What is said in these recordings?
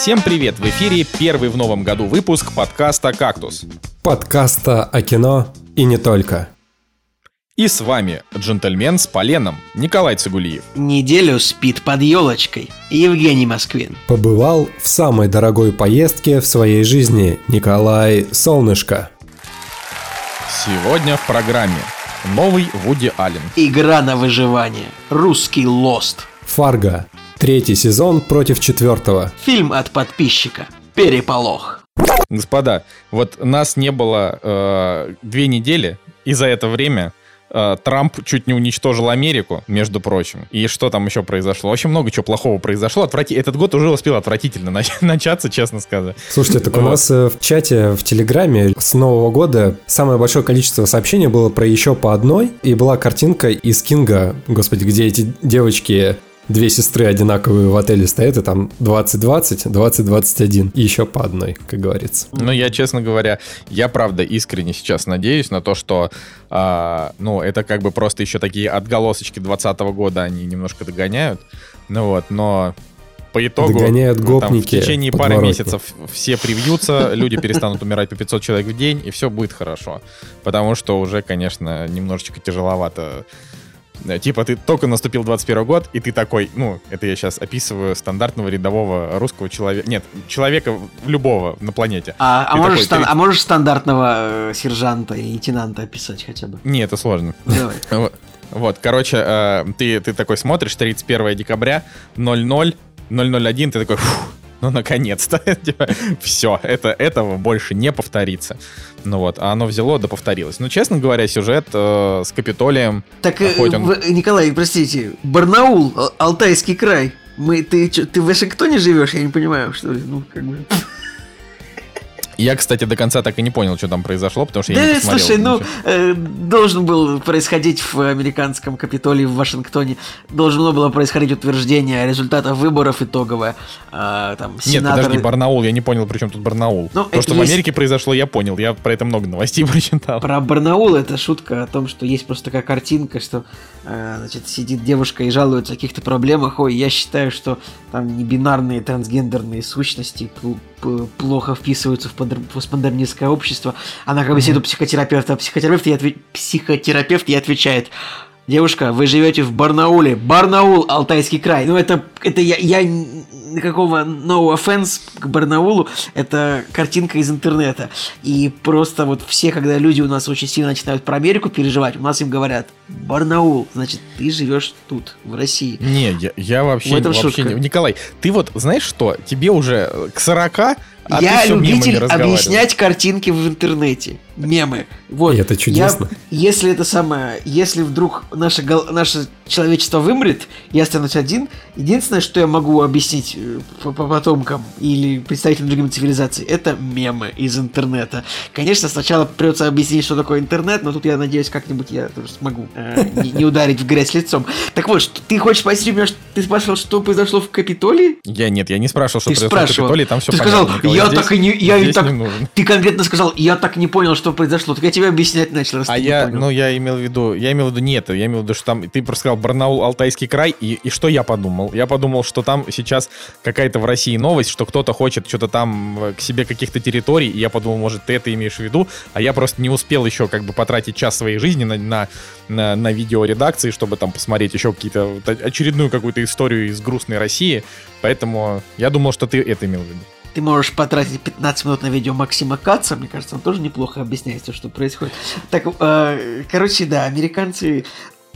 Всем привет! В эфире первый в новом году выпуск подкаста «Кактус». Подкаста о кино и не только. И с вами джентльмен с поленом Николай Цигулиев. Неделю спит под елочкой Евгений Москвин. Побывал в самой дорогой поездке в своей жизни Николай Солнышко. Сегодня в программе новый Вуди Аллен. Игра на выживание. Русский лост. Фарго. Третий сезон против четвертого. Фильм от подписчика. Переполох. Господа, вот нас не было э, две недели, и за это время э, Трамп чуть не уничтожил Америку, между прочим. И что там еще произошло? Очень много чего плохого произошло. Отврати... Этот год уже успел отвратительно нач- начаться, честно сказать. Слушайте, так у нас э, в чате в Телеграме с Нового года самое большое количество сообщений было про еще по одной, и была картинка из Кинга, господи, где эти девочки Две сестры одинаковые в отеле стоят, и там 2020, 2021. И еще по одной, как говорится. Ну, я, честно говоря, я правда искренне сейчас надеюсь на то, что, а, ну, это как бы просто еще такие отголосочки 2020 года они немножко догоняют. Ну вот, но по итогу Догоняют ну, там, в гопники, течение пары подворотни. месяцев все привьются, люди перестанут умирать по 500 человек в день, и все будет хорошо. Потому что уже, конечно, немножечко тяжеловато. Э, Типа ты только наступил 21 год, и ты такой, ну, это я сейчас описываю стандартного рядового русского человека, нет, человека любого на планете. А, а можешь, такой, стан- ты- а можешь стандартного э, сержанта и лейтенанта описать хотя бы? Не, это сложно. Давай. Вот, Вот, короче, э, ты, ты такой смотришь, 31 декабря, 00, 001, ты такой, «Фух, ну, наконец-то, все, это, этого больше не повторится. Ну вот, а оно взяло да повторилось. Ну, честно говоря, сюжет э, с Капитолием, Так, э, он- вы- Николай, простите, Барнаул, Ал- Алтайский край. Мы, ты, чё, ты в Вашингтоне живешь? Я не понимаю, что ли? Ну, как бы. Я, кстати, до конца так и не понял, что там произошло, потому что я не Да, посмотрел. слушай, ну, ничего. э, должен был происходить в американском Капитолии в Вашингтоне, должно было происходить утверждение результатов выборов итоговое. А, там, Нет, сенаторы- подожди, Барнаул, я не понял, при чем тут Барнаул. Ну, То, что в есть- Америке произошло, я понял, я про это много новостей прочитал. Про Барнаул это шутка о том, что есть просто такая картинка, что э, значит, сидит девушка и жалуется о каких-то проблемах. Ой, я считаю, что там небинарные трансгендерные сущности плохо вписываются в подр- постмодернистское общество. Она как бы сидит у психотерапевта, а психотерапевт ей, отве- психотерапевт ей отвечает. Девушка, вы живете в Барнауле. Барнаул, Алтайский край. Ну, это, это я, я никакого no offense к Барнаулу. Это картинка из интернета. И просто вот все, когда люди у нас очень сильно начинают про Америку переживать, у нас им говорят, Барнаул, значит, ты живешь тут, в России. Не, я, я вообще, В этом вообще шутка. не... Николай, ты вот знаешь что? Тебе уже к 40, а я любитель объяснять картинки в интернете. Мемы. Вот. И это чудесно. Я- если это самое, если вдруг наше, наше человечество вымрет, я останусь один, единственное, что я могу объяснить э, по, по потомкам или представителям другим цивилизаций, это мемы из интернета. Конечно, сначала придется объяснить, что такое интернет, но тут я надеюсь, как-нибудь я тоже смогу э, не, не ударить в грязь лицом. Так вот, что, ты хочешь спросить у меня, что- ты спрашивал, что произошло в Капитолии? Я нет, я не спрашивал, что Ты произошло в спрашивал. Капитолии, там все Ты понятно. сказал, я здесь- так и не, я здесь так, не нужно. ты конкретно сказал, я так не понял, что произошло. Так я тебе объяснять начал, А я, ну, я имел в виду, я имел в виду не это, я имел в виду, что там, ты просто сказал Барнаул, Алтайский край, и, и что я подумал? Я подумал, что там сейчас какая-то в России новость, что кто-то хочет что-то там э, к себе каких-то территорий, и я подумал, может, ты это имеешь в виду, а я просто не успел еще как бы потратить час своей жизни на, на, на, на видеоредакции, чтобы там посмотреть еще какие-то, очередную какую-то историю из грустной России, поэтому я думал, что ты это имел в виду. Ты можешь потратить 15 минут на видео Максима Каца, мне кажется, он тоже неплохо объясняет все, что происходит. Так, э, короче, да, американцы...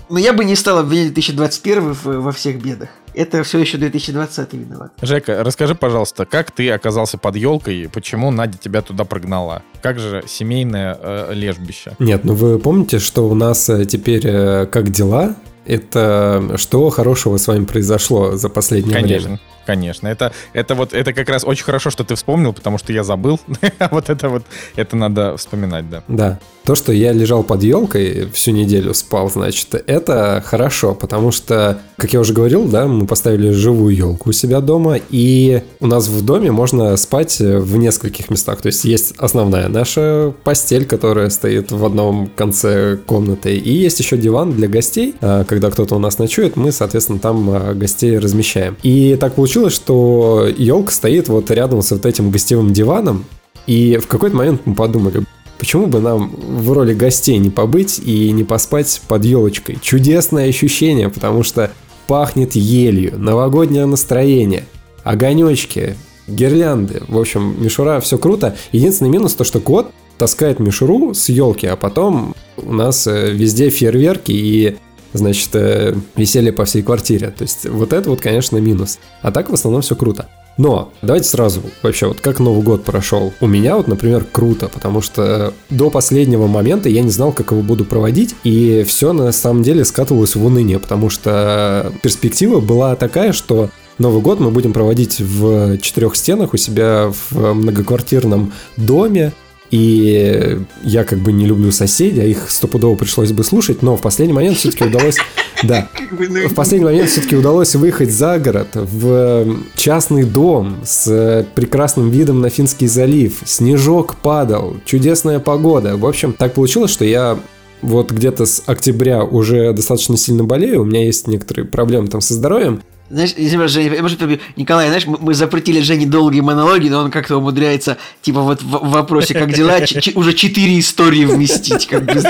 Но я бы не стал обвинять 2021 в- во всех бедах. Это все еще 2020 виноват. Жека, расскажи, пожалуйста, как ты оказался под елкой, почему Надя тебя туда прогнала? Как же семейное э, лежбище? Нет, ну вы помните, что у нас э, теперь э, как дела? Это что хорошего с вами произошло за последнее Конечно, время? Конечно. Это, это вот, это как раз очень хорошо, что ты вспомнил, потому что я забыл. Вот это вот, это надо вспоминать, да. Да. То, что я лежал под елкой всю неделю спал, значит, это хорошо, потому что, как я уже говорил, да, мы поставили живую елку у себя дома, и у нас в доме можно спать в нескольких местах. То есть есть основная наша постель, которая стоит в одном конце комнаты, и есть еще диван для гостей. А, Когда кто-то у нас ночует, мы, соответственно, там а, гостей размещаем. И так получилось, получилось, что елка стоит вот рядом с вот этим гостевым диваном, и в какой-то момент мы подумали, почему бы нам в роли гостей не побыть и не поспать под елочкой? Чудесное ощущение, потому что пахнет елью, новогоднее настроение, огонечки, гирлянды. В общем, мишура, все круто. Единственный минус то, что кот таскает мишуру с елки, а потом у нас э, везде фейерверки и значит, э, веселье по всей квартире. То есть вот это вот, конечно, минус. А так в основном все круто. Но давайте сразу вообще вот как Новый год прошел. У меня вот, например, круто, потому что до последнего момента я не знал, как его буду проводить, и все на самом деле скатывалось в уныние, потому что перспектива была такая, что Новый год мы будем проводить в четырех стенах у себя в многоквартирном доме, и я как бы не люблю соседей, а их стопудово пришлось бы слушать, но в последний момент все-таки удалось... Да, в последний момент все-таки удалось выехать за город в частный дом с прекрасным видом на Финский залив. Снежок падал, чудесная погода. В общем, так получилось, что я вот где-то с октября уже достаточно сильно болею, у меня есть некоторые проблемы там со здоровьем, знаешь, если Женя, может, Николай, знаешь, мы, мы запретили Жене долгие монологи, но он как-то умудряется, типа, вот в, в вопросе, как дела, ч, ч, уже четыре истории вместить, как бы.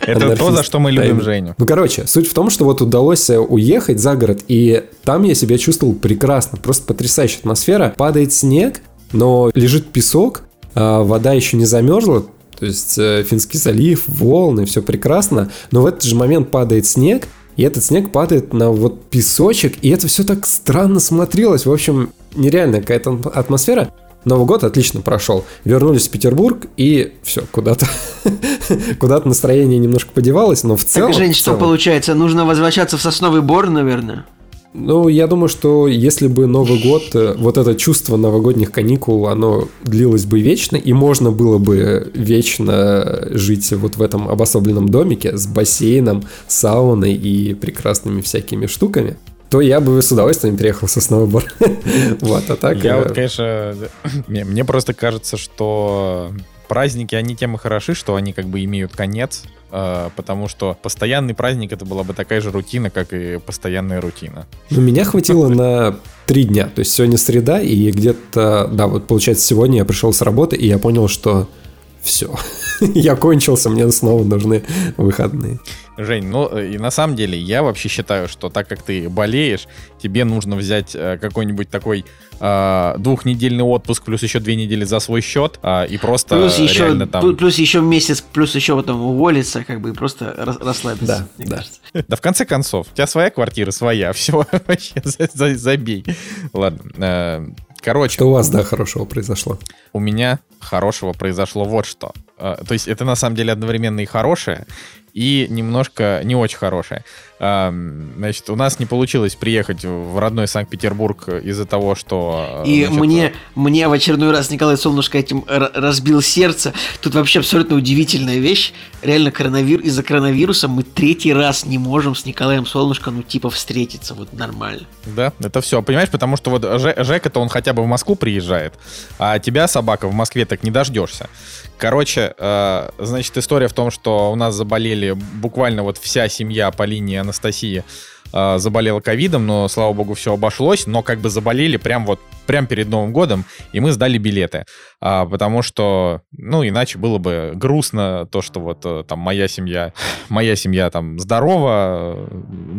Это то, за что мы любим Женю. Ну, короче, суть в том, что вот удалось э, уехать за город, и там я себя чувствовал прекрасно, просто потрясающая атмосфера. Падает снег, но лежит песок, а вода еще не замерзла, то есть э, Финский залив, волны, все прекрасно, но в этот же момент падает снег, и этот снег падает на вот песочек, и это все так странно смотрелось. В общем, нереальная какая-то атмосфера. Новый год отлично прошел. Вернулись в Петербург, и все, куда-то куда-то настроение немножко подевалось, но в целом... Так, Жень, в что целом... получается? Нужно возвращаться в Сосновый Бор, наверное? Ну, я думаю, что если бы Новый год, э, вот это чувство новогодних каникул, оно длилось бы вечно, и можно было бы вечно жить вот в этом обособленном домике с бассейном, сауной и прекрасными всякими штуками, то я бы с удовольствием переехал со сноубор. Вот, а так... Я э, вот, конечно, мне просто кажется, что праздники, они тем и хороши, что они как бы имеют конец, э, потому что постоянный праздник это была бы такая же рутина, как и постоянная рутина. Ну, меня хватило на три дня, то есть сегодня среда, и где-то, да, вот получается сегодня я пришел с работы, и я понял, что все, я кончился, мне снова нужны выходные. Жень, ну и на самом деле я вообще считаю, что так как ты болеешь, тебе нужно взять э, какой-нибудь такой э, двухнедельный отпуск плюс еще две недели за свой счет э, и просто плюс еще, там... Плюс еще месяц, плюс еще потом уволиться, как бы и просто расслабиться. Да, да. Кажется. Да в конце концов, у тебя своя квартира, своя, все, вообще забей. Ладно, э, Короче. Что у вас, да, хорошего произошло? У меня хорошего произошло вот что. Э, то есть это на самом деле одновременно и хорошее, и немножко не очень хорошее. Значит, у нас не получилось приехать в родной Санкт-Петербург из-за того, что... И значит, мне, мне в очередной раз Николай Солнышко этим разбил сердце. Тут вообще абсолютно удивительная вещь. Реально коронавир... из-за коронавируса мы третий раз не можем с Николаем Солнышко, ну, типа, встретиться. Вот нормально. Да, это все. Понимаешь, потому что вот Жека-то он хотя бы в Москву приезжает, а тебя, собака, в Москве так не дождешься. Короче, э, значит, история в том, что у нас заболели буквально вот вся семья по линии Анастасии э, заболела ковидом, но, слава богу, все обошлось, но как бы заболели прям вот прям перед Новым годом, и мы сдали билеты, а, потому что, ну, иначе было бы грустно то, что вот э, там моя семья, моя семья там здорова,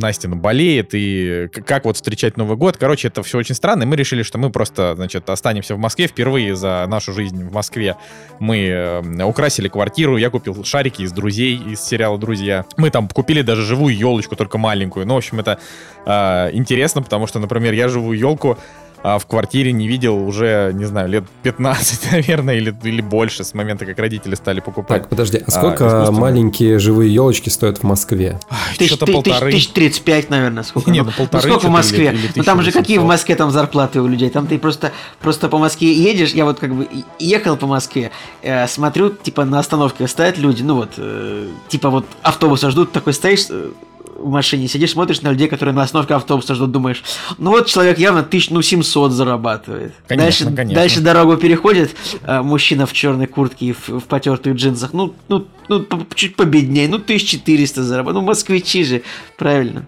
Настина болеет, и как вот встречать Новый год, короче, это все очень странно, и мы решили, что мы просто, значит, останемся в Москве впервые за нашу жизнь в Москве. Мы э, украсили квартиру, я купил шарики из друзей, из сериала «Друзья». Мы там купили даже живую елочку, только маленькую. Ну, в общем, это э, интересно, потому что, например, я живую елку а в квартире не видел уже, не знаю, лет 15, наверное, или, или больше с момента, как родители стали покупать. Так, подожди, а сколько а, маленькие живые елочки стоят в Москве? Что-то полторы. Тысяч тридцать пять, наверное, сколько? Нет, ну, ну полторы. Ну, сколько в Москве? Или, или ну там же какие в Москве там зарплаты у людей? Там ты просто, просто по Москве едешь, я вот как бы ехал по Москве, э, смотрю, типа на остановке стоят люди, ну вот, э, типа вот автобуса ждут, такой стоишь, э, в машине сидишь, смотришь на людей, которые на остановке автобуса ждут, думаешь, ну вот человек явно тысяч, ну 700 зарабатывает. Конечно, дальше, конечно. дальше дорогу переходит э, мужчина в черной куртке и в, в потертых джинсах, ну, ну, ну чуть победнее, ну 1400 зарабатывает, ну москвичи же, правильно.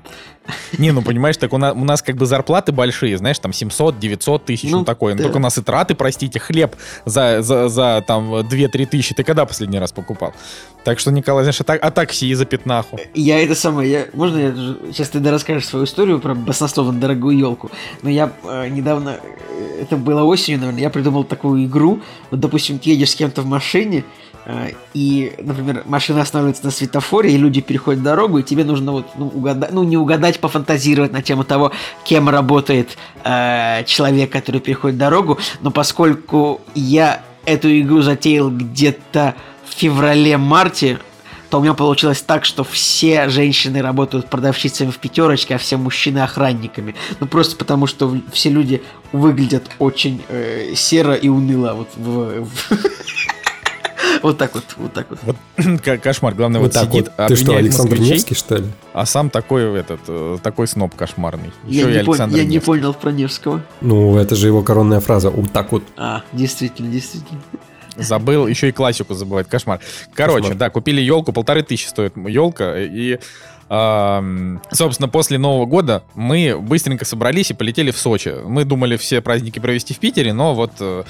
Не, ну понимаешь, так у нас, у нас как бы зарплаты большие, знаешь, там 700, 900 тысяч, ну, ну такое. Но только у нас и траты, простите, хлеб за, за, за там 2-3 тысячи. Ты когда последний раз покупал? Так что, Николай, знаешь, а, так, а такси за пятнаху? Я это самое, я, можно я сейчас ты расскажешь свою историю про баснословно дорогую елку? Но я э, недавно, э, это было осенью, наверное, я придумал такую игру. Вот, допустим, ты едешь с кем-то в машине, и, например, машина останавливается на светофоре, и люди переходят дорогу, и тебе нужно вот, ну, угадать, ну, не угадать, пофантазировать на тему того, кем работает э, человек, который переходит дорогу, но поскольку я эту игру затеял где-то в феврале-марте, то у меня получилось так, что все женщины работают продавщицами в пятерочке, а все мужчины охранниками. Ну просто потому, что все люди выглядят очень э, серо и уныло. Вот, в, в... вот так вот, вот так вот. вот кошмар, главное, вот, вот так сидит, вот. Ты что, Александр Невский, что ли? А сам такой этот, э, такой сноб кошмарный. Еще я, не, пон- я не понял про Невского. Ну, это же его коронная фраза. Вот так вот. А, действительно, действительно. Забыл, еще и классику забывает, кошмар. Короче, кошмар. да, купили елку, полторы тысячи стоит елка, и собственно, после Нового года мы быстренько собрались и полетели в Сочи. Мы думали все праздники провести в Питере, но вот э,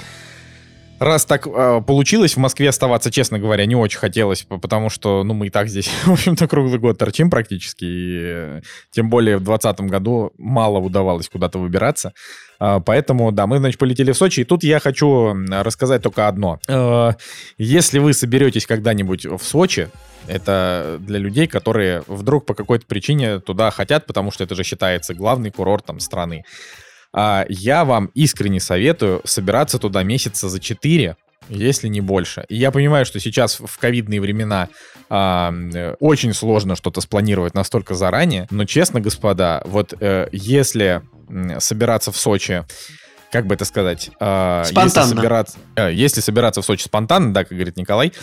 раз так э, получилось в Москве оставаться, честно говоря, не очень хотелось, потому что, ну, мы и так здесь, в общем-то, круглый год торчим практически, и э, тем более в 2020 году мало удавалось куда-то выбираться. Э, поэтому, да, мы, значит, полетели в Сочи, и тут я хочу рассказать только одно. Э, если вы соберетесь когда-нибудь в Сочи, это для людей, которые вдруг по какой-то причине туда хотят, потому что это же считается главный курортом страны. А, я вам искренне советую собираться туда месяца за 4, если не больше. И я понимаю, что сейчас в ковидные времена э, очень сложно что-то спланировать настолько заранее, но честно, господа, вот э, если собираться в Сочи как бы это сказать? Э, спонтанно. Если собираться, э, если собираться в Сочи спонтанно, да, как говорит Николай,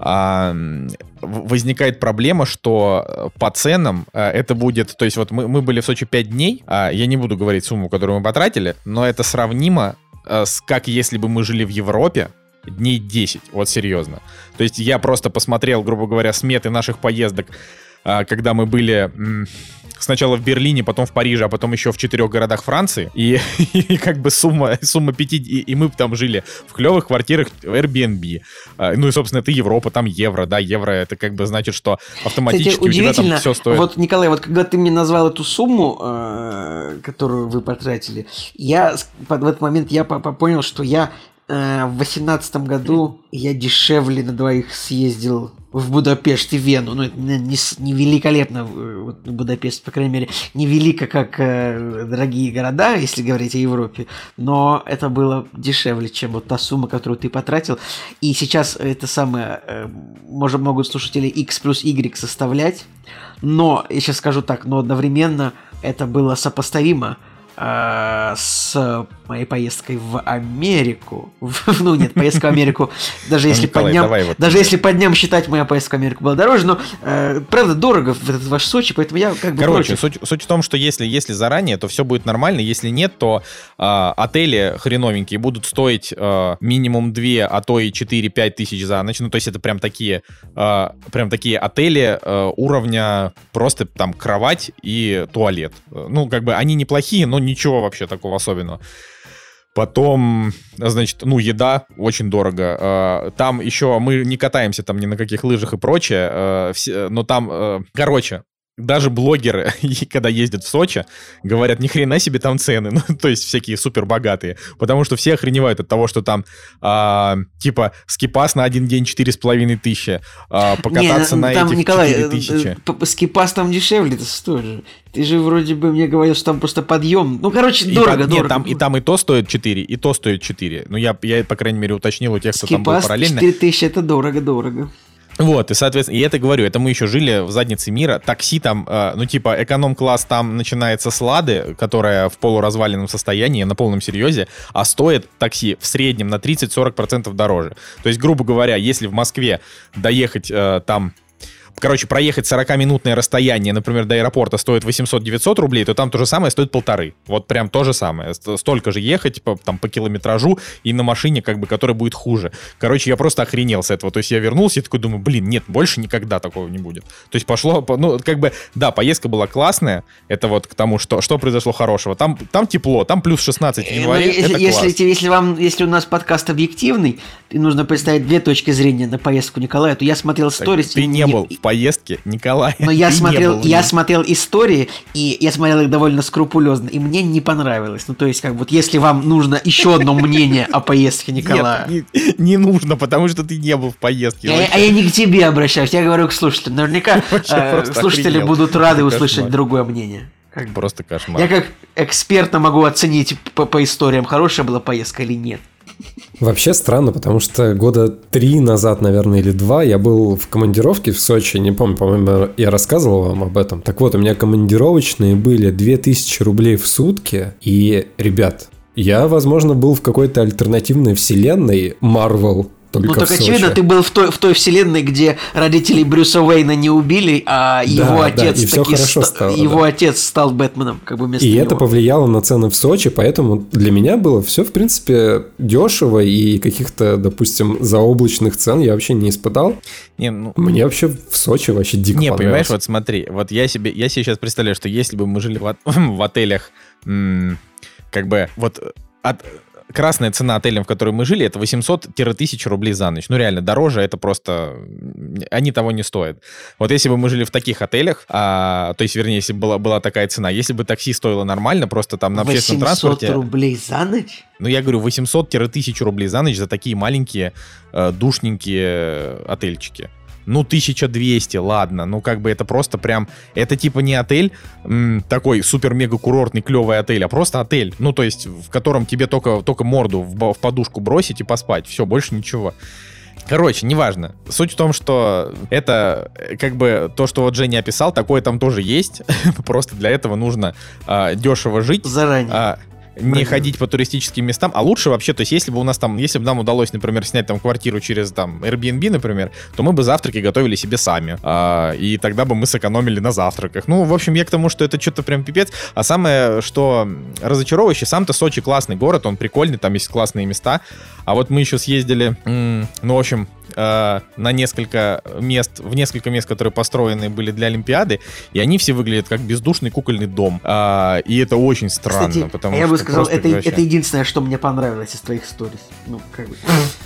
э, возникает проблема, что э, по ценам э, это будет... То есть вот мы, мы были в Сочи 5 дней, э, я не буду говорить сумму, которую мы потратили, но это сравнимо с как если бы мы жили в Европе, дней 10, вот серьезно. То есть я просто посмотрел, грубо говоря, сметы наших поездок, когда мы были сначала в Берлине, потом в Париже, а потом еще в четырех городах Франции. И, и как бы сумма, сумма пяти... И, и мы там жили в клевых квартирах Airbnb. А, ну и, собственно, это Европа, там евро, да, евро это как бы значит, что автоматически Кстати, у тебя там все стоит. Вот, Николай, вот когда ты мне назвал эту сумму, э, которую вы потратили, я в этот момент я понял, что я э, в восемнадцатом году я дешевле на двоих съездил в Будапешт и Вену. Ну, это не, не великолепно, э, вот, Будапешт, по крайней мере, не велико, как э, дорогие города, если говорить о Европе, но это было дешевле, чем вот та сумма, которую ты потратил. И сейчас это самое, э, может, могут слушатели X плюс Y составлять, но, я сейчас скажу так, но одновременно это было сопоставимо э, с моей поездкой в Америку. ну нет, поездка в Америку, даже если по дням, даже если по дням считать, моя поездка в Америку была дороже, но э, правда дорого в этот ваш Сочи, поэтому я как бы Короче, суть, суть в том, что если, если заранее, то все будет нормально, если нет, то э, отели хреновенькие будут стоить э, минимум 2, а то и 4-5 тысяч за ночь, ну то есть это прям такие, э, прям такие отели э, уровня просто там кровать и туалет. Ну как бы они неплохие, но ничего вообще такого особенного. Потом, значит, ну, еда очень дорого. А, там еще мы не катаемся там ни на каких лыжах и прочее, а, но там, короче, даже блогеры, когда ездят в Сочи, говорят, ни хрена себе там цены, ну, то есть всякие супер богатые, потому что все охреневают от того, что там, а, типа, скипас на один день четыре с половиной тысячи, а, покататься Не, на там, этих Николай, 4 тысячи. Э, скипас там дешевле, это стоит же. Ты же вроде бы мне говорил, что там просто подъем. Ну, короче, и дорого, дорого. Нет, там, и там и то стоит 4, и то стоит 4. Ну, я, я по крайней мере, уточнил у тех, кто Скипас там был параллельно. 4 тысячи, это дорого-дорого. Вот, и, соответственно, и это говорю, это мы еще жили в заднице мира. Такси там, э, ну, типа, эконом-класс там начинается с Лады, которая в полуразваленном состоянии, на полном серьезе, а стоит такси в среднем на 30-40% дороже. То есть, грубо говоря, если в Москве доехать э, там короче, проехать 40-минутное расстояние, например, до аэропорта стоит 800-900 рублей, то там то же самое стоит полторы. Вот прям то же самое. Столько же ехать по, там, по километражу и на машине, как бы, которая будет хуже. Короче, я просто охренел с этого. То есть я вернулся и такой думаю, блин, нет, больше никогда такого не будет. То есть пошло, ну, как бы, да, поездка была классная, это вот к тому, что, что произошло хорошего. Там, там тепло, там плюс 16 в Э, январе, ну, это если, класс. если, вам, если у нас подкаст объективный, и нужно представить две точки зрения на поездку Николая, то я смотрел сторис. Ты и не был в поездке, Николай. Но я смотрел, я смотрел истории, и я смотрел их довольно скрупулезно, и мне не понравилось. Ну, то есть, как вот, если вам нужно еще одно мнение о поездке Николая. Нет, не, не нужно, потому что ты не был в поездке. Я- а я не к тебе обращаюсь, я говорю к слушателям. Наверняка э, слушатели охренел. будут рады Кошмар. услышать другое мнение. Как. Просто кошмар. Я как эксперта могу оценить по, по историям, хорошая была поездка или нет. Вообще странно, потому что года три назад, наверное, или два я был в командировке в Сочи, не помню, по-моему, я рассказывал вам об этом. Так вот, у меня командировочные были 2000 рублей в сутки, и, ребят, я, возможно, был в какой-то альтернативной вселенной Marvel, только ну, так Сочи. очевидно, ты был в той, в той вселенной, где родителей Брюса Уэйна не убили, а его да, отец и всё таки хорошо ста- стало, его да. отец стал Бэтменом, как бы вместо И него. это повлияло на цены в Сочи, поэтому для меня было все, в принципе, дешево, и каких-то, допустим, заоблачных цен я вообще не испытал. Не, ну, Мне вообще в Сочи вообще дико Не, понимаешь, вот смотри, вот я себе, я себе сейчас представляю, что если бы мы жили в, от- в отелях, м, как бы, вот от, красная цена отелям, в которой мы жили, это 800-1000 рублей за ночь. Ну, реально, дороже это просто... Они того не стоят. Вот если бы мы жили в таких отелях, а, то есть, вернее, если бы была, была такая цена, если бы такси стоило нормально, просто там на общественном 800 транспорте... рублей за ночь? Ну, я говорю, 800-1000 рублей за ночь за такие маленькие, э, душненькие отельчики. Ну, 1200, ладно. Ну, как бы это просто прям... Это типа не отель, м, такой супер-мега-курортный, клевый отель, а просто отель. Ну, то есть, в котором тебе только, только морду в, в подушку бросить и поспать. Все, больше ничего. Короче, неважно. Суть в том, что это э, как бы то, что вот Женя описал, такое там тоже есть. Просто для этого нужно а, дешево жить. Заранее. Не ходить по туристическим местам, а лучше вообще, то есть если бы у нас там, если бы нам удалось, например, снять там квартиру через там Airbnb, например, то мы бы завтраки готовили себе сами, А, и тогда бы мы сэкономили на завтраках. Ну, в общем, я к тому, что это что-то прям пипец, а самое, что разочаровывающе, сам-то Сочи классный город, он прикольный, там есть классные места, а вот мы еще съездили, ну, в общем, э, на несколько мест, в несколько мест, которые построены были для Олимпиады, и они все выглядят как бездушный кукольный дом. А, и это очень странно, Кстати, потому я что бы сказал, это, вообще- это единственное, что мне понравилось из твоих сторис. Ну, как бы.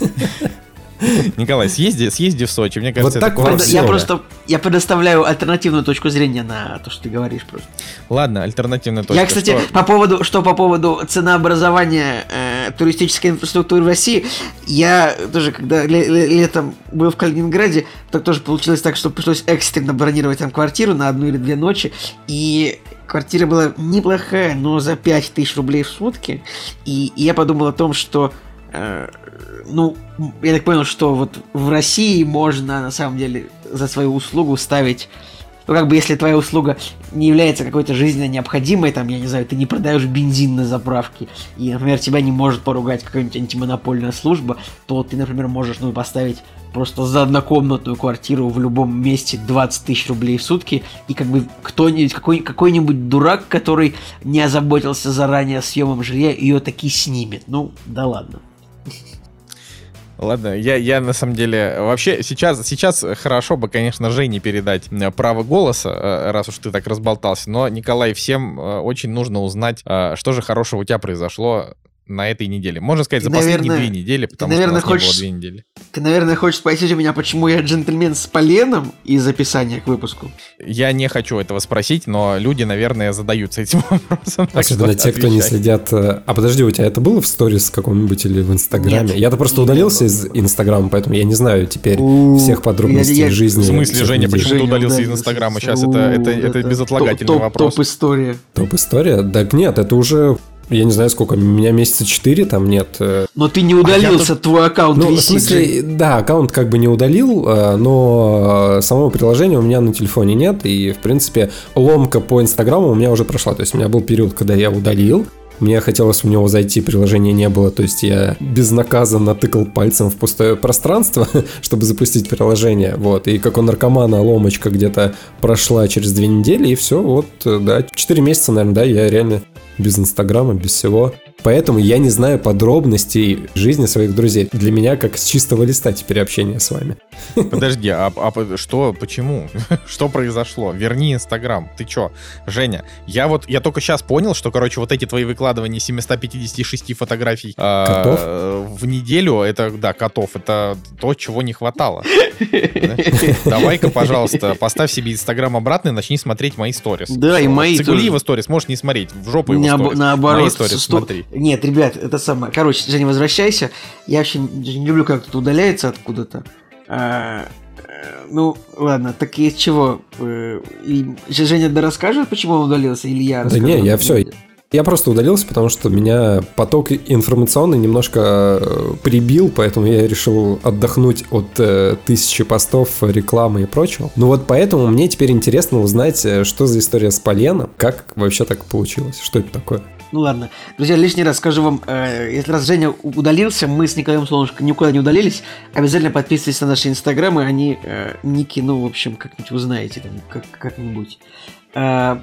Николай, съезди, съезди в Сочи, мне кажется, так это вот курорт всё. Я просто я предоставляю альтернативную точку зрения на то, что ты говоришь просто. Ладно, альтернативная точка. Я, кстати, Что- по поводу, что по поводу ценообразования э, туристической инфраструктуры в России, я тоже, когда ле- ле- летом был в Калининграде, так тоже получилось так, что пришлось экстренно бронировать там квартиру на одну или две ночи, и квартира была неплохая, но за 5000 рублей в сутки, и, и я подумал о том, что ну, я так понял, что вот в России можно на самом деле за свою услугу ставить ну, как бы, если твоя услуга не является какой-то жизненно необходимой, там, я не знаю, ты не продаешь бензин на заправке, и, например, тебя не может поругать какая-нибудь антимонопольная служба, то ты, например, можешь, ну, поставить просто за однокомнатную квартиру в любом месте 20 тысяч рублей в сутки, и как бы кто-нибудь, какой, какой-нибудь дурак, который не озаботился заранее съемом жилья, ее таки снимет. Ну, да ладно. Ладно, я, я на самом деле... Вообще, сейчас, сейчас хорошо бы, конечно, Жене передать э, право голоса, э, раз уж ты так разболтался. Но, Николай, всем э, очень нужно узнать, что же хорошего у тебя произошло на этой неделе. Можно сказать, за Ты, последние наверное- две недели, потому наверное, что у нас не хочешь- было две недели. Ты, наверное, хочешь спросить у меня, почему я джентльмен с поленом из описания к выпуску? Я не хочу этого спросить, но люди, наверное, задаются этим вопросом. Особенно что те, кто не следят. э, А подожди, у тебя это было в сторис каком-нибудь или в Инстаграме? Нет, Я-то просто удалился из Инстаграма, поэтому я не знаю теперь У, всех подробностей я- я- жизни. В смысле, Женя, почему ты Женя удалился из. Инстаграма? Сейчас У, это, это, это безотлагательный топ- вопрос. Топ история. Топ-история? Так нет, это уже, я не знаю сколько, у меня месяца 4 там нет. э, Но ты не удалился, твой аккаунт Ну, в висит. смысле, да, аккаунт как бы не удалил, э, но э, самого приложения у меня на телефоне нет, и, в принципе, ломка по Инстаграму у меня уже прошла. То есть у меня был период, когда я удалил, Мне хотелось в него зайти, приложения не было, то есть я безнаказанно тыкал пальцем в пустое пространство, чтобы запустить приложение, вот, и как у наркомана ломочка где-то прошла через две недели, и все, вот, да, четыре месяца, наверное, да, я реально без Инстаграма, без всего. Поэтому я не знаю подробностей жизни своих друзей. Для меня как с чистого листа теперь общение с вами. Подожди, а, а что, почему? что произошло? Верни Инстаграм. Ты чё? Женя, я вот, я только сейчас понял, что, короче, вот эти твои выкладывания 756 фотографий э, в неделю, это, да, котов, это то, чего не хватало. Давай-ка, пожалуйста, поставь себе Инстаграм обратно и начни смотреть мои сторис. Да, и мои Цигулиева сторис можешь не смотреть, в жопу его сторис. Наоборот, смотри. Нет, ребят, это самое. Короче, Женя, возвращайся. Я вообще не люблю, как кто-то удаляется откуда-то. А, э, ну, ладно, так из чего? Э, и, Женя да расскажет, почему он удалился, или я расскажу? Да не, я все. Я просто удалился, потому что меня поток информационный немножко э, прибил, поэтому я решил отдохнуть от э, тысячи постов, рекламы и прочего. Ну вот поэтому мне теперь интересно узнать, что за история с Поленом, как вообще так получилось, что это такое. Ну ладно. Друзья, лишний раз скажу вам, э, если раз Женя удалился, мы с Николаем Солнышко никуда не удалились, обязательно подписывайтесь на наши инстаграмы, они, э, ники, ну, в общем, как-нибудь узнаете, там, как, как-нибудь. Э,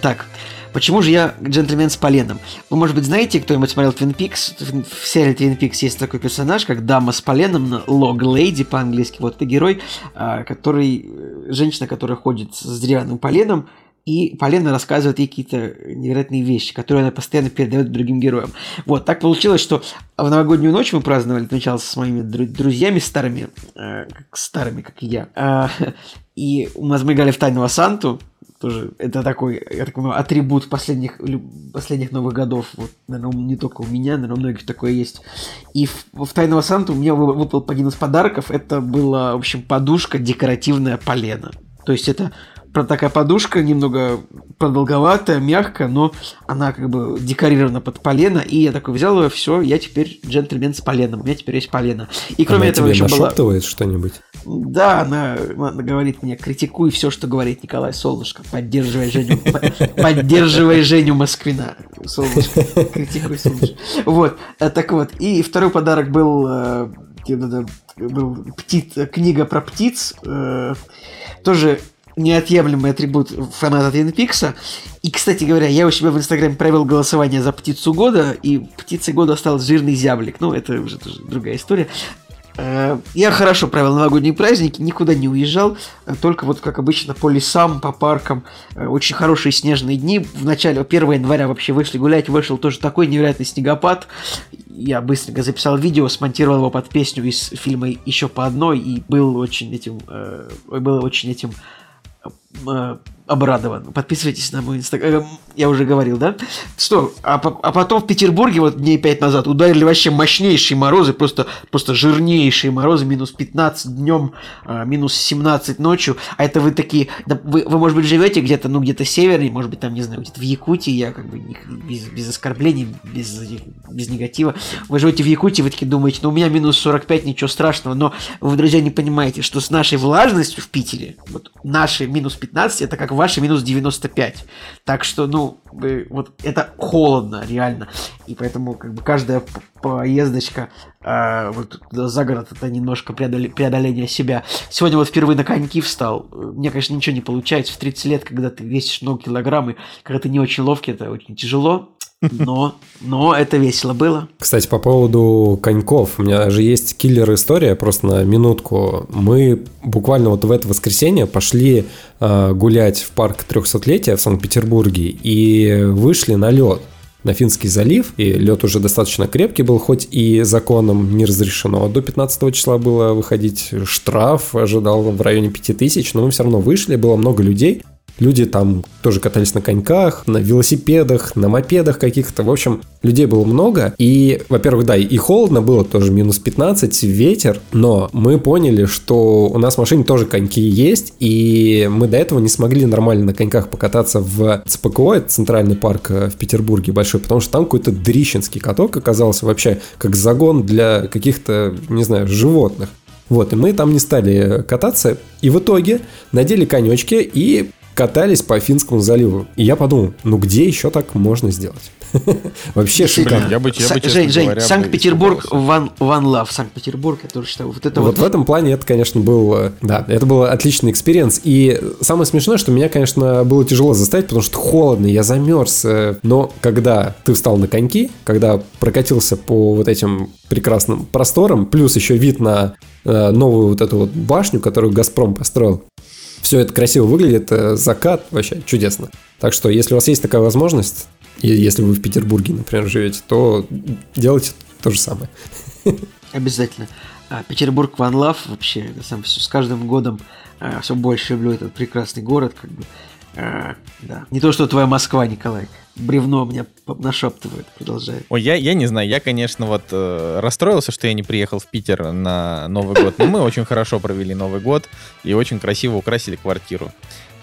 так, почему же я джентльмен с поленом? Вы, может быть, знаете, кто-нибудь смотрел Twin Peaks? В серии Twin Peaks есть такой персонаж, как дама с поленом, Log Lady по-английски. Вот это герой, э, который, э, женщина, которая ходит с деревянным поленом, и Полина рассказывает ей какие-то невероятные вещи, которые она постоянно передает другим героям. Вот, так получилось, что в новогоднюю ночь мы праздновали сначала с моими друзьями старыми, э, старыми, как и я. Э, и у нас мы играли в Тайного Санту, тоже это такой, я так понимаю, атрибут последних, последних Новых годов. Вот, наверное, не только у меня, наверное, у многих такое есть. И в, в Тайного Санту мне выпал один из подарков. Это была, в общем, подушка декоративная полена. То есть это такая подушка, немного продолговатая, мягкая, но она как бы декорирована под полено, и я такой взял ее, все, я теперь джентльмен с поленом, у меня теперь есть полено. И кроме она этого тебе еще была... что-нибудь? Да, она, она говорит мне, критикуй все, что говорит Николай Солнышко, поддерживай Женю, поддерживай Женю Москвина. Солнышко, критикуй Солнышко. Вот, э, так вот, и второй подарок был э, был птиц, книга про птиц, э, тоже неотъемлемый атрибут фаната Твин Пикса. И, кстати говоря, я у себя в Инстаграме провел голосование за птицу года, и птицей года стал жирный зяблик. Ну, это уже тоже другая история. Э, я хорошо провел новогодние праздники, никуда не уезжал, только вот, как обычно, по лесам, по паркам. Э, очень хорошие снежные дни. В начале 1 января вообще вышли гулять, вышел тоже такой невероятный снегопад. Я быстренько записал видео, смонтировал его под песню из фильма «Еще по одной», и был очень этим, э, был очень этим Э, обрадован. Подписывайтесь на мой инстаграм. Э, я уже говорил, да? Что? А, а потом в Петербурге вот дней 5 назад ударили вообще мощнейшие морозы, просто, просто жирнейшие морозы, минус 15 днем, а, минус 17 ночью. А это вы такие... Да, вы, вы, может быть, живете где-то, ну, где-то севернее, может быть, там, не знаю, где-то в Якутии, я как бы без, без оскорблений, без, без негатива. Вы живете в Якутии, вы такие думаете, ну, у меня минус 45, ничего страшного. Но вы, друзья, не понимаете, что с нашей влажностью в Питере, вот наши минус 15, это как ваши минус 95. Так что, ну, вот это холодно, реально. И поэтому, как бы, каждая поездочка э, вот за город это немножко преодоле, преодоление себя. Сегодня вот впервые на коньки встал. Мне, конечно, ничего не получается. В 30 лет, когда ты весишь много килограмм, и когда ты не очень ловкий, это очень тяжело. Но, но это весело было. Кстати, по поводу коньков. У меня же есть киллер-история, просто на минутку. Мы буквально вот в это воскресенье пошли э, гулять в парк 300-летия в Санкт-Петербурге и вышли на лед на Финский залив, и лед уже достаточно крепкий был, хоть и законом не разрешено. До 15 числа было выходить штраф, ожидал в районе 5000, но мы все равно вышли, было много людей. Люди там тоже катались на коньках, на велосипедах, на мопедах каких-то. В общем, людей было много. И, во-первых, да, и холодно было, тоже минус 15, ветер. Но мы поняли, что у нас в машине тоже коньки есть. И мы до этого не смогли нормально на коньках покататься в ЦПКО, это центральный парк э, в Петербурге большой, потому что там какой-то дрищенский каток оказался вообще как загон для каких-то, не знаю, животных. Вот, и мы там не стали кататься, и в итоге надели конечки и катались по Финскому заливу. И я подумал, ну где еще так можно сделать? Вообще шикарно. Я бы, я бы, Жень, Жень, Санкт-Петербург. One, One Love, Санкт-Петербург, я тоже считаю, вот это Вот вот... в этом плане это, конечно, был, э, да, это был отличный experience. И самое смешное, что меня, конечно, было тяжело заставить, потому что холодно, я замерз. э, Но когда ты встал на коньки, когда прокатился по вот этим прекрасным просторам, плюс еще вид на э, новую вот эту вот башню, которую Газпром построил, все это красиво выглядит, э, закат вообще чудесно. Так что, если у вас есть такая возможность, если вы в Петербурге, например, живете, то делайте то же самое. Обязательно. А, Петербург One Love вообще, самом деле, с каждым годом все больше люблю этот прекрасный город, как бы. А, да. Не то, что твоя Москва, Николай. Бревно меня нашептывает, продолжай. Ой, я, я не знаю, я, конечно, вот э, расстроился, что я не приехал в Питер на Новый год, но мы очень хорошо провели Новый год и очень красиво украсили квартиру.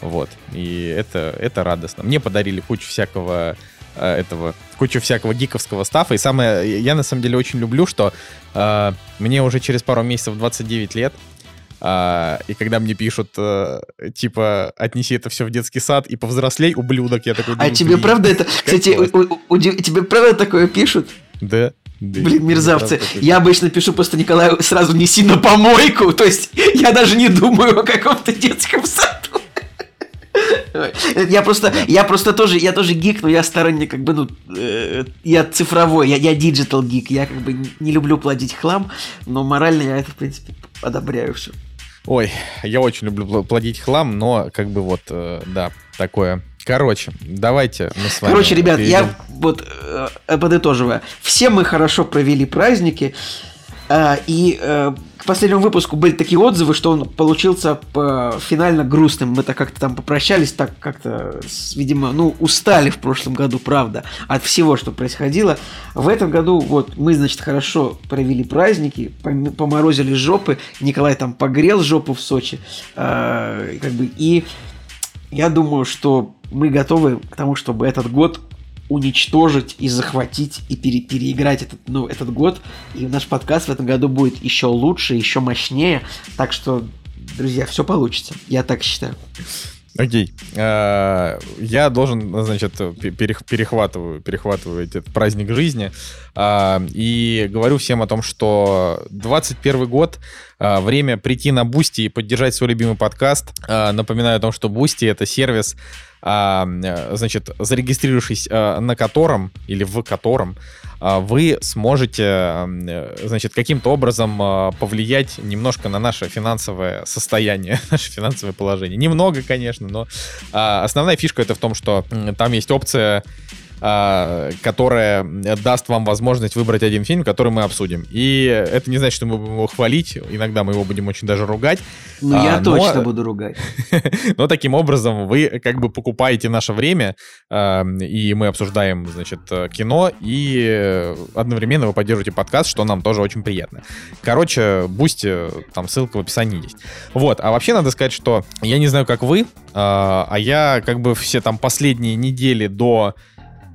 Вот, и это, это радостно. Мне подарили кучу всякого э, этого, кучу всякого гиковского стафа, и самое, я на самом деле очень люблю, что э, мне уже через пару месяцев 29 лет, а, и когда мне пишут, э, типа, отнеси это все в детский сад и повзрослей, ублюдок, я такой А тебе «Блин, правда это... Кстати, классно». у- у- удив- тебе правда такое пишут? Да. да, Блин, мерзавцы. Я обычно пишу просто Николаю сразу неси на помойку. То есть я даже не думаю о каком-то детском саду. Я просто, я просто тоже, я тоже geek, но я сторонник, как бы, ну, э, я цифровой, я, я digital geek, я как бы не люблю плодить хлам, но морально я это, в принципе, одобряю все. Ой, я очень люблю пл- плодить хлам, но как бы вот, э, да, такое. Короче, давайте мы с вами... Короче, ребят, я перейдем- вот э, подытоживая, все мы хорошо провели праздники, э, и к последнему выпуску были такие отзывы, что он получился э, финально грустным. Мы-то как-то там попрощались, так как-то, видимо, ну, устали в прошлом году, правда, от всего, что происходило. В этом году вот мы, значит, хорошо провели праздники, пом- поморозили жопы, Николай там погрел жопу в Сочи, э, как бы, и я думаю, что мы готовы к тому, чтобы этот год уничтожить и захватить и пере- переиграть этот, ну, этот год. И наш подкаст в этом году будет еще лучше, еще мощнее. Так что, друзья, все получится. Я так считаю. Окей. Э, Я должен, значит, пе- перех- перехватываю, перехватываю этот праздник жизни а, и говорю всем о том, что 21 год а, время прийти на Бусти и поддержать свой любимый подкаст. А, Напоминаю о том, что Бусти это сервис, а, э, значит, зарегистрировавшись а, на котором или в котором а, вы сможете, э, значит, каким-то образом а, повлиять немножко на наше финансовое состояние, наше финансовое положение. Немного, конечно, но а, основная фишка это в том, что там есть опция а, которая даст вам возможность выбрать один фильм, который мы обсудим. И это не значит, что мы будем его хвалить, иногда мы его будем очень даже ругать, Ну, А, я но- точно буду ругать. но таким образом вы как бы покупаете наше время, э, и мы обсуждаем, значит, кино, и одновременно вы поддерживаете подкаст, что нам тоже очень приятно. Короче, Бусти, там ссылка в описании есть. Вот, а вообще надо сказать, что я не знаю, как вы, э, а я как бы все там последние недели до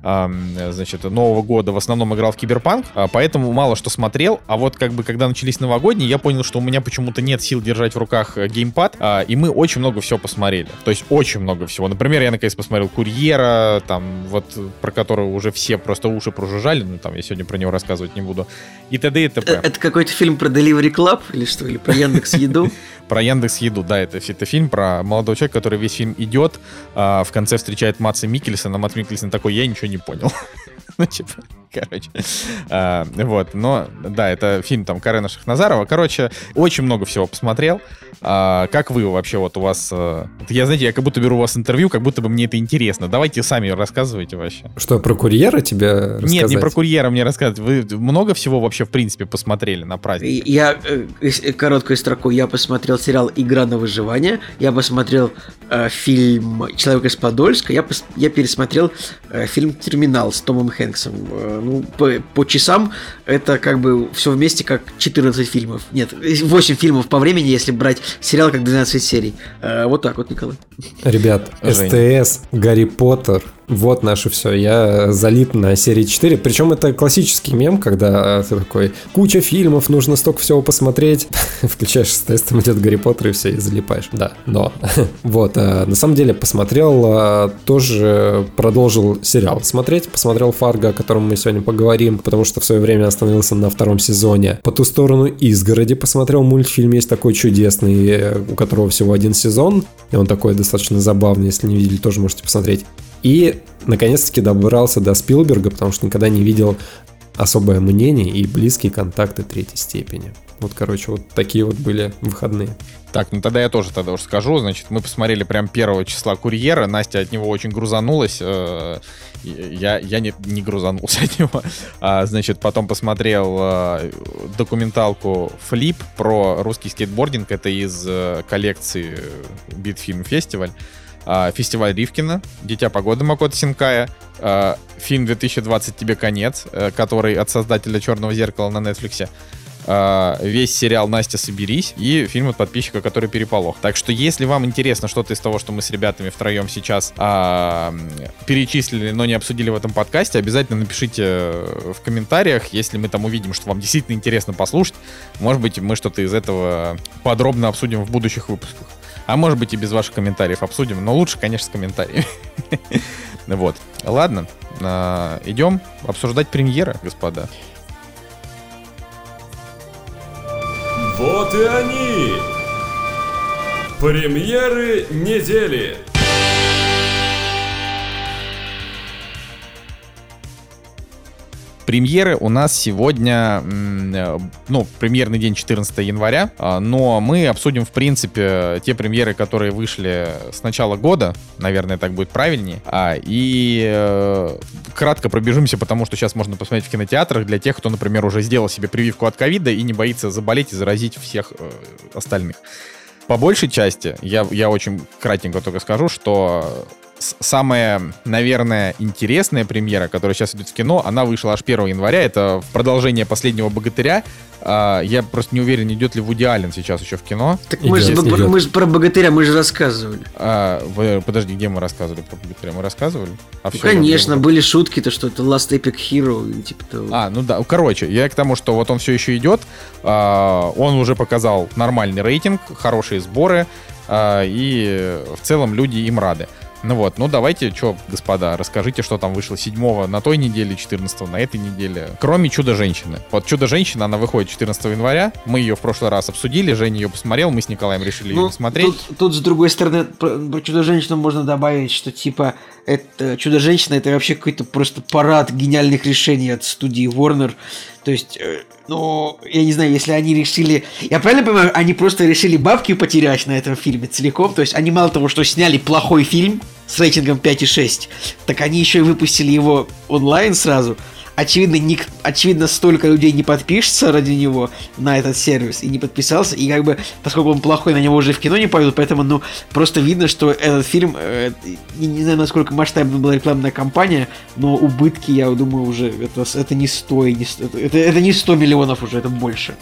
значит, Нового года в основном играл в Киберпанк, а, поэтому мало что смотрел, а вот как бы когда начались новогодние, я понял, что у меня почему-то нет сил держать в руках э, геймпад, а, и мы очень много всего посмотрели. То есть очень много всего. Например, я наконец посмотрел Курьера, там вот про которого уже все просто уши прожужжали, ну там я сегодня про него рассказывать не буду, и т.д. и т.п. Э, Это какой-то фильм про Delivery Club или что? Или про Яндекс Еду? Про Яндекс Еду, да, это, это фильм про молодого человека, который весь фильм идет, а, в конце встречает Матса Микельсона, Матс Микельсон такой, я ничего не понял. Ну, типа, короче. А, Вот, но, да, это фильм там Карена Шахназарова. Короче, очень много всего посмотрел. А, Как вы вообще, вот у вас... э, Я, знаете, я как будто беру у вас интервью, как будто бы мне это интересно. Давайте сами рассказывайте вообще. Что, про курьера тебе рассказать? Нет, не про курьера мне рассказывать. Вы много всего вообще, в принципе, посмотрели на праздник? Я э, э, короткой строкой я посмотрел сериал Игра на выживание, я посмотрел э, фильм Человек из Подольска, я, пос- я пересмотрел э, фильм Терминал с Томом Хэнксом. Э, ну, по, по часам это как бы все вместе как 14 фильмов. Нет, 8 фильмов по времени, если брать сериал как 12 серий. Э, вот так вот, Николай. Ребят. СТС, Гарри Поттер, вот наше все, я залип на серии 4. Причем это классический мем, когда ты такой, куча фильмов, нужно столько всего посмотреть. Включаешь с там идет Гарри Поттер и все, и залипаешь. Да, но. вот, а, на самом деле посмотрел, а, тоже продолжил сериал смотреть, посмотрел Фарго, о котором мы сегодня поговорим, потому что в свое время остановился на втором сезоне. По ту сторону изгороди посмотрел мультфильм, есть такой чудесный, у которого всего один сезон, и он такой достаточно забавный, если не видели, тоже можете посмотреть. И, наконец-таки, добрался до Спилберга, потому что никогда не видел особое мнение и близкие контакты третьей степени. Вот, короче, вот такие вот были выходные. Так, ну тогда я тоже тогда уж скажу. Значит, мы посмотрели прям первого числа курьера. Настя от него очень грузанулась. Э, я, я не, не грузанулся от него. А, значит, потом посмотрел э, документалку «Флип» про русский скейтбординг. Это из э, коллекции Битфильм Фестиваль. А, фестиваль Ривкина, «Дитя погоды» Макота Синкая, а, фильм «2020. Тебе конец», который от создателя «Черного зеркала» на Netflix, а, весь сериал «Настя, соберись» и фильм от подписчика, который «Переполох». Так что, если вам интересно что-то из того, что мы с ребятами втроем сейчас а, перечислили, но не обсудили в этом подкасте, обязательно напишите в комментариях, если мы там увидим, что вам действительно интересно послушать. Может быть, мы что-то из этого подробно обсудим в будущих выпусках. А может быть и без ваших комментариев обсудим, но лучше, конечно, с комментариями. Вот. Ладно, а, идем обсуждать премьеры, господа. Вот и они! Премьеры недели! Премьеры у нас сегодня, э, ну, премьерный день 14 января, а, но мы обсудим, в принципе, те премьеры, которые вышли с начала года, наверное, так будет правильнее, а, и э, кратко пробежимся, потому что сейчас можно посмотреть в кинотеатрах для тех, кто, например, уже сделал себе прививку от ковида и не боится заболеть и заразить всех э, остальных. По большей части, я, я очень кратенько только скажу, что самая, наверное, интересная премьера, которая сейчас идет в кино, она вышла аж 1 января. Это продолжение «Последнего богатыря». А, я просто не уверен, идет ли Вуди Аллен сейчас еще в кино. Так мы же, мы же про богатыря мы же рассказывали. А, вы, подожди, где мы рассказывали про богатыря? Мы рассказывали? А ну, конечно, время... были шутки-то, что это Last Epic Hero. Типа того. А, ну да. Короче, я к тому, что вот он все еще идет. А, он уже показал нормальный рейтинг, хорошие сборы. А, и в целом люди им рады. Ну вот, ну давайте, что, господа, расскажите, что там вышло 7 на той неделе, 14 на этой неделе. Кроме «Чудо-женщины». Вот «Чудо-женщина», она выходит 14 января. Мы ее в прошлый раз обсудили, Женя ее посмотрел, мы с Николаем решили ну, ее смотреть. Тут, тут, с другой стороны, про, про «Чудо-женщину» можно добавить, что типа это «Чудо-женщина» это вообще какой-то просто парад гениальных решений от студии Warner. То есть, э, ну, я не знаю, если они решили... Я правильно понимаю, они просто решили бабки потерять на этом фильме целиком? То есть, они мало того, что сняли плохой фильм с рейтингом 5,6, так они еще и выпустили его онлайн сразу – очевидно, ник, очевидно, столько людей не подпишется ради него на этот сервис и не подписался, и как бы, поскольку он плохой, на него уже в кино не пойдут, поэтому, ну, просто видно, что этот фильм, э, не, не знаю, насколько масштабная была рекламная кампания, но убытки, я думаю, уже, это, это не 100, не 100 это, это не 100 миллионов уже, это больше.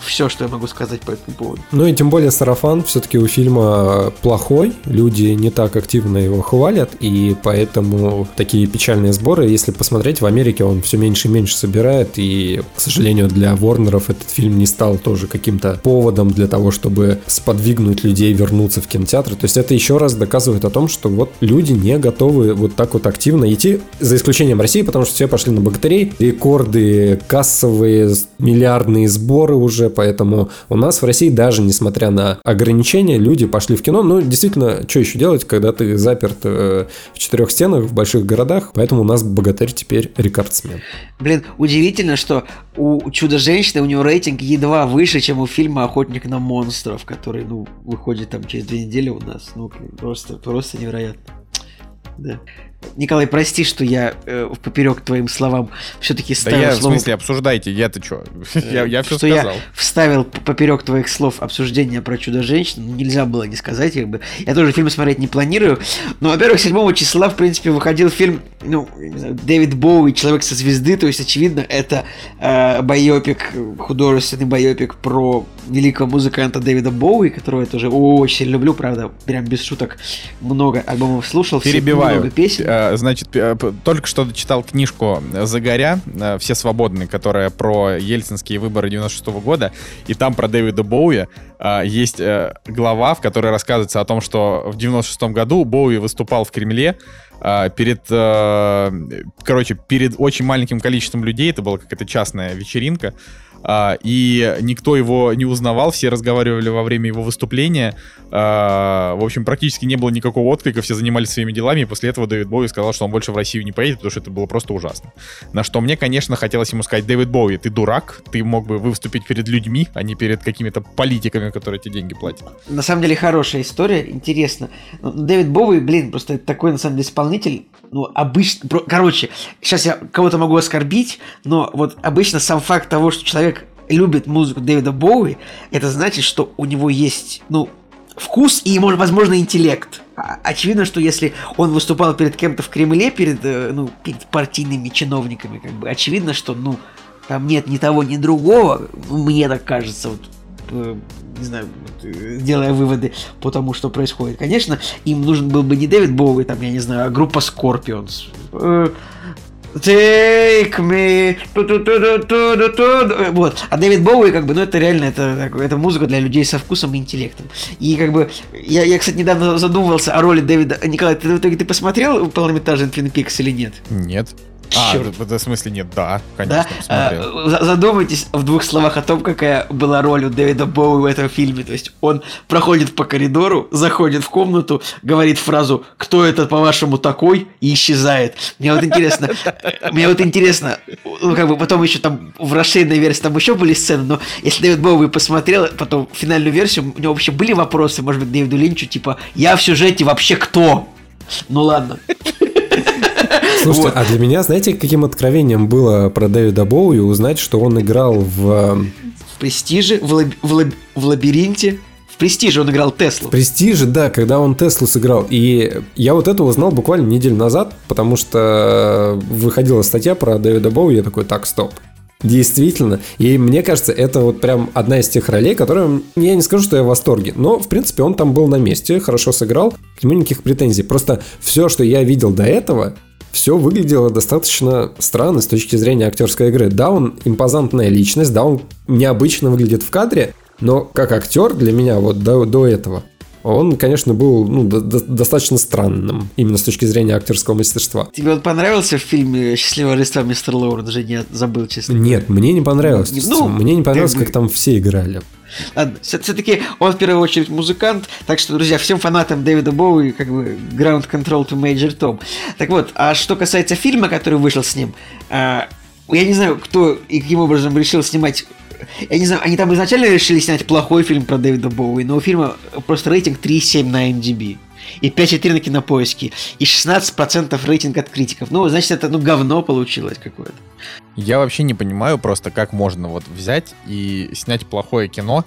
Все, что я могу сказать по этому поводу. Ну и тем более сарафан все-таки у фильма плохой, люди не так активно его хвалят, и поэтому такие печальные сборы, если посмотреть, в Америке Америке он все меньше и меньше собирает, и, к сожалению, для Ворнеров этот фильм не стал тоже каким-то поводом для того, чтобы сподвигнуть людей вернуться в кинотеатры. То есть это еще раз доказывает о том, что вот люди не готовы вот так вот активно идти, за исключением России, потому что все пошли на богатырей, рекорды кассовые, миллиардные сборы уже, поэтому у нас в России даже несмотря на ограничения, люди пошли в кино. Ну, действительно, что еще делать, когда ты заперт э, в четырех стенах в больших городах, поэтому у нас богатырь теперь рекорд рекордсмен. Блин, удивительно, что у Чудо-женщины у него рейтинг едва выше, чем у фильма «Охотник на монстров», который, ну, выходит там через две недели у нас. Ну, просто, просто невероятно. Да. Николай, прости, что я э, поперек твоим словам все-таки ставил Да я, слово... в смысле, обсуждайте, я-то что? я, я все что сказал. я вставил поперек твоих слов обсуждение про Чудо-женщину, ну, нельзя было не сказать, как бы. Я тоже фильм смотреть не планирую, но, во-первых, 7 числа, в принципе, выходил фильм, ну, Дэвид Боуи, Человек со звезды, то есть, очевидно, это э, байопик, художественный байопик про великого музыканта Дэвида Боуи, которого я тоже очень люблю, правда, прям без шуток много альбомов слушал, Перебиваю. много песен. э, значит, п- только что читал книжку Загоря э, «Все свободны», которая про ельцинские выборы 96 года, и там про Дэвида Боуи э, есть э, глава, в которой рассказывается о том, что в 96 году Боуи выступал в Кремле э, перед, э, короче, перед очень маленьким количеством людей, это была какая-то частная вечеринка, а, и никто его не узнавал, все разговаривали во время его выступления. А, в общем, практически не было никакого отклика, все занимались своими делами, и после этого Дэвид Боуи сказал, что он больше в Россию не поедет, потому что это было просто ужасно. На что мне, конечно, хотелось ему сказать, Дэвид Боуи, ты дурак, ты мог бы выступить перед людьми, а не перед какими-то политиками, которые тебе деньги платят. На самом деле хорошая история, интересно. Ну, Дэвид Боуи, блин, просто такой на самом деле исполнитель, ну, обычно, короче, сейчас я кого-то могу оскорбить, но вот обычно сам факт того, что человек любит музыку Дэвида Боуи, это значит, что у него есть, ну, вкус и, может, возможно, интеллект. А- Очевидно, что если он выступал перед кем-то в Кремле, перед, э, ну, перед партийными чиновниками, как бы, очевидно, что, ну, там нет ни того, ни другого, мне так кажется, вот, э, не знаю, э, делая выводы по тому, что происходит. Конечно, им нужен был бы не Дэвид Боуи, там, я не знаю, а группа Scorpions. Take me. Ту-ту-ту-ту-ту-ту-ту. Вот. А Дэвид Боуи, как бы, ну, это реально, это, это музыка для людей со вкусом и интеллектом. И, как бы, я, я кстати, недавно задумывался о роли Дэвида... Николай, ты, итоге ты посмотрел полнометражный Twin Peaks или нет? Нет. А, в, в смысле нет, да, Да? конечно, посмотрел. А, за- Задумайтесь в двух словах о том, какая была роль у Дэвида Боуи в этом фильме. То есть он проходит по коридору, заходит в комнату, говорит фразу «Кто это, по-вашему, такой?» и исчезает. Мне вот интересно, мне вот интересно, ну, как бы потом еще там в расширенной версии там еще были сцены, но если Дэвид Боуи посмотрел потом финальную версию, у него вообще были вопросы, может быть, Дэвиду Линчу, типа «Я в сюжете вообще кто?» Ну ладно. Слушайте, Вот. а для меня, знаете, каким откровением было про Дэвида Боуи узнать, что он играл в э, В «Престиже», в, лаб- в лаб- в «Лабиринте». В «Престиже» он играл Теслу. Престиже, да, когда он Теслу сыграл. И я вот это узнал буквально неделю назад, потому что выходила статья про Дэвида Боуи, я такой, так, стоп. Действительно. И мне кажется, это вот прям одна из тех ролей, которые... Я не скажу, что я в восторге, но, в принципе, он там был на месте, хорошо сыграл, к нему никаких претензий. Просто все, что я видел до этого, все выглядело достаточно странно с точки зрения актерской игры. Да, он импозантная личность, да, он необычно выглядит в кадре, но как актер для меня вот до, до этого, он, конечно, был ну, до- до- достаточно странным, именно с точки зрения актерского мастерства. Тебе вот понравился в фильме «Счастливое Рождество, мистер Лоуренс»? Уже не забыл, честно. Нет, мне не понравилось. Ну, мне не понравилось, как как там все играли. Ладно, все-таки он в первую очередь музыкант, так что, друзья, всем фанатам Дэвида Боуи, как бы, ground control to Major Tom. Так вот, а что касается фильма, который вышел с ним, а, я не знаю, кто и каким образом решил снимать я не знаю, они там изначально решили снять плохой фильм про Дэвида Боуи, но у фильма просто рейтинг 3,7 на MDB. И 5,4 на кинопоиске. И 16% рейтинг от критиков. Ну, значит, это ну говно получилось какое-то. Я вообще не понимаю просто, как можно вот взять и снять плохое кино.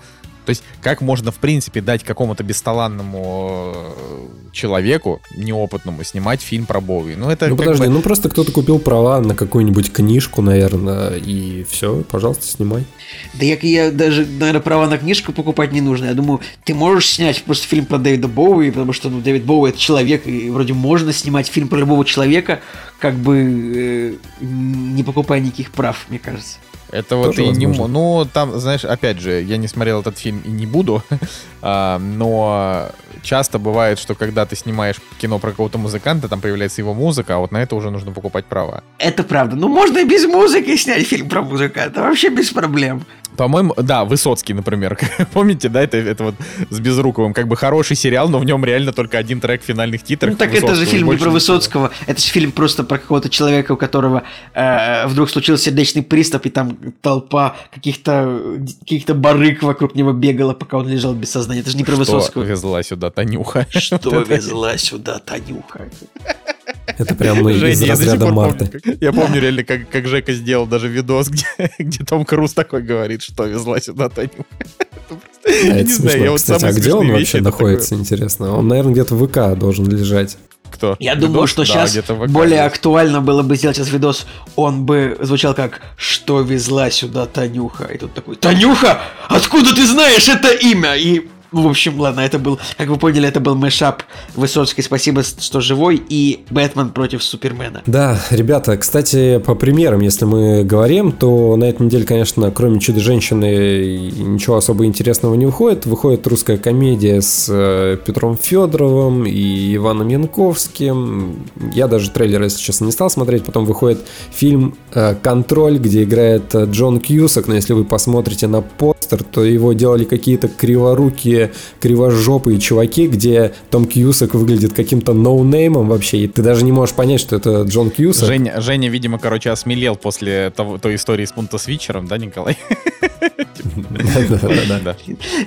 То есть, как можно, в принципе, дать какому-то бесталанному э, человеку, неопытному, снимать фильм про Боуи? Ну, это Ну подожди, бы- ну просто кто-то купил права на какую-нибудь книжку, наверное, и все, пожалуйста, снимай. Да я, я даже, наверное, права на книжку покупать не нужно. Я думаю, ты можешь снять просто фильм про Дэвида Боуи, потому что, ну, Дэвид Боуи это человек, и вроде можно снимать фильм про любого человека, как бы э, не покупая никаких прав, мне кажется. Это вот Тоже и не... Ну, там, знаешь, опять же, я не смотрел этот фильм и не буду, а, но часто бывает, что когда ты снимаешь кино про какого-то музыканта, там появляется его музыка, а вот на это уже нужно покупать права. Это правда. Ну, можно и без музыки снять фильм про музыканта, вообще без проблем. По-моему, да, Высоцкий, например. Помните, да, это, это вот с Безруковым. Как бы хороший сериал, но в нем реально только один трек в финальных титрах. Ну, так это же Высоцкого, фильм не про ничего. Высоцкого, это же фильм просто про какого-то человека, у которого э, вдруг случился сердечный приступ, и там толпа каких-то каких барык вокруг него бегала, пока он лежал без сознания. Это же не про Что Высоцкого. везла сюда Танюха. Что везла сюда Танюха? Это прям из Женя, сих разряда пор Марты. помню, Я помню реально, как, как Жека сделал даже видос, где, где Том Круз такой говорит, что везла сюда Танюха. Я это не смешно. знаю, я вот Кстати, а где он вообще находится, интересно? Он, наверное, где-то в ВК должен лежать. Кто? Я Видос? думаю, что Да, сейчас более актуально было бы сделать сейчас видос, он бы звучал как «Что везла сюда Танюха?» И тут такой «Танюха? Откуда ты знаешь это имя?» И В общем, ладно, это был, как вы поняли, это был мэшап Высоцкий, спасибо, что живой, и Бэтмен против Супермена. Да, ребята, кстати, по примерам, если мы говорим, то на этой неделе, конечно, кроме «Чудо-женщины» ничего особо интересного не выходит. Выходит русская комедия с э, Петром Федоровым и Иваном Янковским. Я даже трейлер, если честно, не стал смотреть. Потом выходит фильм э, «Контроль», где играет э, Джон Кьюсак, но если вы посмотрите на постер, то его делали какие-то криворукие кривожопые чуваки, где Том Кьюсак выглядит каким-то no name ом вообще, и ты даже не можешь понять, что это Джон Кьюсак. Женя, Женя видимо, короче, осмелел после того, той истории с Пунта Свитчером, да, Николай?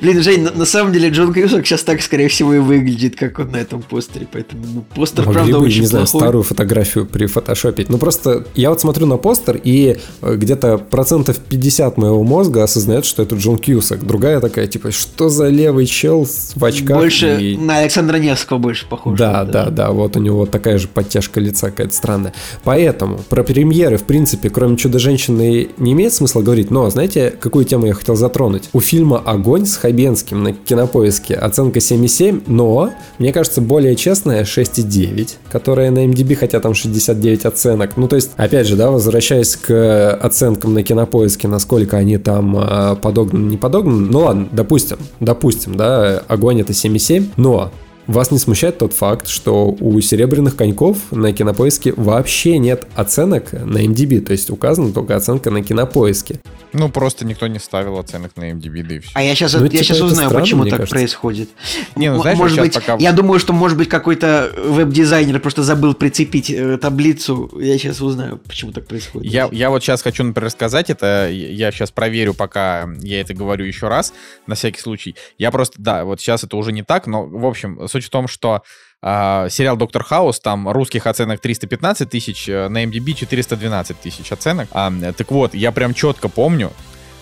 Блин, Жень, на самом деле Джон Кьюсак сейчас так, скорее всего, и выглядит, как он на этом постере, поэтому ну, постер, правда, очень не знаю, старую фотографию при фотошопить. Ну просто я вот смотрю на постер, и э, где-то процентов 50 моего мозга осознает, что это Джон Кьюсак. Другая такая, типа, что за левый чел в очках? Больше на Александра Невского больше похож. Да, да, да, вот у него такая же подтяжка лица какая-то странная. Поэтому про премьеры, в принципе, кроме Чудо-женщины, не имеет смысла говорить, но знаете, какую тему я хотел затронуть? У фильма «Огонь» с Хабенским на Кинопоиске оценка 7,7, но, мне кажется, более честная 6,9, которая на MDB, хотя там 69 оценок. Ну, то есть, опять же, да, возвращаясь к оценкам на Кинопоиске, насколько они там э, подогнаны, не подогнаны, ну ладно, допустим, допустим, да, огонь это 7,7, но вас не смущает тот факт, что у серебряных коньков на кинопоиске вообще нет оценок на MDB, то есть указана только оценка на кинопоиске. Ну, просто никто не ставил оценок на MDB, да и все. А я сейчас, ну, я типа сейчас узнаю, странно, почему так кажется. происходит. Не, ну, знаешь, может быть, пока... Я думаю, что, может быть, какой-то веб-дизайнер просто забыл прицепить э, таблицу. Я сейчас узнаю, почему так происходит. Я, я вот сейчас хочу, например, сказать это. Я сейчас проверю, пока я это говорю еще раз, на всякий случай. Я просто, да, вот сейчас это уже не так, но, в общем, суть в том, что э, сериал «Доктор Хаус», там русских оценок 315 тысяч, э, на MDB 412 тысяч оценок. А, так вот, я прям четко помню,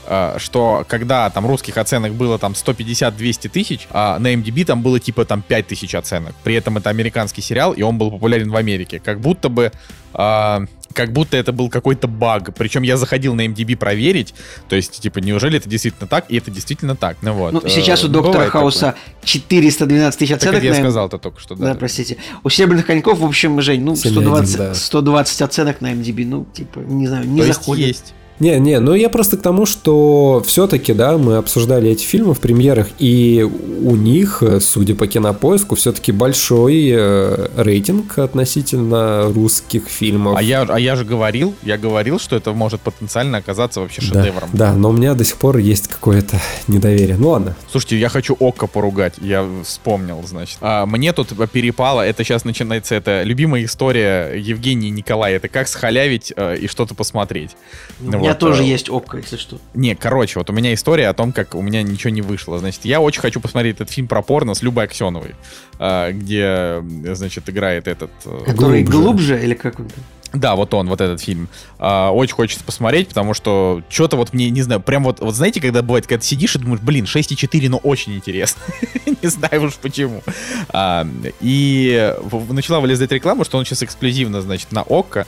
э, что когда там русских оценок было там 150-200 тысяч, а на MDB там было типа там 5 тысяч оценок. При этом это американский сериал, и он был популярен в Америке. Как будто бы э, как будто это был какой-то баг. Причем я заходил на MDB проверить, то есть, типа, неужели это действительно так? И это действительно так. Ну вот. Ну, сейчас у Доктора Хауса такое. 412 тысяч оценок. Так я на... сказал-то только что, да. Да, простите. У Серебряных коньков, в общем, Жень, ну, 120, 1, да. 120 оценок на MDB, ну, типа, не знаю, не то заходит. Есть, есть. Не, не, ну я просто к тому, что все-таки, да, мы обсуждали эти фильмы в премьерах, и у них, судя по кинопоиску, все-таки большой э, рейтинг относительно русских фильмов. А я, а я же говорил, я говорил, что это может потенциально оказаться вообще шедевром. Да, да но у меня до сих пор есть какое-то недоверие. Ну ладно. Слушайте, я хочу Окко поругать, я вспомнил, значит. А, мне тут перепало, это сейчас начинается, это любимая история Евгения и Николая, это как схалявить э, и что-то посмотреть. Ну, вот, меня тоже э, есть ОККО, если что. Не, короче, вот у меня история о том, как у меня ничего не вышло. Значит, я очень хочу посмотреть этот фильм про порно с Любой Аксеновой, э, где, значит, играет этот... Э, Который глубже, глубже или как он? Да, вот он, вот этот фильм. А, очень хочется посмотреть, потому что что-то вот мне, не знаю, прям вот, вот знаете, когда бывает, когда ты сидишь и думаешь, блин, 6,4, но очень интересно. не знаю уж почему. А, и начала вылезать реклама, что он сейчас эксклюзивно, значит, на ОККО.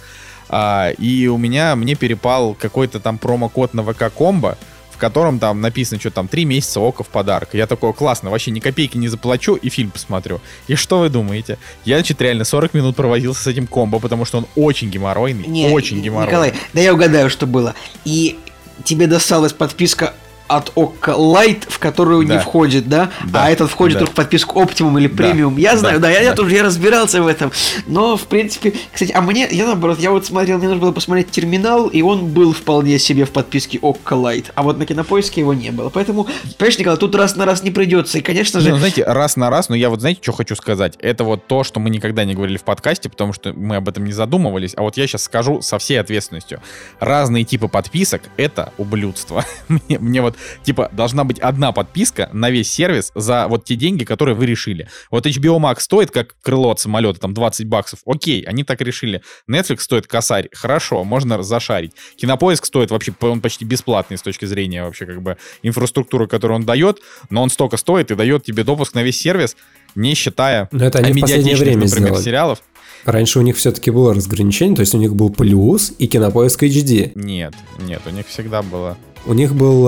А, и у меня, мне перепал какой-то там промокод на ВК Комбо, в котором там написано, что там 3 месяца ока в подарок. Я такой, классно, вообще ни копейки не заплачу и фильм посмотрю. И что вы думаете? Я, значит, реально 40 минут проводился с этим комбо, потому что он очень геморройный. Не, очень геморройный. Николай, да я угадаю, что было. И тебе досталась подписка от ОККО Light, в которую да. не входит, да? да? А этот входит да. только в подписку Optimum или Premium. Да. Я знаю, да, да, я, да. я тоже я разбирался в этом. Но, в принципе, кстати, а мне, я наоборот, я вот смотрел, мне нужно было посмотреть терминал, и он был вполне себе в подписке ОККО Light. А вот на кинопоиске его не было. Поэтому, понимаешь, Николай, тут раз на раз не придется. И, конечно же. Ну, знаете, раз на раз, но я вот знаете, что хочу сказать? Это вот то, что мы никогда не говорили в подкасте, потому что мы об этом не задумывались. А вот я сейчас скажу со всей ответственностью. Разные типы подписок это ублюдство. мне, мне вот, типа, должна быть одна подписка на весь сервис за вот те деньги, которые вы решили. Вот HBO Max стоит как крыло от самолета, там 20 баксов. Окей, они так решили. Netflix стоит косарь. Хорошо, можно зашарить. Кинопоиск стоит вообще, он почти бесплатный с точки зрения вообще как бы инфраструктуры, которую он дает, но он столько стоит и дает тебе допуск на весь сервис, не считая но это они в последнее время например, сделали. сериалов. Раньше у них все-таки было разграничение, то есть у них был плюс и кинопоиск HD. Нет, нет, у них всегда было. У них был,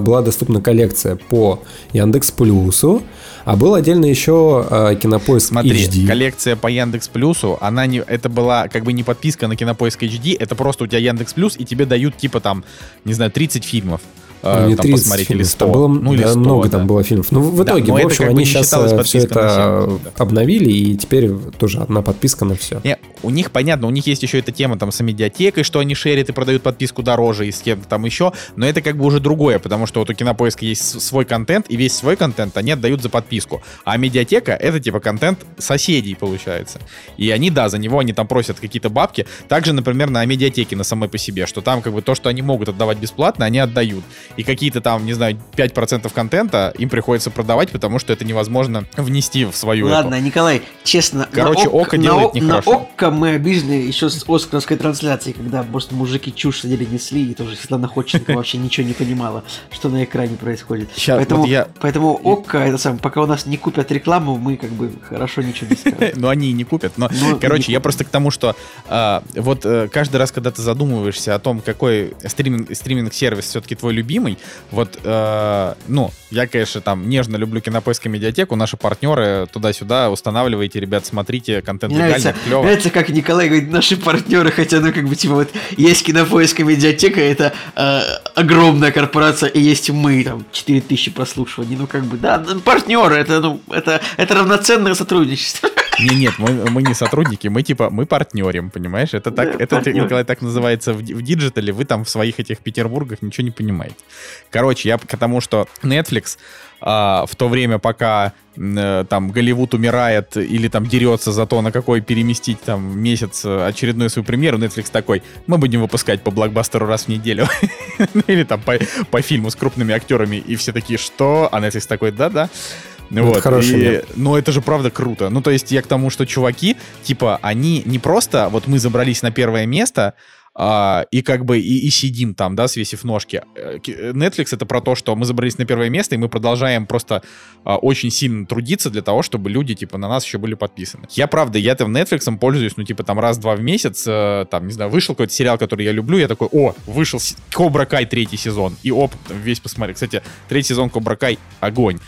была доступна коллекция по Яндекс Плюсу, а был отдельно еще э, Кинопоиск Смотри, HD. коллекция по Яндекс Плюсу, она не, это была как бы не подписка на Кинопоиск HD, это просто у тебя Яндекс Плюс, и тебе дают типа там, не знаю, 30 фильмов. Ну, не там 30 посмотреть, фильмов, или 100. там было ну, или да, 100, много да. там было фильмов. Ну, в Да, итоге, но в это общем, они сейчас все это всех, да. обновили, и теперь тоже одна подписка на все. Не, у них, понятно, у них есть еще эта тема там с медиатекой, что они шерят и продают подписку дороже, и с кем-то там еще, но это как бы уже другое, потому что вот у Кинопоиска есть свой контент, и весь свой контент они отдают за подписку. А медиатека — это типа контент соседей, получается. И они, да, за него они там просят какие-то бабки. Также, например, на медиатеке на самой по себе, что там как бы то, что они могут отдавать бесплатно, они отдают. И какие-то там, не знаю, 5% контента им приходится продавать, потому что это невозможно внести в свою эту- Ладно, Николай, честно, Короче, на Око на делает Ок- нехорошо. На ОККО мы обижены еще с Оскаровской трансляции, когда просто мужики чушь сидели, несли, и тоже Светлана Ходченко вообще ничего не понимала, что на экране происходит. Щас, Поэтому, вот я- поэтому ОККО, это сам, пока у нас не купят рекламу, мы как бы хорошо ничего не скажем. Но они и не купят. Но, Ну, короче, я просто к тому, что а, вот э, каждый раз, когда ты задумываешься о том, какой стриминг, стриминг-сервис все-таки твой любимый, вот, э, ну, я, конечно, там нежно люблю кинопоиск и медиатеку, наши партнеры туда-сюда устанавливайте, ребят, смотрите, контент Мне легальный, нравится, клево. нравится, как Николай говорит, наши партнеры, хотя, ну, как бы, типа, вот, есть кинопоиск и медиатека, это э, огромная корпорация, и есть мы, там, 4000 прослушиваний, ну, как бы, да, партнеры, это, ну, это, это равноценное сотрудничество. Не, нет, мы, мы не сотрудники, мы типа, мы партнерим, понимаешь? Это так, Да, это, партнеры. Николай, так называется в, в digital е, вы там в своих этих Петербургах ничего не понимаете. Короче, я к тому, что Netflix а, в то время, пока э, там Голливуд умирает или там дерется за то, на какой переместить там месяц э, очередную свою премьеру, Netflix такой, мы будем выпускать по блокбастеру раз в неделю. Или там по, по фильму с крупными актерами, и все такие, что? А Netflix такой, да-да. Это Вот, хороший и- но это же правда круто. Ну, то есть я к тому, что чуваки, типа, они не просто, вот мы забрались на первое место, а, и как бы и, и сидим там, да, свесив ножки. Э, ки- Netflix это про то, что мы забрались на первое место, и мы продолжаем просто а, очень сильно трудиться для того, чтобы люди, типа, на нас еще были подписаны. Я, правда, я там Netflix пользуюсь, ну, типа, там раз-два в месяц, э, там, не знаю, вышел какой-то сериал, который я люблю, я такой, о, вышел Кобра Кай третий сезон, и оп, там весь посмотрел. Кстати, третий сезон Кобра Кай огонь.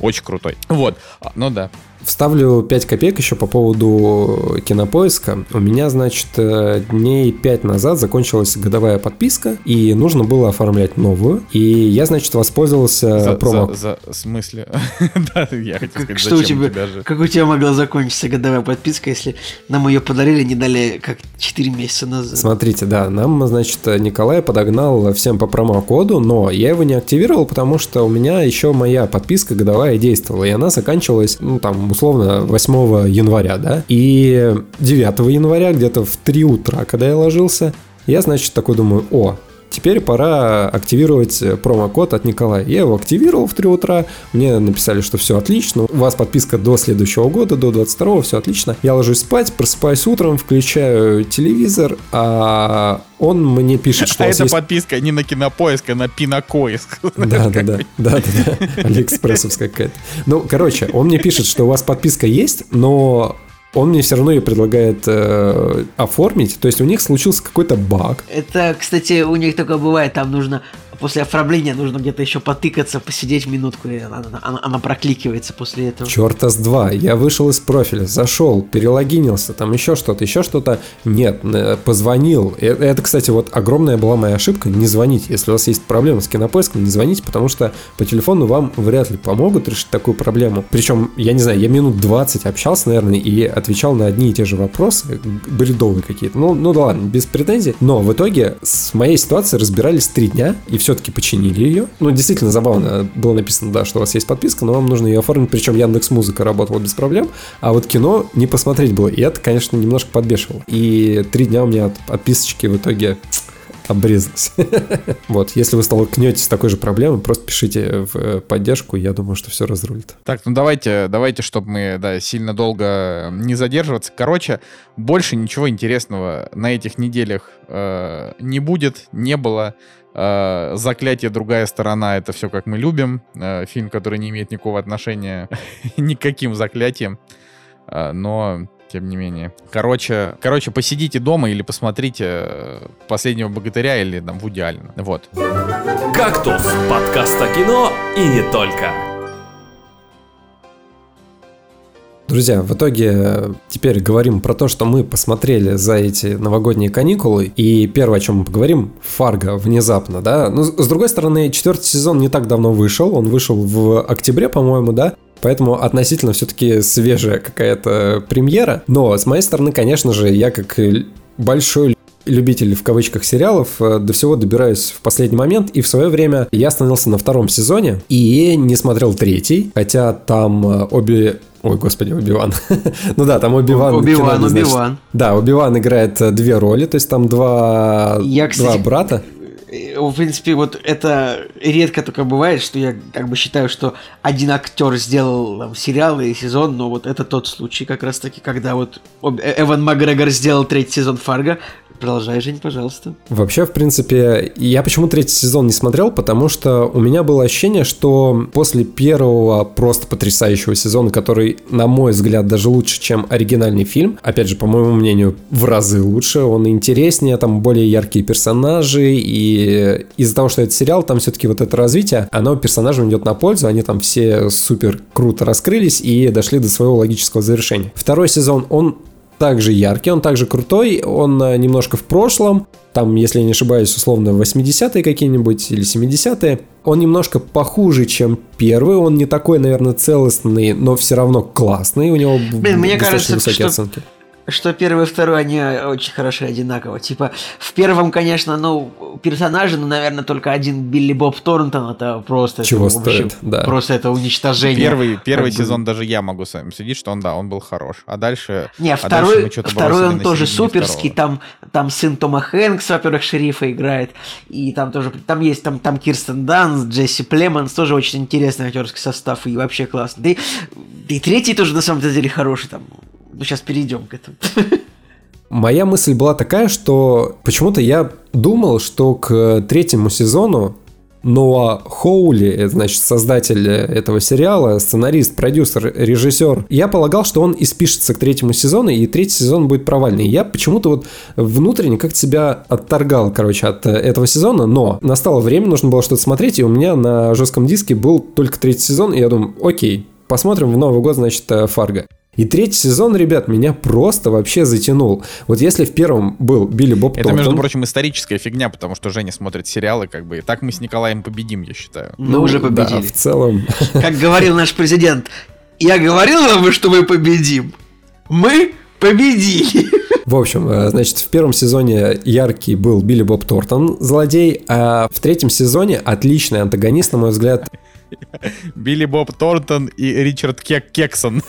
Очень крутой. Вот. Ну да. Вставлю 5 копеек еще по поводу кинопоиска. У меня, значит, э, дней 5 назад закончилась годовая подписка, и нужно было оформлять новую. И я, значит, воспользовался За, промо... за- за- в смысле? да, я хотел сказать, Что у тебя, тебя же? как у тебя могла закончиться годовая подписка, если нам ее подарили, не дали как 4 месяца назад? Смотрите, да, нам, значит, Николай подогнал всем по промокоду, но я его не активировал, потому что у меня еще моя подписка годовая действовала, и она заканчивалась, ну, там, условно, 8 января, да, и 9 января, где-то в 3 утра, когда я ложился, я, значит, такой думаю, о, Теперь пора активировать э, промокод от Николая. Я его активировал в 3 утра. Мне написали, что все отлично. У вас подписка до следующего года, до 22 все отлично. Я ложусь спать, просыпаюсь утром, включаю телевизор, а он мне пишет, что А это есть... подписка не на кинопоиск, а на пинокоиск. Да, да, да, да, да, да, Алиэкспрессовская какая-то. Ну, короче, он мне пишет, что у вас подписка есть, но он мне все равно ее предлагает э, оформить. То есть у них случился какой-то баг. Это, кстати, у них такое бывает, там нужно после оформления нужно где-то еще потыкаться, посидеть минутку, и она, она- она прокликивается после этого. Черта с два. Я вышел из профиля, зашел, перелогинился, там еще что-то, еще что-то. Нет, э, позвонил. Э, Это, кстати, вот огромная была моя ошибка. Не звонить. Если у вас есть проблемы с кинопоиском, не звоните, потому что по телефону вам вряд ли помогут решить такую проблему. Причем, я не знаю, я минут 20 общался, наверное, и отвечал на одни и те же вопросы, бредовые какие-то. Ну, ну да ладно, без претензий. Но в итоге с моей ситуацией разбирались три дня и все-таки починили ее. Ну, действительно забавно было написано, да, что у вас есть подписка, но вам нужно ее оформить. Причем Яндекс Музыка работала без проблем, а вот кино не посмотреть было. И это, конечно, немножко подбешивало. И три дня у меня от подписочки в итоге обрезалось. Вот, если вы столкнетесь с такой же проблемой, просто пишите в э, поддержку, я думаю, что все разрулит. Так, ну давайте, давайте, чтобы мы, да, сильно долго не задерживаться. Короче, больше ничего интересного на этих неделях э, не будет, не было. Э, Заклятие другая сторона это все как мы любим. Э, фильм, который не имеет никакого отношения ни к каким заклятиям. Э, но тем не менее. Короче, короче, посидите дома или посмотрите «Последнего богатыря» или там Вуди Аллена. Вот. «Кактус» — подкаст о кино и не только. Друзья, в итоге э, теперь говорим про то, что мы посмотрели за эти новогодние каникулы. И первое, о чем мы поговорим, Фарго внезапно, да. Но с другой стороны, четвертый сезон не так давно вышел. Он вышел в октябре, по-моему, да. Поэтому относительно все-таки свежая какая-то премьера. Но с моей стороны, конечно же, я как большой любитель в кавычках сериалов, э, до всего добираюсь в последний момент, и в свое время я остановился на втором сезоне и не смотрел третий, хотя там э, обе Ой, господи, Оби-Ван. ну да, там Оби-Ван. Оби-Ван, Оби-Ван. Да, Оби-Ван играет э, две роли, то есть там два, я, кстати, два брата. В принципе, вот это редко только бывает, что я как бы считаю, что один актер сделал там, сериал и сезон, но вот это тот случай как раз таки, когда вот Эван Макгрегор сделал третий сезон Фарго, Продолжай, Жень, пожалуйста. Вообще, в принципе, я почему третий сезон не смотрел, потому что у меня было ощущение, что после первого просто потрясающего сезона, который, на мой взгляд, даже лучше, чем оригинальный фильм, опять же, по моему мнению, в разы лучше, он интереснее, там более яркие персонажи, и из-за того, что это сериал, там все-таки вот это развитие, оно персонажам идет на пользу, они там все супер круто раскрылись и дошли до своего логического завершения. Второй сезон, он также яркий, он также крутой, он э, немножко в прошлом, там, если я не ошибаюсь, условно 80-е какие-нибудь или 70-е. Он немножко похуже, чем первый, он не такой, наверное, целостный, но все равно классный, у него Блин, мне кажется, высокие что оценки что первый и второй, они очень хороши одинаково. Типа, в первом, конечно, ну, персонажи, ну, наверное, только один Билли Боб Торнтон, это просто... Чего это, стоит, вообще, да. Просто это уничтожение. Первый, первый сезон даже я могу с вами судить, что он, да, он был хорош. А дальше... Не, а второй, дальше мы что-то второй он тоже суперский, второго. там, там сын Тома Хэнкс, во-первых, шерифа играет, и там тоже, там есть, там, там Кирстен Данс, Джесси Племонс, тоже очень интересный актерский состав, и вообще классно. Да и, да и третий тоже, на самом деле, хороший, там, ну, сейчас перейдем к этому. Моя мысль была такая, что почему-то я думал, что к третьему сезону Ноа Хоули, это значит создатель этого сериала, сценарист, продюсер, режиссер, я полагал, что он испишется к третьему сезону, и третий сезон будет провальный. Я почему-то вот внутренне как-то себя отторгал, короче, от этого сезона, но настало время, нужно было что-то смотреть, и у меня на жестком диске был только третий сезон, и я думаю, окей, посмотрим в Новый год, значит, Фарго. И третий сезон, ребят, меня просто вообще затянул. Вот если в первом был Билли Боб Это, Торнтон, между прочим, историческая фигня, потому что Женя смотрит сериалы, как бы, и так мы с Николаем победим, я считаю. Мы уже Ну, да, победили. в целом. Как говорил наш президент, я говорил вам, что мы победим. Мы победили. В общем, э, значит, в первом сезоне яркий был Билли Боб Тортон, злодей, а в третьем сезоне отличный антагонист, на мой взгляд, Билли Боб Торнтон и Ричард Кек Кексон.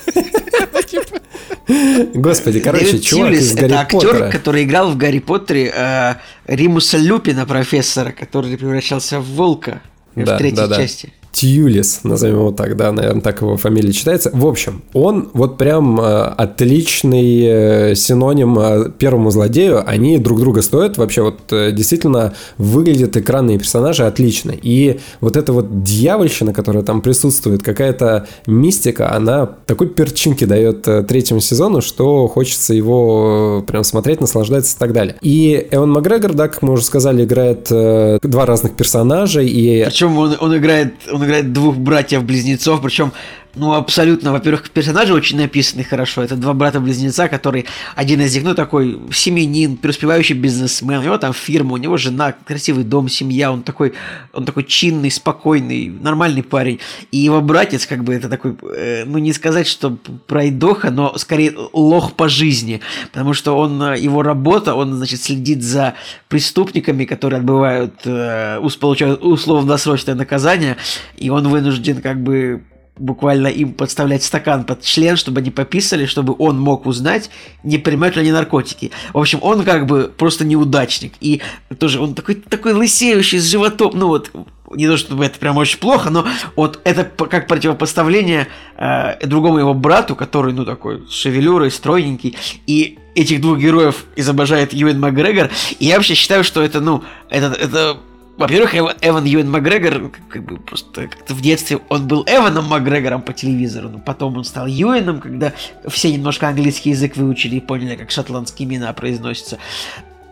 Господи, короче, Дэвид чувак Тьюлис из это Гарри актер, Поттера. который играл в Гарри Поттере э, Римуса Люпина, профессора, который превращался в волка Да, в третьей да, да. части. Тьюлис, назовем его так, да, наверное, так его фамилия читается. В общем, он вот прям э, отличный э, синоним э, первому злодею. Они друг друга стоят. Вообще вот действительно выглядят экранные персонажи отлично. И вот эта вот дьявольщина, которая там присутствует, какая-то мистика, она такой перчинки дает третьему сезону, что хочется его прям смотреть, наслаждаться и так далее. И Эван Макгрегор, да, как мы уже сказали, играет два разных персонажа, и Причем он, он играет, он играет двух братьев-близнецов, причем, ну, абсолютно, во-первых, персонажи очень написаны хорошо. Это два брата-близнеца, который один из них, ну, такой семенин, преуспевающий бизнесмен. У него там фирма, у него жена, красивый дом, семья. Он такой, он такой чинный, спокойный, нормальный парень. И его братец, как бы, это такой, э, ну, не сказать, что пройдоха, но скорее лох по жизни. Потому что он, э, его работа, он, значит, следит за преступниками, которые отбывают, э, получают условно-досрочное наказание, и он вынужден, как бы, буквально им подставлять стакан под член, чтобы они пописали, чтобы он мог узнать, не принимают ли они наркотики. В общем, он как бы просто неудачник. И тоже он такой, такой лысеющий с животом, ну вот, не то чтобы это прям очень плохо, но вот это как противопоставление э, другому его брату, который, ну, такой с шевелюрой, стройненький, и этих двух героев изображает Юэн Макгрегор, и я вообще считаю, что это, ну, это, это во-первых, Эван, Эван Юэн Макгрегор, как бы просто как-то в детстве он был Эваном Макгрегором по телевизору, но потом он стал Юэном, когда все немножко английский язык выучили и поняли, как шотландские имена произносятся.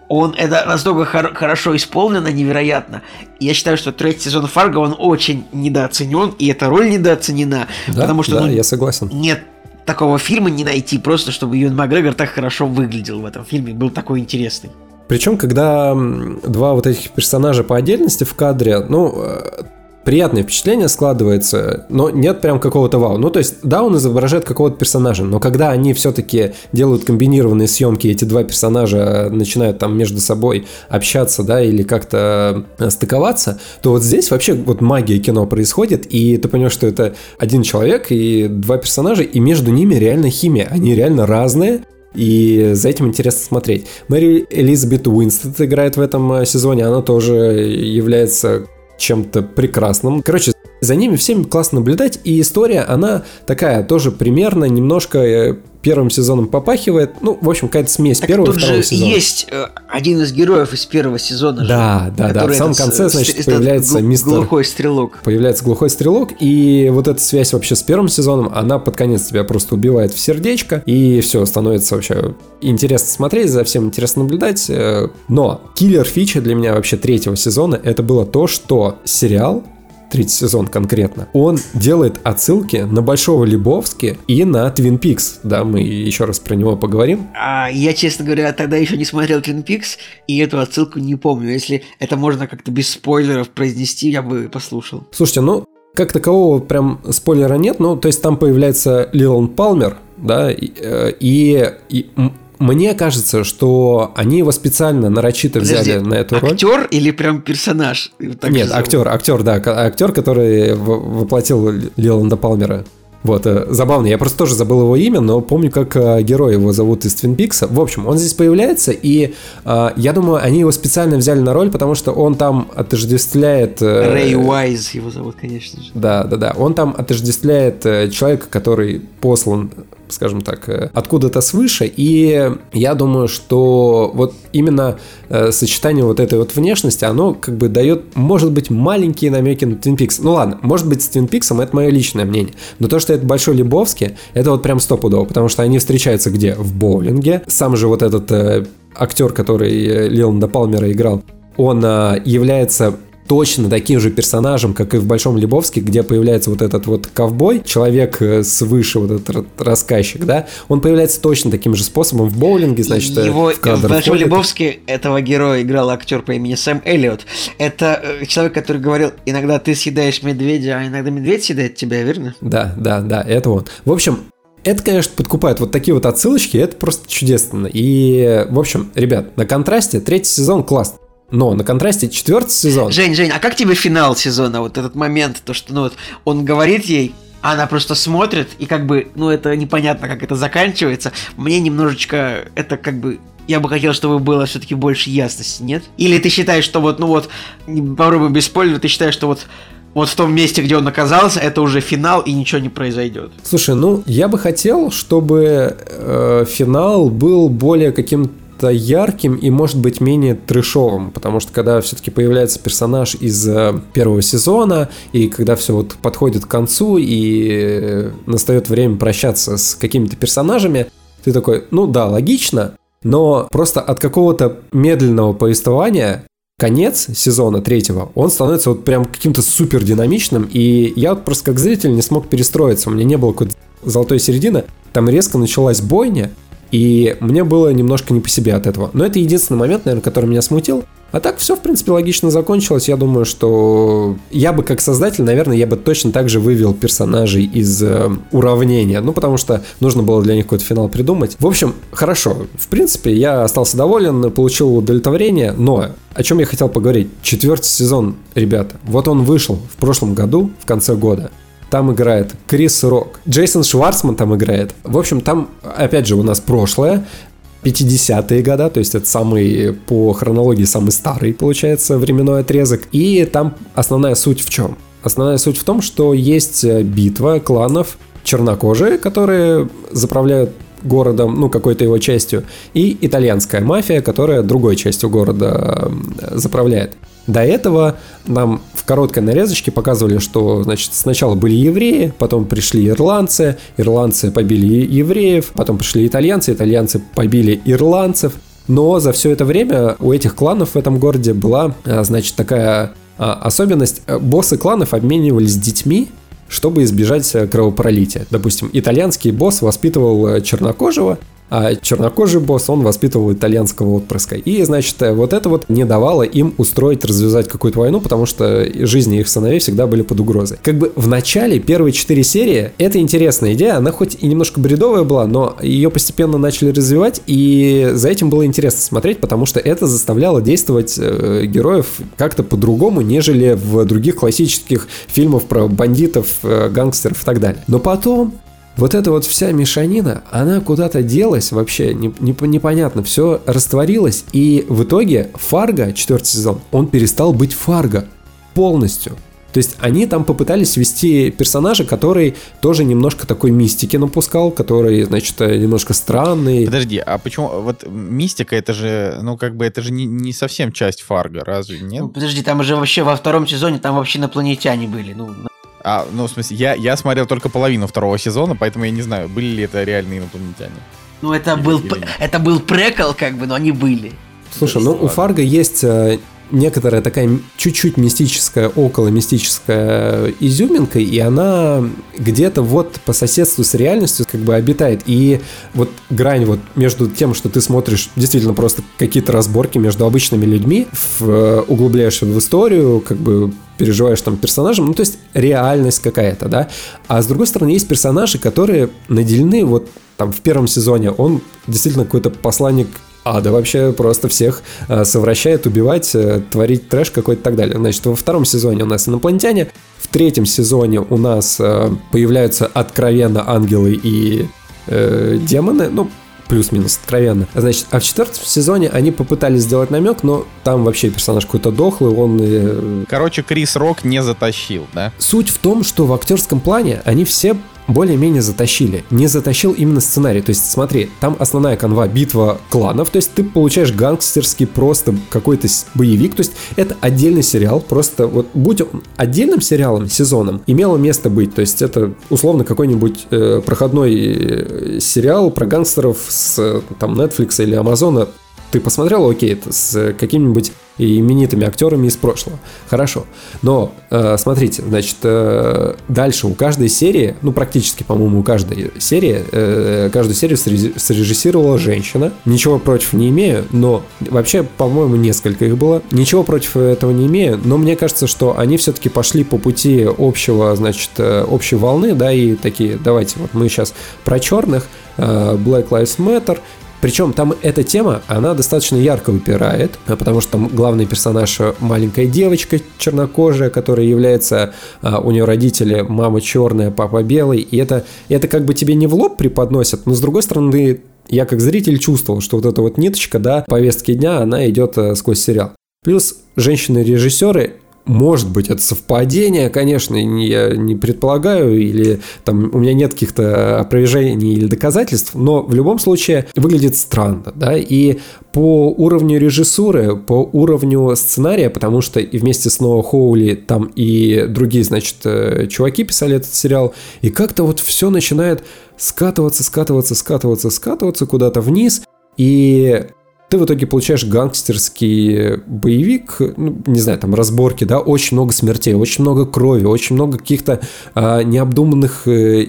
Он это настолько хор- хорошо исполнено, невероятно. Я считаю, что третий сезон Фарго, он очень недооценен, и эта роль недооценена, Да, потому что да, ну, я согласен. нет такого фильма не найти, просто чтобы Юэн Макгрегор так хорошо выглядел в этом фильме, был такой интересный. Причем, когда два вот этих персонажа по отдельности в кадре, ну, э, приятное впечатление складывается, но нет прям какого-то вау. Ну, то есть, да, он изображает какого-то персонажа, но когда они все-таки делают комбинированные съемки, эти два персонажа начинают там между собой общаться, да, или как-то э, стыковаться, то вот здесь вообще вот магия кино происходит, и ты понимаешь, что это один человек и два персонажа, и между ними реально химия, они реально разные, и за этим интересно смотреть. Мэри Элизабет Уинстед играет в этом э, сезоне, она тоже является чем-то прекрасным. Короче, за ними всеми классно наблюдать, и история, она такая тоже примерно немножко э, первым сезоном попахивает. Ну, в общем, какая-то смесь Так первого и второго же сезона. есть э, один из героев из первого сезона. же, Да, да, да. В самом этот, конце, э, значит, появляется мистер Глухой стрелок. появляется глухой стрелок, и вот эта связь вообще с первым сезоном, она под конец тебя просто убивает в сердечко, и все, становится вообще интересно смотреть, за всем интересно наблюдать. э, Но киллер фича для меня вообще третьего сезона, это было то, что сериал третий сезон конкретно, он делает отсылки на Большого Лебовски и на Твин Пикс. Да, мы еще раз про него поговорим. А я, честно говоря, тогда еще не смотрел Twin Peaks, и эту отсылку не помню. Если это можно как-то без спойлеров произнести, я бы послушал. Слушайте, ну, как такового прям спойлера нет, ну, то есть там появляется Лилан Палмер, да, и, э, и- и мне кажется, что они его специально нарочито взяли Подожди, на эту роль. актер или прям персонаж? Так Нет, актер, актер, да, актер, который воплотил Лиланда Палмера. Вот, э, забавно, я просто тоже забыл его имя, но помню, как э, герой его зовут из Твин Пикса. В общем, он здесь появляется, и э, я думаю, они его специально взяли на роль, потому что он там отождествляет... э, Рэй Уайз его зовут, конечно же. Да, да, да. Он там отождествляет э, человека, который послан, скажем так, э, откуда-то свыше. И я думаю, что вот именно э, сочетание вот этой вот внешности, оно как бы дает, может быть, маленькие намеки на Twin Peaks. Ну ладно, может быть, с Twin Peaks это мое личное мнение. Но то, что это Большой Лебовский, это вот прям стопудово, потому что они встречаются где? В боулинге. Сам же вот этот э, актер, который э, Лиланда Палмера играл, он э, является точно таким же персонажем, как и в Большом Лебовске, где появляется вот этот вот ковбой, человек э, свыше, вот этот ра- рассказчик, да, он появляется точно таким же способом в боулинге, значит, э, Его в кадр в Большом входит. Лебовске этого героя играл актер по имени Сэм Эллиот. Это э, человек, который говорил, иногда ты съедаешь медведя, а иногда медведь съедает тебя, верно? Да, да, да, это он. В общем, это, конечно, подкупает вот такие вот отсылочки, это просто чудесно. И, в общем, ребят, на контрасте третий сезон класс. Но на контрасте четвертый сезон. Жень, Жень, а как тебе финал сезона? Вот этот момент, то, что ну, вот, он говорит ей, а она просто смотрит, и как бы, ну, это непонятно, как это заканчивается. Мне немножечко это как бы я бы хотел, чтобы было все-таки больше ясности, нет? Или ты считаешь, что вот, ну вот, попробуем без спойлера, ты считаешь, что вот вот в том месте, где он оказался, это уже финал и ничего не произойдет. Слушай, ну я бы хотел, чтобы э, финал был более каким-то ярким и, может быть, менее трешовым, потому что когда все-таки появляется персонаж из э, первого сезона, и когда все вот подходит к концу, и э, настает время прощаться с какими-то персонажами, ты такой, ну да, логично, но просто от какого-то медленного повествования конец сезона третьего, он становится вот прям каким-то супер динамичным, и я вот просто как зритель не смог перестроиться, у меня не было какой-то золотой середины, там резко началась бойня, и мне было немножко не по себе от этого. Но это единственный момент, наверное, который меня смутил. А так все, в принципе, логично закончилось. Я думаю, что я бы как создатель, наверное, я бы точно так же вывел персонажей из э, уравнения. Ну, потому что нужно было для них какой-то финал придумать. В общем, хорошо. В принципе, я остался доволен, получил удовлетворение. Но о чем я хотел поговорить? Четвертый сезон, ребята. Вот он вышел в прошлом году, в конце года. Там играет Крис Рок. Джейсон Шварцман там играет. В общем, там, опять же, у нас прошлое. 50-е года, то есть это самый, по хронологии, самый старый, получается, временной отрезок. И там основная суть в чем? Основная суть в том, что есть битва кланов чернокожие, которые заправляют городом, ну, какой-то его частью, и итальянская мафия, которая другой частью города э, заправляет. До этого нам в короткой нарезочке показывали, что значит, сначала были евреи, потом пришли ирландцы, ирландцы побили евреев, потом пришли итальянцы, итальянцы побили ирландцев. Но за все это время у этих кланов в этом городе была, а, значит, такая а, особенность. Боссы кланов обменивались детьми, чтобы избежать э, кровопролития. Допустим, итальянский босс воспитывал э, чернокожего, а чернокожий босс, он воспитывал итальянского отпрыска. И, значит, вот это вот не давало им устроить, развязать какую-то войну, потому что жизни их сыновей всегда были под угрозой. Как бы в начале первые четыре серии, это интересная идея, она хоть и немножко бредовая была, но ее постепенно начали развивать, и за этим было интересно смотреть, потому что это заставляло действовать э, героев как-то по-другому, нежели в других классических фильмах про бандитов, э, гангстеров и так далее. Но потом вот эта вот вся мешанина, она куда-то делась вообще, не, не, непонятно, все растворилось, и в итоге Фарго, четвертый сезон, он перестал быть Фарго полностью. То есть они там попытались ввести персонажа, который тоже немножко такой мистики напускал, который, значит, немножко странный. Подожди, а почему вот мистика это же, ну как бы это же не, не совсем часть Фарго, разве нет? Ну, подожди, там уже вообще во втором сезоне там вообще инопланетяне были, ну а, ну, в смысле, я, я смотрел только половину второго сезона, поэтому я не знаю, были ли это реальные инопланетяне. Ну, это или, был, или это был прекол, как бы, но они были. Слушай, ну, у Фарго есть э, некоторая такая чуть-чуть мистическая, около мистическая изюминка, и она где-то вот по соседству с реальностью как бы обитает. И вот грань вот между тем, что ты смотришь действительно просто какие-то разборки между обычными людьми, в, э, углубляешься в историю, как бы переживаешь там персонажем, ну то есть реальность какая-то, да. А с другой стороны есть персонажи, которые наделены вот там в первом сезоне он действительно какой-то посланник а, да вообще просто всех э, совращает, убивать, э, творить трэш какой-то и так далее. Значит, во втором сезоне у нас инопланетяне, в третьем сезоне у нас э, появляются откровенно ангелы и э, демоны, ну, плюс-минус откровенно. Значит, а в четвертом сезоне они попытались сделать намек, но там вообще персонаж какой-то дохлый, он... Короче, Крис Рок не затащил, да? Суть в том, что в актерском плане они все более-менее затащили. Не затащил именно сценарий. То есть, смотри, там основная канва битва кланов, то есть ты получаешь гангстерский просто какой-то боевик, то есть это отдельный сериал, просто вот будь он отдельным сериалом, сезоном, имело место быть, то есть это условно какой-нибудь э, проходной э, сериал про гангстеров с там Netflix или Амазона, ты посмотрел, окей, это с каким-нибудь именитыми актерами из прошлого. Хорошо. Но, э, смотрите, значит, э, дальше у каждой серии, ну, практически, по-моему, у каждой серии, э, каждую серию срежиссировала женщина. Ничего против не имею, но вообще, по-моему, несколько их было. Ничего против этого не имею, но мне кажется, что они все-таки пошли по пути общего, значит, э, общей волны, да, и такие, давайте, вот мы сейчас про черных, э, Black Lives Matter, причем там эта тема, она достаточно ярко выпирает, а, потому что там главный персонаж маленькая девочка чернокожая, которая является, а, у нее родители, мама черная, папа белый, и это, это как бы тебе не в лоб преподносят, но с другой стороны, я как зритель чувствовал, что вот эта вот ниточка, да, повестки дня, она идет сквозь сериал. Плюс женщины-режиссеры может быть, это совпадение, конечно, я не предполагаю, или там у меня нет каких-то опровержений или доказательств, но в любом случае выглядит странно, да, и по уровню режиссуры, по уровню сценария, потому что и вместе с Ноа Хоули там и другие, значит, э, чуваки писали этот сериал, и как-то вот все начинает скатываться, скатываться, скатываться, скатываться куда-то вниз, и ты в итоге получаешь гангстерский боевик, ну, не знаю, там разборки, да, очень много смертей, очень много крови, очень много каких-то а, необдуманных э,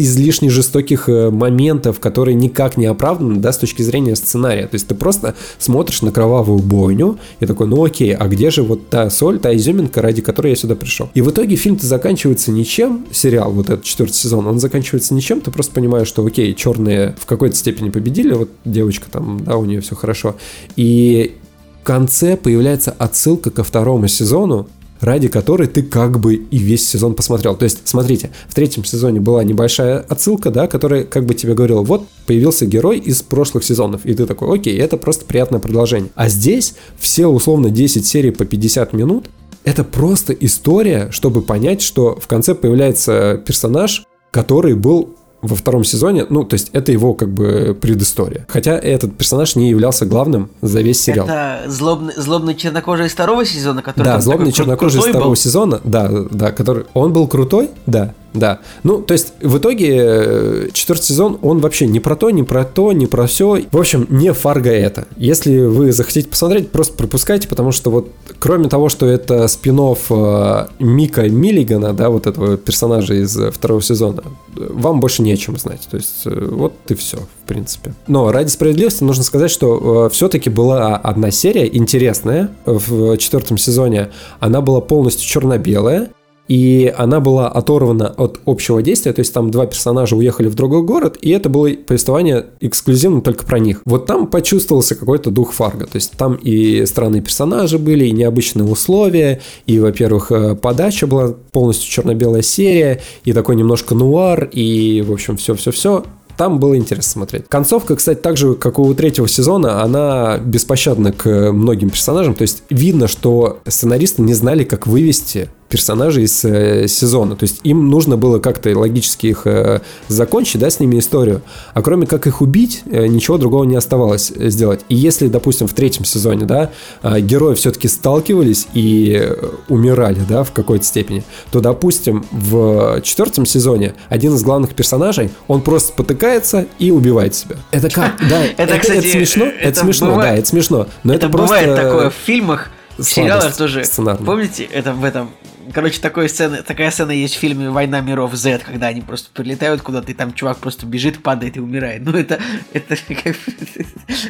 излишне жестоких э, моментов, которые никак не оправданы, да, с точки зрения сценария. То есть ты просто смотришь на кровавую бойню и такой, ну окей, а где же вот та соль, та изюминка, ради которой я сюда пришел? И в итоге фильм-то заканчивается ничем, сериал, вот этот четвертый сезон, он заканчивается ничем, ты просто понимаешь, что окей, черные в какой-то степени победили, вот девочка там, да, у нее все хорошо. И в конце появляется отсылка ко второму сезону, ради которой ты как бы и весь сезон посмотрел. То есть, смотрите, в третьем сезоне была небольшая отсылка, да, которая как бы тебе говорила, вот появился герой из прошлых сезонов, и ты такой, окей, это просто приятное продолжение. А здесь все условно 10 серий по 50 минут, это просто история, чтобы понять, что в конце появляется персонаж, который был во втором сезоне, ну, то есть это его как бы предыстория. Хотя этот персонаж не являлся главным за весь сериал. Это злобный, злобный чернокожий из второго сезона, который Да, злобный чернокожий из второго был? сезона, да, да, который... Он был крутой, да, да. Ну, то есть, в итоге, э, четвертый сезон, он вообще не про то, не про то, не про все. В общем, не Фарго это. Если вы захотите посмотреть, просто пропускайте, потому что вот, кроме того, что это спин Мика Миллигана, да, вот этого персонажа из э, второго сезона, э, вам больше не о чем знать. То есть, э, вот и все, в принципе. Но ради справедливости нужно сказать, что все-таки была одна серия интересная в четвертом сезоне. Она была полностью черно-белая. И она была оторвана от общего действия, то есть там два персонажа уехали в другой город, и это было повествование эксклюзивно только про них. Вот там почувствовался какой-то дух Фарго, то есть там и странные персонажи были, и необычные условия, и, во-первых, э, подача была полностью черно-белая серия, и такой немножко нуар, и, в общем, все-все-все. Там было интересно смотреть. Концовка, кстати, так же, как у третьего сезона, она беспощадна к многим персонажам. То есть видно, что сценаристы не знали, как вывести персонажей из э, сезона. То есть им нужно было как-то логически их э, закончить, да, с ними историю. А кроме как их убить, э, ничего другого не оставалось э, сделать. И если, допустим, в третьем сезоне, да, э, герои все-таки сталкивались и э, умирали, да, в какой-то степени, то, допустим, в четвертом сезоне один из главных персонажей, он просто потыкается и убивает себя. Это как? Да, Это, кстати, смешно, это, это смешно, бывает- да, это смешно. Но это, это бывает просто... такое в фильмах, в сериалах тоже. сценарная. Помните, это в этом. Короче, такой сцены, такая сцена есть в фильме «Война миров Z», когда они просто прилетают куда-то, и там чувак просто бежит, падает и умирает. Ну, это... это как-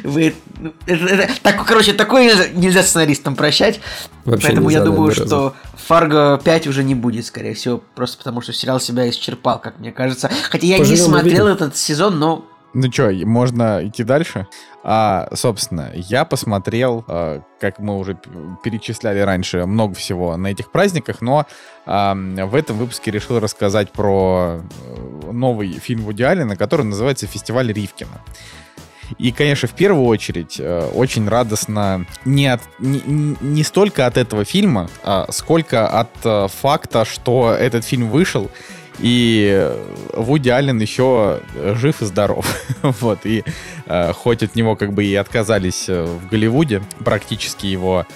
вы, ну, это- это- так, короче, такое нельзя, нельзя сценаристам прощать. Вообще поэтому нельзя, я думаю, что «Фарго 5» уже не будет, скорее всего, просто потому что сериал себя исчерпал, как мне кажется. Хотя я Поживем, не смотрел увидим. этот сезон, но Ну что, можно идти дальше? А, собственно, я посмотрел, э, как мы уже перечисляли раньше, много всего на этих праздниках, но в этом выпуске решил рассказать про э, новый фильм Вуди Аллена, который называется «Фестиваль Ривкина». И, конечно, в первую очередь э, очень радостно не, от, не, не- столько от этого фильма, а сколько от факта, что этот фильм вышел, и э, Вуди Аллен еще э, жив и здоров. вот, и э, хоть от него как бы и отказались э, в Голливуде, практически его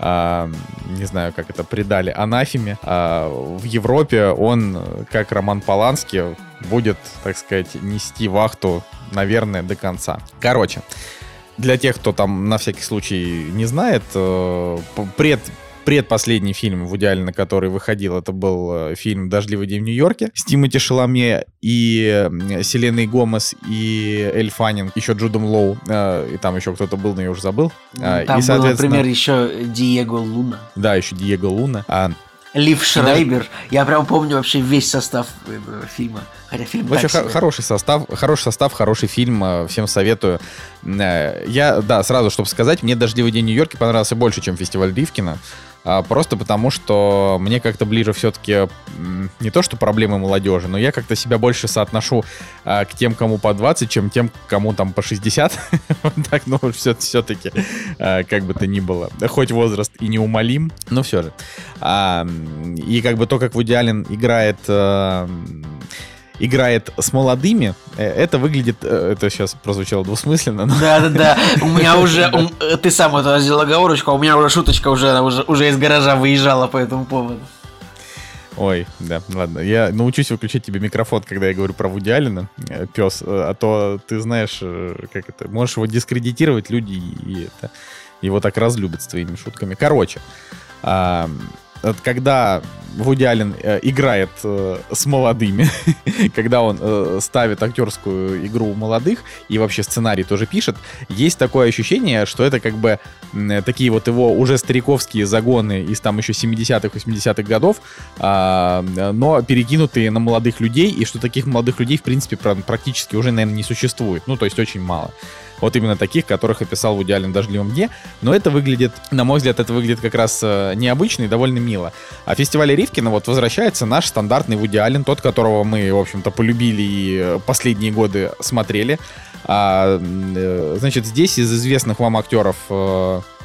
а, не знаю, как это предали анафеме. а, в Европе он, как Роман Полански, будет, так сказать, нести вахту, наверное, до конца. Короче, для тех, кто там на всякий случай не знает, пред предпоследний фильм Вуди Аллена, который выходил, это был э, фильм «Дождливый день в Нью-Йорке» с Тимоти Шаломе и э, Селеной Гомес и Эль Фаннинг, еще Джудом Лоу, э, и там еще кто-то был, но я уже забыл. А, там и, был, например, еще Диего Луна. Да, еще Диего Луна. А, Лив Шрайбер. Я прям помню вообще весь состав фильма. Хотя фильм Вообще себе. хороший состав, хороший состав, хороший фильм, э, всем советую. Э, Я, да, сразу, чтобы сказать, мне «Дождливый день в Нью-Йорке» понравился больше, чем фестиваль Ривкина. А, Просто потому, что мне как-то ближе все-таки не то, что проблемы молодежи, но я как-то себя больше соотношу а, к тем, кому по 20, чем тем, кому там по 60. Вот так, ну, все, все-таки, как бы то ни было. Хоть возраст и неумолим, но все же. А, И как бы то, как Вуди Аллен играет играет с молодыми, э, это выглядит, э, это сейчас прозвучало двусмысленно, но Да-да-да, у меня уже, э, ты сам это сделал оговорочку, а у меня уже шуточка уже, уже, уже из гаража выезжала по этому поводу. Ой, да, ладно. Я научусь выключать тебе микрофон, когда я говорю про Вуди Аллена, э, пес, а то ты знаешь, как это, можешь его дискредитировать, люди и это, его так разлюбят с твоими шутками. Короче, а, когда Вуди Аллен э, играет э, с молодыми, когда он э, ставит актерскую игру молодых и вообще сценарий тоже пишет, есть такое ощущение, что это как бы такие вот его уже стариковские загоны из там еще 70-х, 80-х годов, а, но перекинутые на молодых людей, и что таких молодых людей, в принципе, пра- практически уже, наверное, не существует. Ну, то есть очень мало. Вот именно таких, которых описал в «Дождливом дне». Но это выглядит, на мой взгляд, это выглядит как раз э, необычно и довольно мило. А в фестивале Ривкина вот возвращается наш стандартный Вуди Аллен, тот, которого мы, в общем-то, полюбили и э, последние годы смотрели. А, э, значит, здесь из известных вам актеров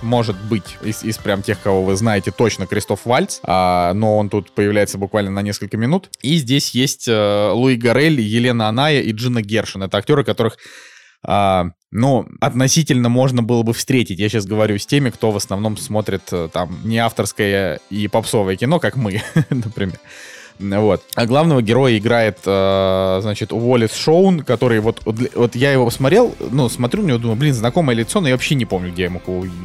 может быть из, из прям тех, кого вы знаете точно, Кристоф Вальц, а, но он тут появляется буквально на несколько минут. И здесь есть э, Луи Гарель, Елена Аная и Джина Гершин. Это актеры, которых а, ну, относительно можно было бы встретить. Я сейчас говорю с теми, кто в основном смотрит э, там не авторское и попсовое кино, как мы, например. Вот. А главного героя играет, э, значит, Уоллес Шоун, который вот, вот я его посмотрел, ну, смотрю на него, думаю, блин, знакомое лицо, но я вообще не помню, где я мог его увидеть.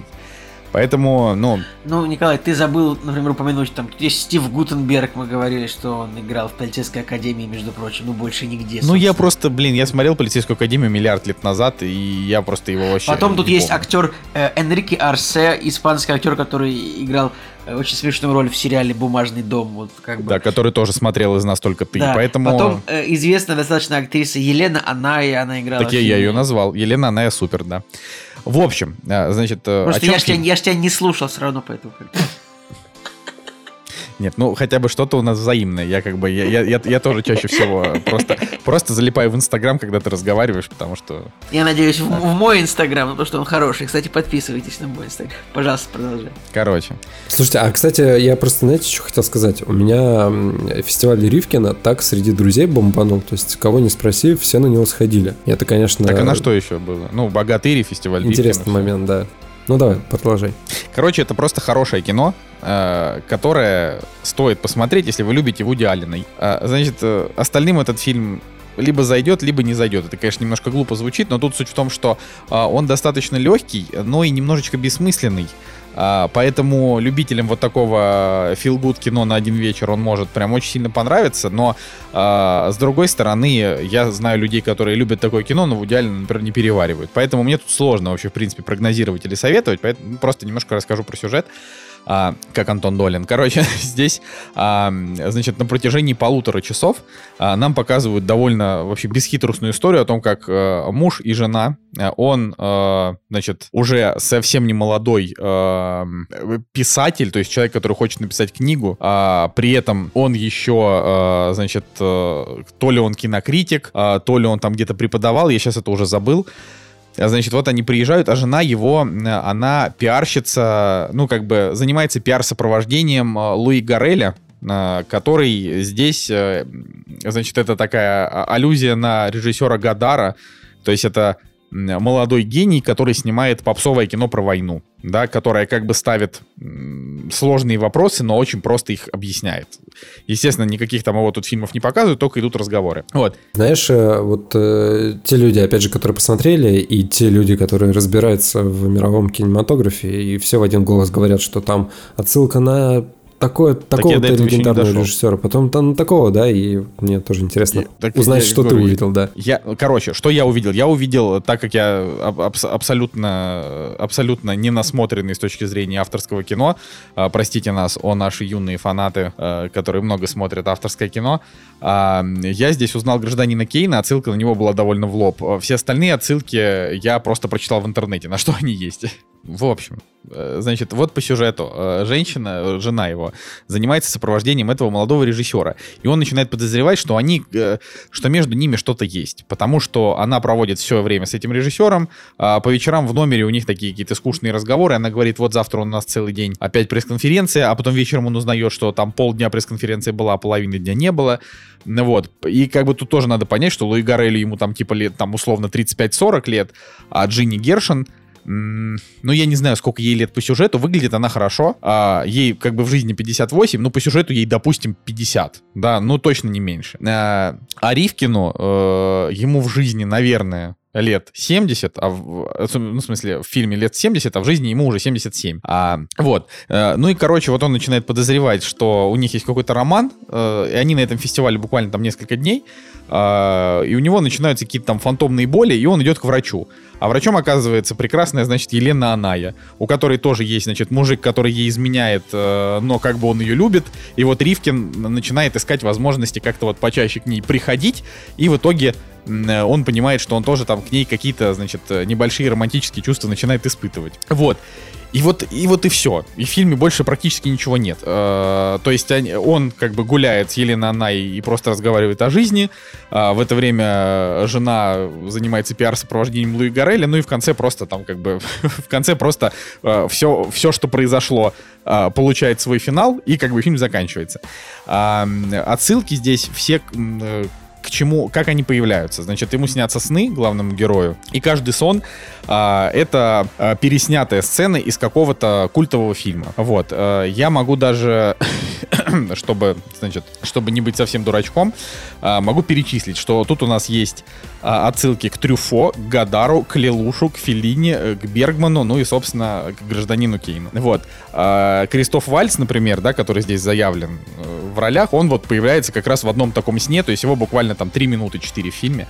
Поэтому, ну... Ну, Николай, ты забыл, например, упомянуть, там, есть Стив Гутенберг, мы говорили, что он играл в полицейской академии, между прочим, ну, больше нигде. Собственно. Ну, я просто, блин, я смотрел полицейскую академию миллиард лет назад, и я просто его вообще Потом тут есть помню. актер э, Энрике Арсе, испанский актер, который играл очень смешную роль в сериале «Бумажный дом». Вот, как бы. Да, который тоже смотрел из нас только ты, да. поэтому... Потом э, известная достаточно актриса Елена Аная, она играла... Так я, я ее назвал. Елена Аная супер, да. В общем, э, значит... Э, Просто я ж, тебя, я ж тебя не слушал все равно, поэтому... Нет, ну хотя бы что-то у нас взаимное. Я как бы, я, я, я, я тоже чаще всего просто, просто залипаю в Инстаграм, когда ты разговариваешь, потому что... Я надеюсь, в, в мой Инстаграм, потому что он хороший. Кстати, подписывайтесь на мой Инстаграм. Пожалуйста, продолжай. Короче. Слушайте, а, кстати, я просто, знаете, что хотел сказать? У меня фестиваль Ривкина так среди друзей бомбанул. То есть, кого не спроси, все на него сходили. Это, конечно... Так а на что еще было? Ну, «Богатыри», фестиваль Интересный Ривкина, момент, да. Ну давай, продолжай. Короче, это просто хорошее кино, э, которое стоит посмотреть, если вы любите Вуди Аллена. Э, значит, э, остальным этот фильм либо зайдет, либо не зайдет. Это, конечно, немножко глупо звучит, но тут суть в том, что он достаточно легкий, но и немножечко бессмысленный. А, поэтому любителям вот такого good кино на один вечер он может прям очень сильно понравиться, но а, с другой стороны, я знаю людей, которые любят такое кино, но в идеале, например, не переваривают. Поэтому мне тут сложно вообще, в принципе, прогнозировать или советовать, поэтому просто немножко расскажу про сюжет а, как Антон Долин. Короче, здесь, а, значит, на протяжении полутора часов а, нам показывают довольно вообще бесхитростную историю о том, как а, муж и жена, а, он, а, значит, уже совсем не молодой а, писатель, то есть человек, который хочет написать книгу, а, при этом он еще, а, значит, а, то ли он кинокритик, а, то ли он там где-то преподавал, я сейчас это уже забыл, значит, вот они приезжают, а жена его, она пиарщица, ну, как бы занимается пиар-сопровождением а, Луи Гареля, а, который здесь, э, значит, это такая аллюзия на режиссера Гадара, то есть это молодой гений, который снимает попсовое кино про войну, да, которое как бы ставит сложные вопросы, но очень просто их объясняет. Естественно, никаких там его тут фильмов не показывают, только идут разговоры. Вот. Знаешь, э, вот э, те люди, опять же, которые посмотрели, и те люди, которые разбираются в мировом кинематографе, и все в один голос говорят, что там отсылка на такое, такого так легендарного режиссера, потом там такого, да, и мне тоже интересно я, так узнать, я, что говорю, ты увидел, да. Я, короче, что я увидел? Я увидел, так как я аб- абсолютно, абсолютно не насмотренный с точки зрения авторского кино, э, простите нас, о наши юные фанаты, э, которые много смотрят авторское кино, э, я здесь узнал гражданина Кейна, отсылка на него была довольно в лоб. Все остальные отсылки я просто прочитал в интернете, на что они есть. В общем, э, значит, вот по сюжету. Э, женщина, жена его, занимается сопровождением этого молодого режиссера. И он начинает подозревать, что они, э, что между ними что-то есть. Потому что она проводит все время с этим режиссером. А по вечерам в номере у них такие какие-то скучные разговоры. Она говорит, вот завтра у нас целый день опять пресс-конференция. А потом вечером он узнает, что там полдня пресс-конференции была, а половины дня не было. Ну вот. И как бы тут тоже надо понять, что Луи Гарелли ему там типа лет, там условно 35-40 лет, а Джинни Гершин ну, я не знаю, сколько ей лет по сюжету, выглядит она хорошо, а, ей как бы в жизни 58, но по сюжету ей, допустим, 50, да, ну, точно не меньше. А, а Ривкину, э, ему в жизни, наверное, лет 70, а в, ну, в смысле, в фильме лет 70, а в жизни ему уже 77. А, вот. Э, ну и, короче, вот он начинает подозревать, что у них есть какой-то роман, э, и они на этом фестивале буквально там несколько дней, и у него начинаются какие-то там фантомные боли, и он идет к врачу. А врачом оказывается прекрасная, значит, Елена Аная, у которой тоже есть, значит, мужик, который ей изменяет, э, но как бы он ее любит. И вот Ривкин начинает искать возможности как-то вот почаще к ней приходить, и в итоге он понимает, что он тоже там к ней какие-то, значит, небольшие романтические чувства начинает испытывать. Вот. И вот, и вот и все. И в фильме больше практически ничего нет. Э, то есть он как бы гуляет с Еленой Анной и просто разговаривает о жизни. А в это время жена занимается пиар-сопровождением Луи Гареля. Ну и в конце просто там как бы... в конце просто все, э, все, что произошло, э, получает свой финал, и как бы фильм заканчивается. А, отсылки здесь все к чему, как они появляются. Значит, ему снятся сны главному герою, и каждый сон а, это а, переснятая сцена из какого-то культового фильма. Вот, а, я могу даже, чтобы, значит, чтобы не быть совсем дурачком, а, могу перечислить, что тут у нас есть а, отсылки к Трюфо, к Гадару, к Лелушу, к Филине, э, к Бергману, ну и, собственно, к гражданину Кейну. Вот. А, Кристоф Вальц, например, да, который здесь заявлен э, в ролях, он вот появляется как раз в одном таком сне, то есть его буквально там 3 минуты 4 в фильме.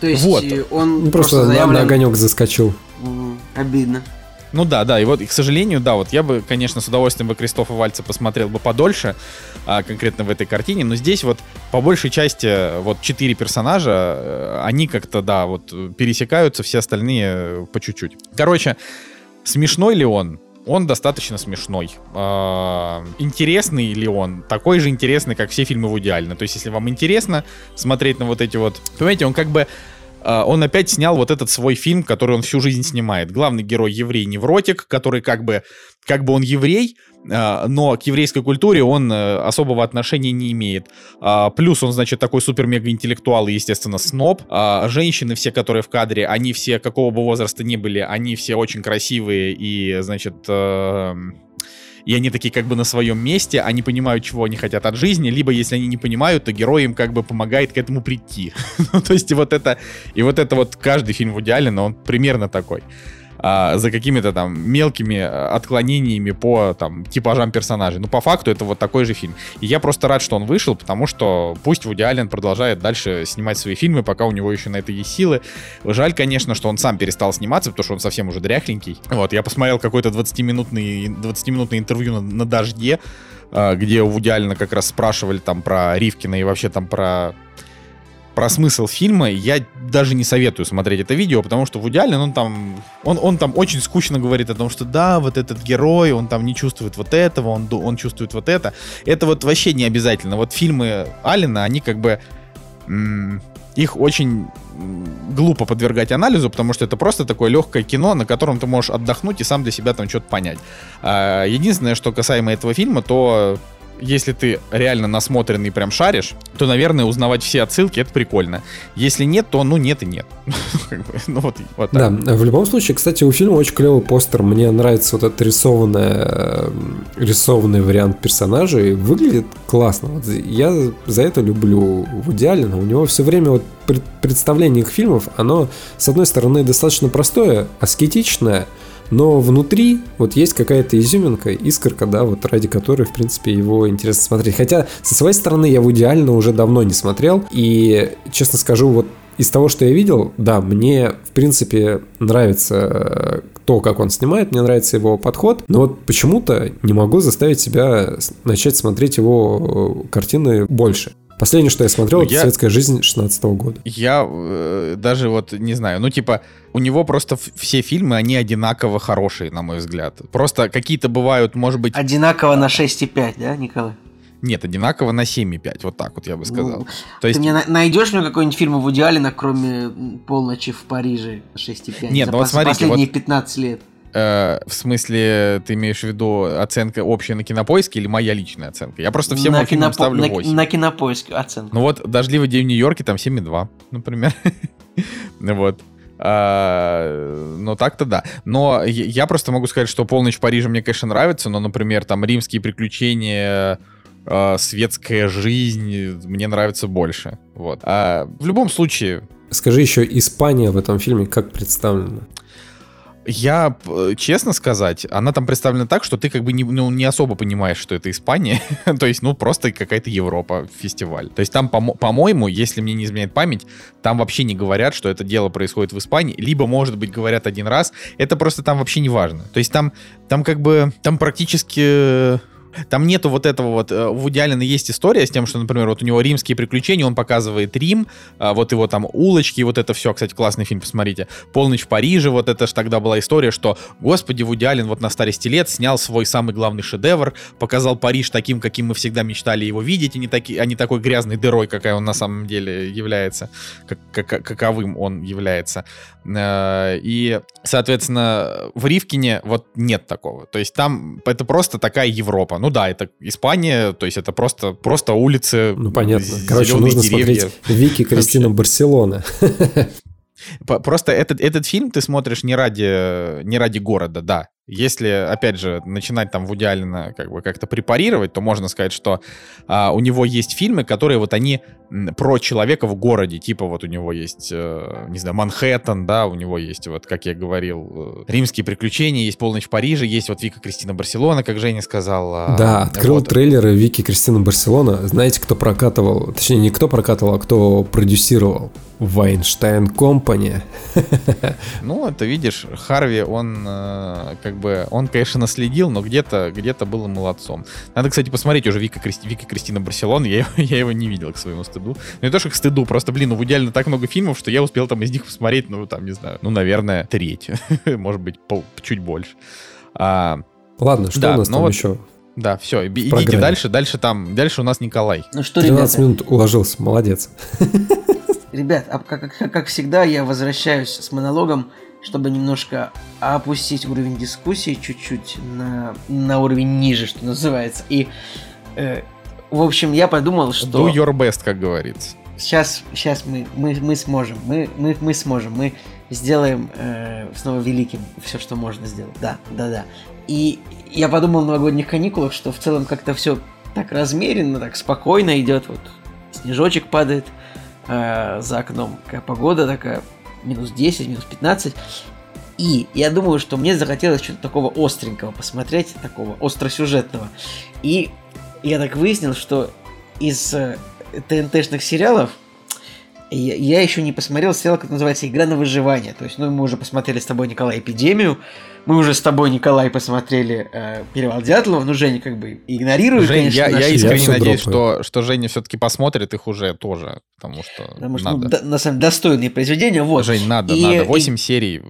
То есть вот. он ну, просто, просто заявлен... на огонек заскочил. Обидно. Ну да, да, и вот, и, к сожалению, да, вот я бы, конечно, с удовольствием бы Кристофа Вальца посмотрел бы подольше, а, конкретно в этой картине, но здесь вот по большей части вот четыре персонажа, э, они как-то, да, вот пересекаются, все остальные по чуть-чуть. Короче, смешной ли он? Он достаточно смешной. А, интересный ли он? Такой же интересный, как все фильмы Вуди Аллена. То есть, если вам интересно смотреть на вот эти вот... Понимаете, он как бы он опять снял вот этот свой фильм, который он всю жизнь снимает. Главный герой еврей-невротик, который как бы, как бы он еврей, а, но к еврейской культуре он э, особого отношения не имеет. А, плюс он, значит, такой супер-мега-интеллектуал и, естественно, сноб. Женщины все, которые в кадре, они все, какого бы возраста ни были, они все очень красивые и, значит, э, и они такие как бы на своем месте, они понимают, чего они хотят от жизни, либо если они не понимают, то герой им как бы помогает к этому прийти. ну, то есть и вот это, и вот это вот каждый фильм в идеале, но он примерно такой а, за какими-то там мелкими э, отклонениями по там типажам персонажей. Ну, по факту это вот такой же фильм. И я просто рад, что он вышел, потому что пусть Вуди Аллен продолжает дальше снимать свои фильмы, пока у него еще на это есть силы. Жаль, конечно, что он сам перестал сниматься, потому что он совсем уже дряхленький. Вот, я посмотрел какой-то 20-минутный 20-минутный интервью на, на «Дожде», а, где у Вуди Аллена как раз спрашивали там про Ривкина и вообще там про про смысл фильма я даже не советую смотреть это видео, потому что в идеале он там, он, он там очень скучно говорит о том, что да, вот этот герой, он там не чувствует вот этого, он, он чувствует вот это. Это вот вообще не обязательно. Вот фильмы Алина, они как бы их очень глупо подвергать анализу, потому что это просто такое легкое кино, на котором ты можешь отдохнуть и сам для себя там что-то понять. А, единственное, что касаемо этого фильма, то если ты реально насмотренный прям шаришь, то, наверное, узнавать все отсылки это прикольно. Если нет, то ну нет и нет. ну вот, вот Да, в любом случае, кстати, у фильма очень клевый постер. Мне нравится вот этот рисованный, рисованный вариант персонажей. Выглядит классно. Вот я за это люблю в идеале, но у него все время вот представление их фильмов, оно, с одной стороны, достаточно простое, аскетичное, но внутри вот есть какая-то изюминка, искорка, да, вот ради которой, в принципе, его интересно смотреть. Хотя, со своей стороны, я в идеально уже давно не смотрел, и, честно скажу, вот из того, что я видел, да, мне, в принципе, нравится э, то, как он снимает, мне нравится его подход, но вот почему-то не могу заставить себя начать смотреть его э, картины больше. Последнее, что я смотрел, ну, это я... «Светская жизнь» 16 -го года. Я э, даже вот не знаю, ну типа у него просто все фильмы, они одинаково хорошие, на мой взгляд. Просто какие-то бывают, может быть... Одинаково на 6,5, да, Николай? Нет, одинаково на 7,5, вот так вот я бы ну, сказал. Ну, То есть... Ты мне найдешь мне какой-нибудь фильм в идеале, кроме «Полночи в Париже» 6,5? Нет, ну вот смотрите. Последние вот... 15 лет. Э, в смысле, ты имеешь в виду оценка общая на кинопоиске или моя личная оценка? Я просто всем на фильмам кинопо... ставлю 8. На, на кинопоиске оценка. Ну вот, «Дождливый день в Нью-Йорке» там 7,2, например. вот. А, ну так-то да. Но я просто могу сказать, что «Полночь в Париже» мне, конечно, нравится, но, например, там «Римские приключения», э, «Светская жизнь» мне нравится больше. Вот. А в любом случае... Скажи еще, Испания в этом фильме как представлена? Я, честно сказать, она там представлена так, что ты как бы не, ну, не особо понимаешь, что это Испания. То есть, ну, просто какая-то Европа, фестиваль. То есть там, по-моему, если мне не изменяет память, там вообще не говорят, что это дело происходит в Испании. Либо, может быть, говорят один раз. Это просто там вообще не важно. То есть там, там как бы, там практически там нету вот этого вот... э, В Аллена есть история с тем, что, например, вот у него римские приключения, он показывает Рим, а, вот его там улочки, вот это все, кстати, классный фильм, посмотрите. «Полночь в Париже», вот это же тогда была история, что, господи, Вуди Аллен вот на старости лет снял свой самый главный шедевр, показал Париж таким, каким мы всегда мечтали его видеть, а не, таки, а не такой грязной дырой, какая он на самом деле является, как, как- каковым он является. Э, И, соответственно, в Ривкине вот нет такого. То есть там это просто такая Европа. Ну да, это Испания, то есть это просто, просто улицы. Ну, понятно. Короче, нужно деревья. смотреть Вики Кристина Барселона. Просто этот, этот фильм ты смотришь не ради, не ради города, да. Если, опять же, начинать там Вуди Аллена как бы как-то препарировать, то можно сказать, что а, у него есть фильмы, которые вот они про человека в городе. Типа вот у него есть, э, не знаю, Манхэттен, да, у него есть, вот как я говорил, э, Римские приключения, есть Полночь в Париже, есть вот Вика Кристина Барселона, как Женя сказала. Да, открыл Вот. трейлеры Вики Кристина Барселона. Знаете, кто прокатывал? Точнее, не кто прокатывал, а кто продюсировал? Вайнштейн Компани. Ну, это видишь, Харви, он э, как бы, он, конечно, наследил, но где-то где был молодцом. Надо, кстати, посмотреть уже Вика, Кристи, Вика Кристина Барселон, я, его- я его не видел к своему стыду. Ну, не то, что к стыду, просто, блин, ну, в идеально так много фильмов, что я успел там из них посмотреть, ну, там, не знаю, ну, наверное, треть, может быть, пол- чуть больше. А, Ладно, что Да, у нас ну там вот еще? да, все, идите программе. дальше, дальше там, дальше у нас Николай. Ну что, 13 ребята, минут уложился, молодец. ребят, а как, как- как всегда, я возвращаюсь с монологом, чтобы немножко опустить уровень дискуссии чуть-чуть на, на уровень ниже, что называется. И, э, в общем, я подумал, что... Do your best, как говорится. Сейчас, сейчас мы, мы, мы сможем, мы, мы, мы сможем, мы сделаем э, снова великим все, что можно сделать. Да, да, да. И я подумал в новогодних каникулах, что в целом как-то все так размеренно, так спокойно идет. Вот снежочек падает э, за окном, такая погода такая, минус 10, минус 15. И я думаю, что мне захотелось что-то такого остренького посмотреть, такого остросюжетного. И я так выяснил, что из э, ТНТшных сериалов я, я еще не посмотрел сериал, как называется «Игра на выживание». То есть, ну, мы уже посмотрели с тобой, Николай, «Эпидемию», мы уже с тобой, Николай, посмотрели э, «Перевал Дятлова», ну, Женя как бы игнорирует, Жень, конечно, я, я наши- искренне всё надеюсь, дропаю. что, что Женя все-таки посмотрит их уже тоже, потому что Потому что, надо. ну, да- на самом деле, достойные произведения, вот. Жень, надо, И- надо. и- 8 серий,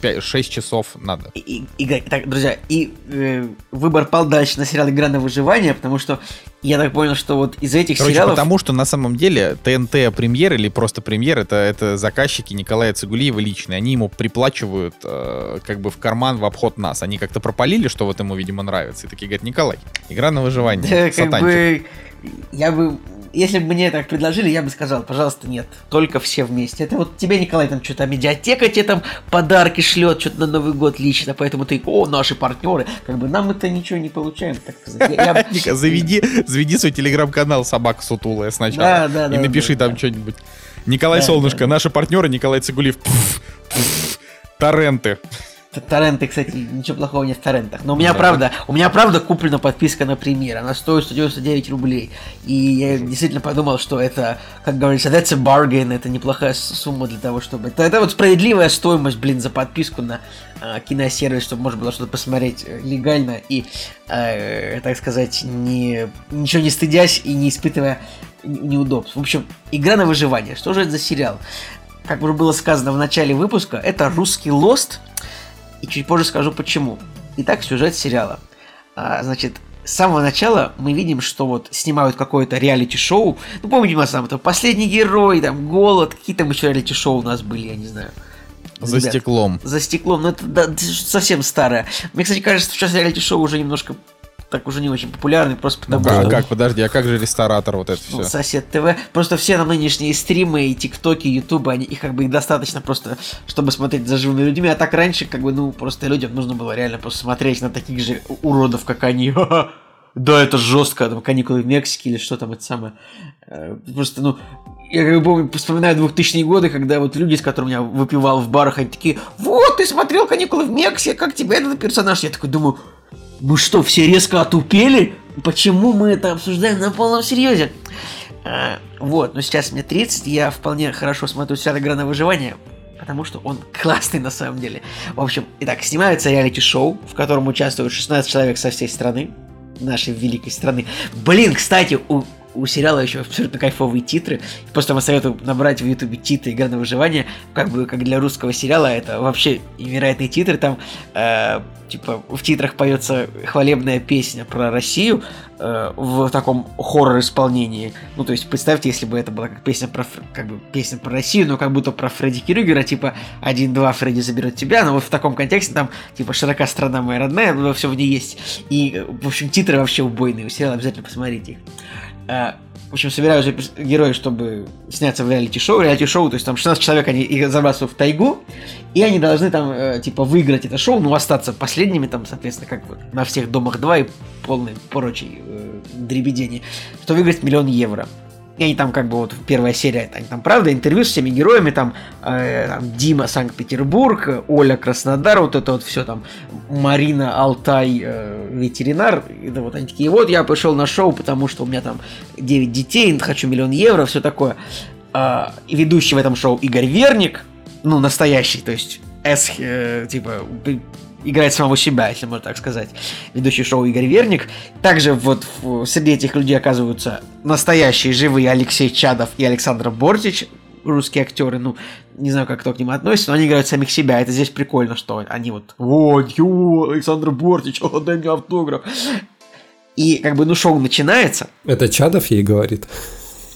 5, 6 часов надо. И- и- игра- так, друзья, и э, выбор пал дальше на сериал «Игра на выживание», потому что я так понял, что вот из этих Короче, сериалов... потому что на самом деле ТНТ премьер или просто премьер это, это заказчики Николая Цигулиева личные. Они ему приплачивают э, как бы в карман в обход нас. Они как-то пропалили, что вот ему, видимо, нравится. И такие говорят, Николай, игра на выживание. Да, как сатанчик». бы, я бы, если бы мне так предложили, я бы сказал, пожалуйста, нет, только все вместе. Это вот тебе, Николай, там что-то медиатека тебе там подарки шлет, что-то на Новый год лично, поэтому ты, о, наши партнеры, как бы нам это ничего не получаем, так сказать. Я- Ника, заведи, заведи свой телеграм-канал «Собака сутулая» сначала. Да, да, и да, напиши да, там да. что-нибудь. Николай Да, Солнышко, да. наши партнеры, Николай Цигулиев. Пф, пф, торренты. Торренты, кстати, ничего плохого нет в торрентах. Но у меня Да. правда, у меня правда куплена подписка на премьер. Она стоит 199 рублей. И я действительно подумал, что это, как говорится, that's a bargain, это неплохая сумма для того, чтобы... Это, это вот справедливая стоимость, блин, за подписку на а, киносервис, чтобы можно было что-то посмотреть э, легально и, э, так сказать, не, ничего не стыдясь и не испытывая неудобств. В общем, игра на выживание. Что же это за сериал? Как уже было сказано в начале выпуска, это русский Lost, и чуть позже скажу почему. Итак, сюжет сериала. А, значит, с самого начала мы видим, что вот снимают какое-то реалити-шоу. Ну, помните, у нас там это «Последний герой», там «Голод», какие там еще реалити-шоу у нас были, я не знаю. За Ребят, стеклом. За стеклом, ну это да, совсем старое. Мне, кстати, кажется, что сейчас реалити-шоу уже немножко так уже не очень популярны, просто потому Как, что как, подожди, а как же ресторатор вот это ну, все? сосед ТВ. Просто все на нынешние стримы и тиктоки, ютубы, они их как бы их достаточно просто, чтобы смотреть за живыми людьми. А так раньше, как бы, ну, просто людям нужно было реально просто смотреть на таких же уродов, как они. Да, это жестко, там, каникулы в Мексике или что там, это самое. Э, Просто, ну, я как бы помню, вспоминаю 2000-е годы, когда вот люди, с которыми я выпивал в барах, они такие, вот, ты смотрел каникулы в Мексике, как тебе этот персонаж? Я такой думаю, мы что, все резко отупели? Почему мы это обсуждаем на полном серьезе? А, вот, но сейчас мне 30, я вполне хорошо смотрю сериал «Игра на выживание», потому что он классный на самом деле. В общем, итак, снимается реалити-шоу, в котором участвуют 16 человек со всей страны. нашей великой страны. Блин, кстати, у, у сериала еще абсолютно кайфовые титры. Просто вам советую набрать в ютубе титры «Игра на выживание». Как бы, как для русского сериала, это вообще невероятные титры. Там, э, типа, в титрах поется хвалебная песня про Россию э, в таком хоррор-исполнении. Ну, то есть, представьте, если бы это была как песня про, как бы, песня про Россию, но как будто про Фредди Крюгера, типа, один-два Фредди заберет тебя, но вот в таком контексте там, типа, широка страна моя родная, но все в ней есть. И, в общем, титры вообще убойные у сериала, обязательно посмотрите их. Э, в общем, собираются герои, чтобы сняться в реалити-шоу. Реалити-шоу, то есть там 16 человек, они их забрасывают в тайгу, и они должны там, э, типа, выиграть это шоу, ну, остаться последними, там, соответственно, как вот на всех домах 2 и полной прочей э, дребедени, что выиграть миллион евро. И они там как бы вот первая серия, они там правда интервью с всеми героями, там, э, там Дима Санкт-Петербург, Оля Краснодар, вот это вот все там, Марина Алтай э, ветеринар, да, вот они такие, вот я пришел на шоу, потому что у меня там 9 детей, хочу миллион евро, все такое. Э, ведущий в этом шоу Игорь Верник, ну настоящий, то есть S, э, типа играет самого себя, если можно так сказать, ведущий шоу Игорь Верник. Также вот среди этих людей оказываются настоящие живые Алексей Чадов и Александр Бортич, русские актеры, ну, не знаю, как кто к ним относится, но они играют самих себя. Это здесь прикольно, что они вот, вот, ю, Александр Бортич, о, дай мне автограф. И как бы, ну, шоу начинается. Это Чадов ей говорит.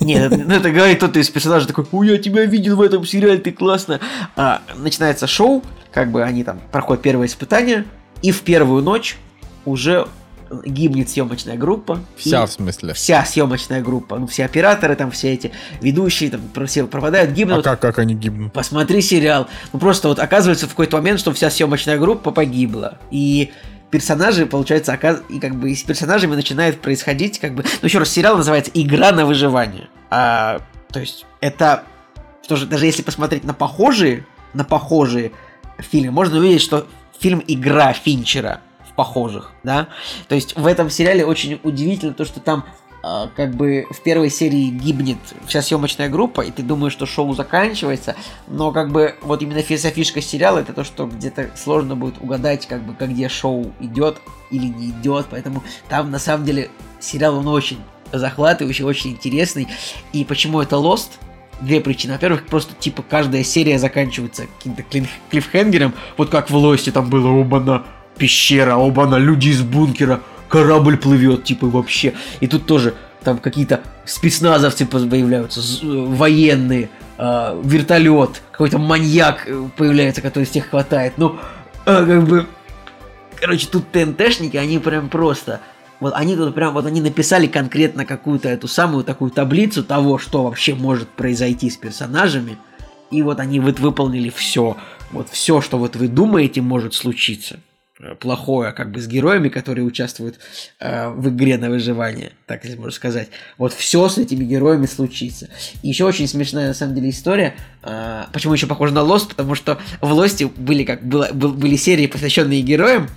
Нет, ну это говорит тот из персонажей такой, ой, я тебя видел в этом сериале, ты классно. А, начинается шоу, как бы они там проходят первое испытание, и в первую ночь уже гибнет съемочная группа. Вся, в смысле? Вся съемочная группа. Ну, все операторы, там, все эти ведущие, там, все пропадают, гибнут. А как, как они гибнут? Посмотри сериал. Ну, просто вот оказывается в какой-то момент, что вся съемочная группа погибла. И персонажи, получается, оказ... и как бы с персонажами начинает происходить, как бы, ну еще раз, сериал называется «Игра на выживание». А, то есть это, тоже, даже если посмотреть на похожие, на похожие фильмы, можно увидеть, что фильм «Игра» Финчера в похожих, да, то есть в этом сериале очень удивительно то, что там как бы в первой серии гибнет вся съемочная группа, и ты думаешь, что шоу заканчивается, но как бы вот именно вся фишка сериала это то, что где-то сложно будет угадать, как бы, как где шоу идет или не идет, поэтому там на самом деле сериал он очень захватывающий, очень интересный, и почему это Lost? Две причины. Во-первых, просто типа каждая серия заканчивается каким-то клиффхенгером, вот как в Лосте там было оба-на пещера, оба-на люди из бункера, корабль плывет, типа, вообще. И тут тоже там какие-то спецназовцы появляются, военные, э, вертолет, какой-то маньяк э, появляется, который всех хватает. Ну, э, как бы... Короче, тут ТНТшники, они прям просто... Вот они тут прям, вот они написали конкретно какую-то эту самую такую таблицу того, что вообще может произойти с персонажами. И вот они вот выполнили все. Вот все, что вот вы думаете может случиться. Э, плохое как бы с героями, которые участвуют э, в игре на выживание, так если можно сказать. Вот все с этими героями случится. И еще очень смешная на самом деле история. Э, почему еще похоже на Lost? Потому что в Lost были как было, был, были серии, посвященные героям,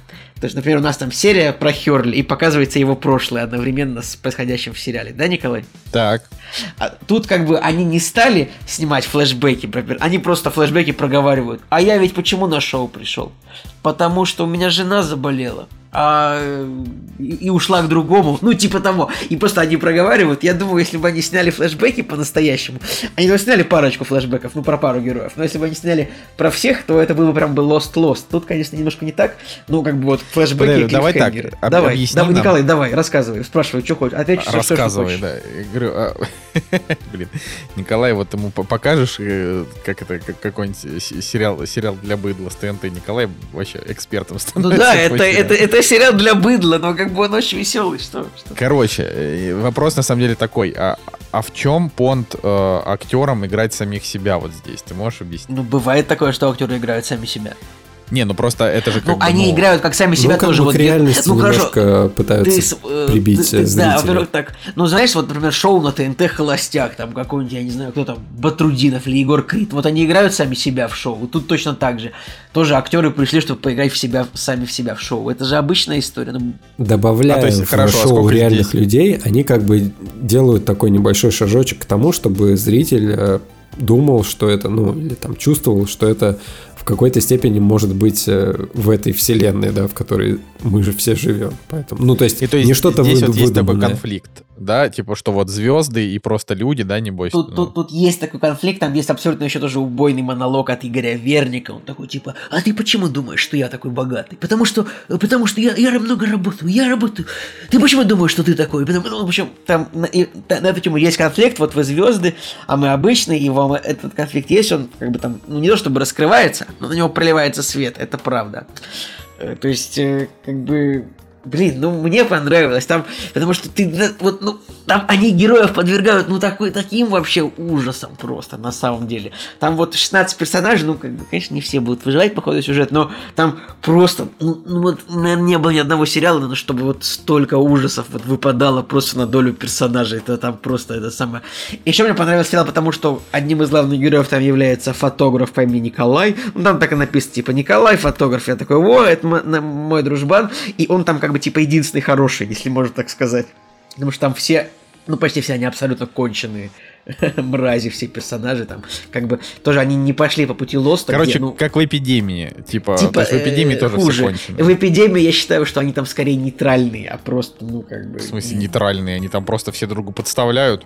то есть, например, у нас там серия про Херли, и показывается его прошлое одновременно с происходящим в сериале, да, Николай? Так. А тут как бы они не стали снимать флешбеки, они просто флешбеки проговаривают. А я ведь почему на шоу пришел? Потому что у меня жена заболела а, и, ушла к другому, ну типа того. И просто они проговаривают. Я думаю, если бы они сняли флешбеки по-настоящему, они бы сняли парочку флешбеков, ну про пару героев. Но если бы они сняли про всех, то это было бы прям бы Lost Lost. Тут, конечно, немножко не так. Ну как бы вот флешбеки. Подожди, давай так. Об, давай, давай, Николай, давай, рассказывай, спрашивай, что хочешь. Отвечу, Рассказывай, что, да. Я говорю, а... блин, Николай, вот ему покажешь, э, как это, как какой-нибудь сериал, сериал для быдла с ТНТ. Николай вообще экспертом становится. Ну да, это, это, это сериал для быдла, но как бы он очень веселый, что, что? Короче, э, вопрос на самом деле такой, а, а в чем понт э, актерам играть самих себя вот здесь? Ты можешь объяснить? Ну, бывает такое, что актеры играют сами себя. Не, ну просто это же как Ну, бы, они ну, играют как сами себя ну, как тоже. бы вот, к реальности ну, немножко хорошо, пытаются ты, прибить ты, зрителя. Да, во-первых, так. Ну, знаешь, вот, например, шоу на ТНТ «Холостяк», там какой-нибудь, я не знаю, кто там, Батрудинов или Егор Крид. Вот они играют сами себя в шоу. Тут точно так же. Тоже актеры пришли, чтобы поиграть в себя, сами в себя в шоу. Это же обычная история. Ну, Добавляя А, то есть, в хорошо, а шоу сколько реальных здесь? людей, они как бы делают такой небольшой шажочек к тому, чтобы зритель э, думал, что это, ну, или там чувствовал, что это какой-то степени может быть э, в этой вселенной, да, в которой мы же все живем. Поэтому, ну, то есть, И то есть не что-то здесь выду- вот есть такой выдуманное. конфликт, да, типа, что вот звезды и просто люди, да, небось. Тут, ну. тут, тут есть такой конфликт, там есть абсолютно еще тоже убойный монолог от Игоря Верника. Он такой типа, а ты почему думаешь, что я такой богатый? Потому что, потому что я, я много работаю, я работаю. Ты почему думаешь, что ты такой? Потому, ну, в общем, там на, и- та- на эту тему есть конфликт, вот вы звезды, а мы обычные, и вам этот конфликт есть, он как бы там, ну не то чтобы раскрывается, но на него проливается свет, это правда. Э, То есть, э, как бы, блин, ну мне понравилось там, потому что ты, вот, ну, там они героев подвергают, ну, такой, таким вообще ужасом просто, на самом деле. Там вот 16 персонажей, ну, как бы, конечно, не все будут выживать по ходу сюжета, но там просто, ну, ну, вот, наверное, не было ни одного сериала, но чтобы вот столько ужасов вот выпадало просто на долю персонажей, это там просто это самое. Еще мне понравился сериал, потому что одним из главных героев там является фотограф по имени Николай, ну, там так и написано, типа, Николай, фотограф, я такой, о, это мой дружбан, и он там как бы, типа, единственный хороший, если можно так сказать. Потому что там все, ну почти все они абсолютно конченые мрази, все персонажи там, как бы тоже они не пошли по пути Лоста. Короче, где, ну, как в эпидемии. Типа, типа, то есть в эпидемии э, тоже хуже. все кончено. В эпидемии я считаю, что они там скорее нейтральные, а просто, ну как бы. В смысле, нейтральные, они там просто все другу подставляют.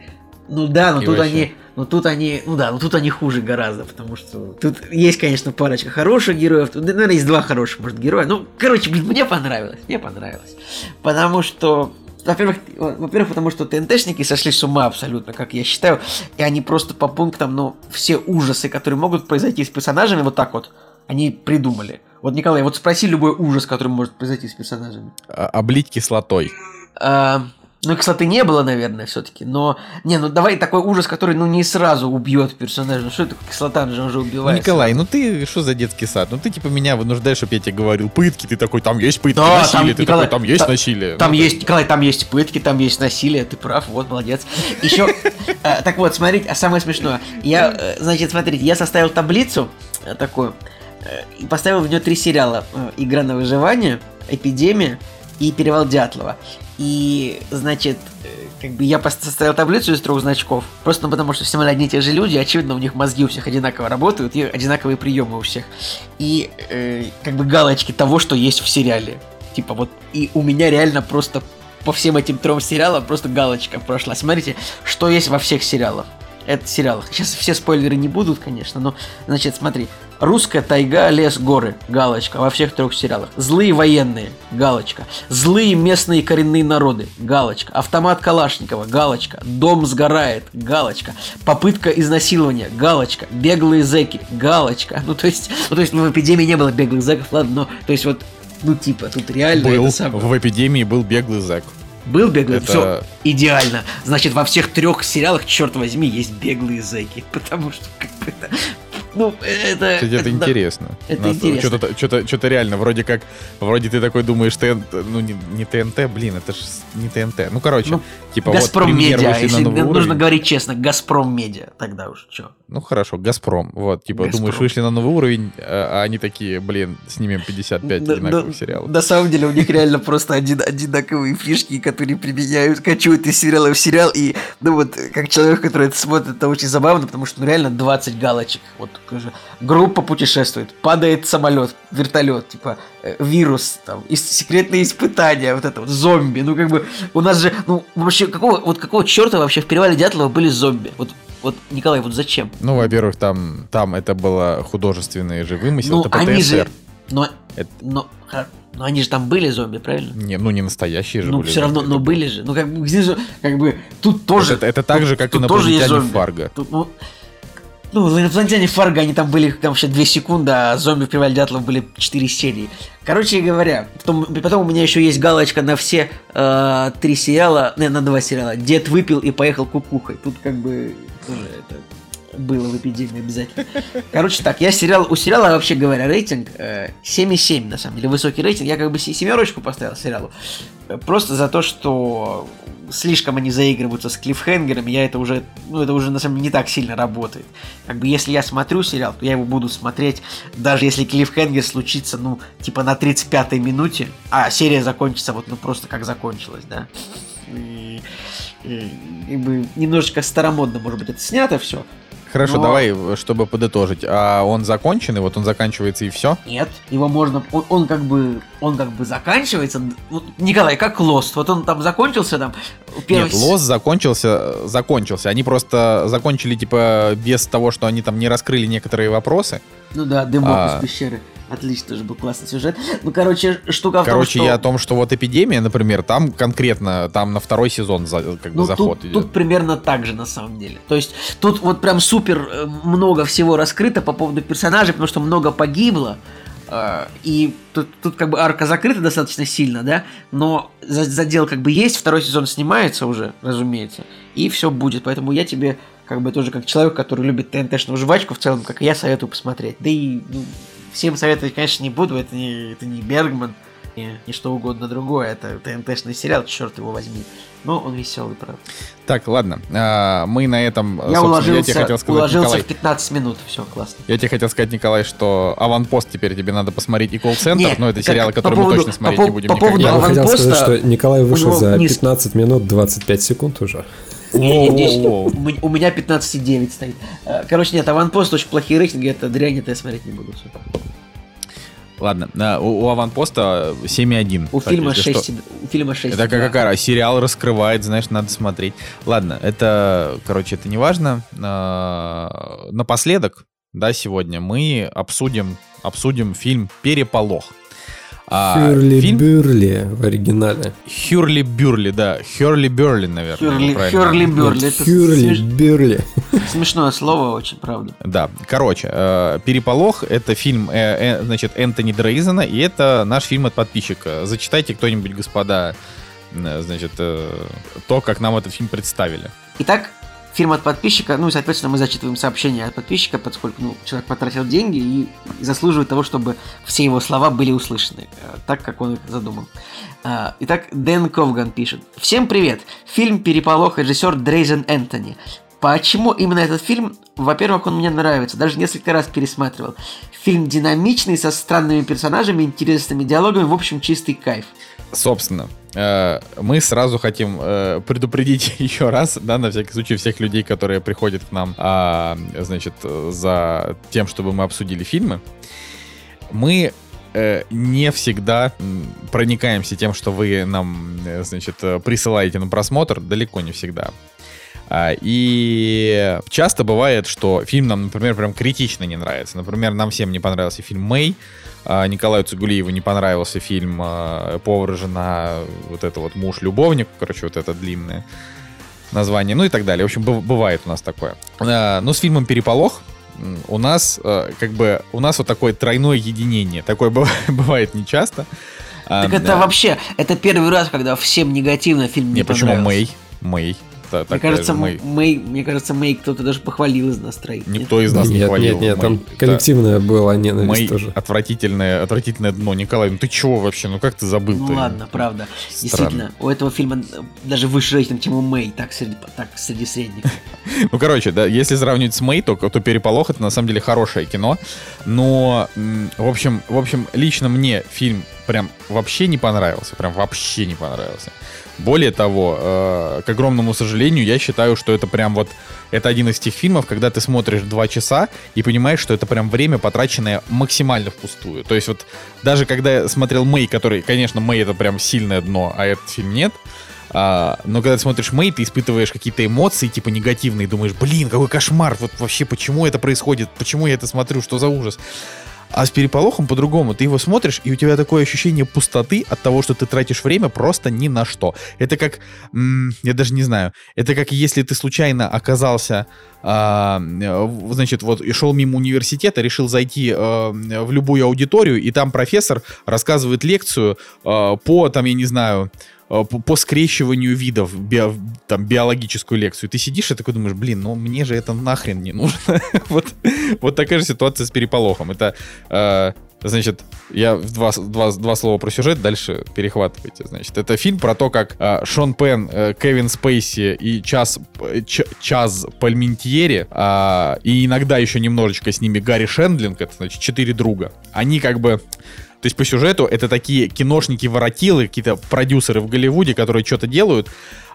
Ну да, но И тут вообще. они, ну тут они, ну да, ну тут они хуже гораздо, потому что тут есть, конечно, парочка хороших героев, тут, наверное, есть два хороших, может, героя. Ну, короче, блин, мне понравилось, мне понравилось, потому что во-первых, во-первых, потому что ТНТшники сошли с ума абсолютно, как я считаю, и они просто по пунктам, ну, все ужасы, которые могут произойти с персонажами, вот так вот, они придумали. Вот, Николай, вот спроси любой ужас, который может произойти с персонажами. А- Облить кислотой. А, ну, кстати, не было, наверное, все-таки. Но, не, ну давай такой ужас, который, ну, не сразу убьет персонажа. Ну, что это кислота, же уже убивает. Николай, ну ты что за детский сад? Ну ты типа меня вынуждаешь, чтобы я тебе говорил пытки, ты такой, там есть пытки, Да, насилие, там, ты Николай, такой, там есть та- насилие. Там Ну, есть, Николай, там есть пытки, там есть насилие, ты прав, вот, молодец. Еще, э, так вот, смотрите, а самое смешное, я, э, значит, смотрите, я составил таблицу э, такую, и поставил в нее три сериала. Игра на выживание, Эпидемия и Перевал Дятлова. И, значит, э, как бы я составил таблицу из трех значков. Просто потому, что все мы одни и те же люди, очевидно, у них мозги у всех одинаково работают, и одинаковые приемы у всех. И э, как бы галочки того, что есть в сериале. Типа вот, и у меня реально просто по всем этим трем сериалам просто галочка прошла. Смотрите, что есть во всех сериалах. Это сериалах. Сейчас все спойлеры не будут, конечно, но, значит, смотри. Русская тайга, лес, горы. Галочка во всех трех сериалах. Злые военные. Галочка. Злые местные коренные народы. Галочка. Автомат Калашникова. Галочка. Дом сгорает. Галочка. Попытка изнасилования. Галочка. Беглые зэки. Галочка. Ну, то есть, ну, то есть, ну, в эпидемии не было беглых зэков, ладно, но, то есть, вот, ну, типа, тут реально был, это самое. в эпидемии был беглый зэк. Был беглый, Это- все идеально. Значит, во всех трех сериалах, черт возьми, есть беглые зэки. Потому что как бы это. Ну, это. Кстати, это да. интересно. это интересно. Что-то, что-то, что-то реально, вроде как, вроде ты такой думаешь, ТНТ, ну не, не ТНТ, блин, это же не ТНТ. Ну, короче, Ну, типа Газпром вот Медиа. Если нужно уровень. говорить честно, Газпром Медиа. Тогда уж что. Ну хорошо, Газпром. Вот, типа, Газпром. думаешь, вышли на новый уровень, а а они такие, блин, снимем 55 Да- одинаковых сериалов. На самом деле у них реально просто один, одинаковые фишки, которые применяют, качают из сериала в сериал. И, ну вот, как человек, который это смотрит, это очень забавно, потому что ну, реально 20 галочек. Вот уже группа путешествует, падает самолет, вертолет, типа э, вирус, там, и секретные испытания, вот это вот, зомби. Ну, как бы, у нас же, ну, вообще, какого, вот какого черта вообще в перевале Дятлова были зомби? Вот, вот, Николай, вот зачем? Ну, во-первых, там, там это было художественный же вымысел, ну, это они же, ПТСР. но, Это- но, но они же там были зомби, правильно? Не, ну не настоящие же Ну, были все равно, зомби. но были же. Ну, как бы, где же, как бы, тут тоже... Это, это так тут- же, как тут тоже есть зомби. Фарго. Тут, ну, ну, инопланетяне Фарго, они там были там вообще 2 секунды, а зомби в Привале Дятлов были 4 серии. Короче говоря, потом, потом у меня еще есть галочка на все э, три сериала, не, на два сериала. Дед выпил и поехал кукухой. Тут как бы тоже это было в эпидемии обязательно. Короче так, я сериал, у сериала вообще говоря рейтинг э, 7,7 на самом деле, высокий рейтинг. Я как бы се- семерочку поставил сериалу. Э, Просто за то, что слишком они заигрываются с клиффхенгерами, я это уже, ну это уже на самом деле не так сильно работает. Как бы если я смотрю сериал, то я его буду смотреть, даже если клиффхенгер случится, ну, типа на 35-й минуте, а серия закончится вот, ну просто как закончилась, да. И, и, бы немножечко старомодно, может быть, это снято все. Хорошо, Но- давай, э, чтобы подытожить. А он законченный, вот он заканчивается и все? Нет, его можно, он, он как бы, он как бы заканчивается. Вот, Николай, как Лост, вот он там закончился там. первый Нет, с- лос закончился, закончился. Они просто закончили, типа, без того, что они там не раскрыли некоторые вопросы. Ну да, дымок А. из пещеры. Отлично, тоже был классный сюжет. Ну, короче, штука в Короче, том, что... я о том, что вот эпидемия, например, там конкретно, там на второй сезон за- как бы Ну, заход тут, идет. тут примерно так же, на самом деле. То есть, тут вот прям супер э, много всего раскрыто по поводу персонажей, потому что много погибло. э, И тут, тут как бы арка закрыта достаточно сильно, да, но за- задел как бы есть, второй сезон снимается уже, разумеется, и все будет. Поэтому я тебе как бы тоже как человек, который любит ТНТшную жвачку, в целом, как и я, советую посмотреть. Да и ну, всем советовать, конечно, не буду, это не, это не Бергман, не, не что угодно другое, это ТНТшный сериал, черт его возьми. Но он веселый, правда. Так, ладно, а, мы на этом, Я собственно, уложился, я тебе хотел сказать, уложился Николай, в 15 минут, все классно. я тебе хотел сказать, Николай, что аванпост теперь тебе надо посмотреть и колл-центр, Нет, но это как- сериалы, по которые мы поводу- точно смотреть по не будем по поводу никогда. Я бы хотел аванпоста сказать, что Николай вышел за вниз. 15 минут 25 секунд уже. Не, не, Воу-воу-воу. у меня- у меня 15,9 стоит. Э, Короче, нет, аванпост очень плохие рейтинги, это дрянь, это я смотреть не буду. Ладно, а, у, у аванпоста 7,1. У так, фильма если 6, что. у фильма 6. Это как какая сериал раскрывает, знаешь, надо смотреть. Ладно, это, короче, это не важно. А, Напоследок, да, сегодня мы обсудим, обсудим фильм «Переполох». А, фильм Хюрли-бюрли в оригинале. Хюрли Бюрли, да. Хюрли Бюрли, наверное. Хюрли. Хюрли Бюрли. Это смеш- Хюрли-бюрли. смешное слово, очень, правда. Да, короче, э, «Переполох» — это фильм, э, э, значит, Энтони Дрейзена, и это наш фильм от подписчика. Зачитайте кто-нибудь, господа, значит, то, как нам этот фильм представили. Итак, фильм от подписчика, ну и, соответственно, мы зачитываем сообщение от подписчика, поскольку ну, человек потратил деньги и заслуживает того, чтобы все его слова были услышаны, э, так, как он их задумал. А, Итак, Дэн Ковган пишет. Всем привет! Фильм «Переполох» режиссер Дрейзен Энтони. Почему именно этот фильм? Во-первых, он мне нравится, даже несколько раз пересматривал. Фильм динамичный, со странными персонажами, интересными диалогами, в общем, чистый кайф. Собственно, э, мы сразу хотим э, предупредить еще раз, да, на всякий случай всех людей, которые приходят к нам, а, значит, за тем, чтобы мы обсудили фильмы. Мы э, не всегда проникаемся тем, что вы нам, значит, присылаете на просмотр, далеко не всегда. А, И часто бывает, что фильм нам, например, прям критично не нравится. Например, нам всем не понравился фильм «Мэй», Николаю Цигулиеву не понравился фильм а, «Повар, жена», вот это вот «Муж-любовник», короче, вот это длинное название, ну и так далее. В общем, быв- бывает у нас такое. А, Но с фильмом «Переполох» у нас как бы у нас вот такое тройное единение. Такое быва- бывает нечасто. А, Так это да. вообще, это первый раз, когда всем негативно фильм не, Не, почему. Мэй? Мэй. Та- Мне кажется, же Мэй. Мэй, мне кажется, Мэй кто-то даже похвалил из нас троих. нет? Никто из нас не Нет, хвалил. нет, нет, там Мэй. Да. коллективная была ненависть Мэй тоже. отвратительное, отвратительное дно. Николай, ну ты чего вообще? Ну как ты забыл? Ну ладно, правда. Действительно, у этого фильма э, даже выше рейтинг, чем у Мэй, так среди, так среди средних. Ну, короче, да, если сравнивать с Мэй, то, то «Переполох» — это на самом деле хорошее кино. Но, в общем, в общем, лично мне фильм прям вообще не понравился. Прям вообще не понравился. Более того, э, к огромному сожалению, я считаю, что это прям вот... Это один из тех фильмов, когда ты смотришь два часа и понимаешь, что это прям время, потраченное максимально впустую. То есть вот даже когда я смотрел Мэй, который, конечно, Мэй это прям сильное дно, а этот фильм нет, а, но когда ты смотришь Мэй, ты испытываешь какие-то эмоции, типа негативные, думаешь, блин, какой кошмар, вот вообще почему это происходит, почему я это смотрю, что за ужас. А с переполохом по-другому. Ты его смотришь, и у тебя такое ощущение пустоты от того, что ты тратишь время просто ни на что. Это как, я даже не знаю, это как если ты случайно оказался, а, значит, вот и шел мимо университета, решил зайти э, в любую аудиторию, и там профессор рассказывает лекцию э, по, там, я не знаю, по, по скрещиванию видов, био- там, биологическую лекцию. Ты сидишь и такой думаешь, блин, ну мне же это нахрен не нужно. вот, вот такая же ситуация с переполохом. Это, э, значит, я два, два, два слова про сюжет, дальше перехватывайте. Значит, это фильм про то, как э, Шон Пен, э, Кевин Спейси и Час, э, Ч- Чаз Пальментьери, а, и иногда еще немножечко с ними Гарри Шендлинг, это значит четыре друга, они как бы То есть по сюжету это такие киношники-воротилы, какие-то продюсеры в Голливуде, которые что-то делают,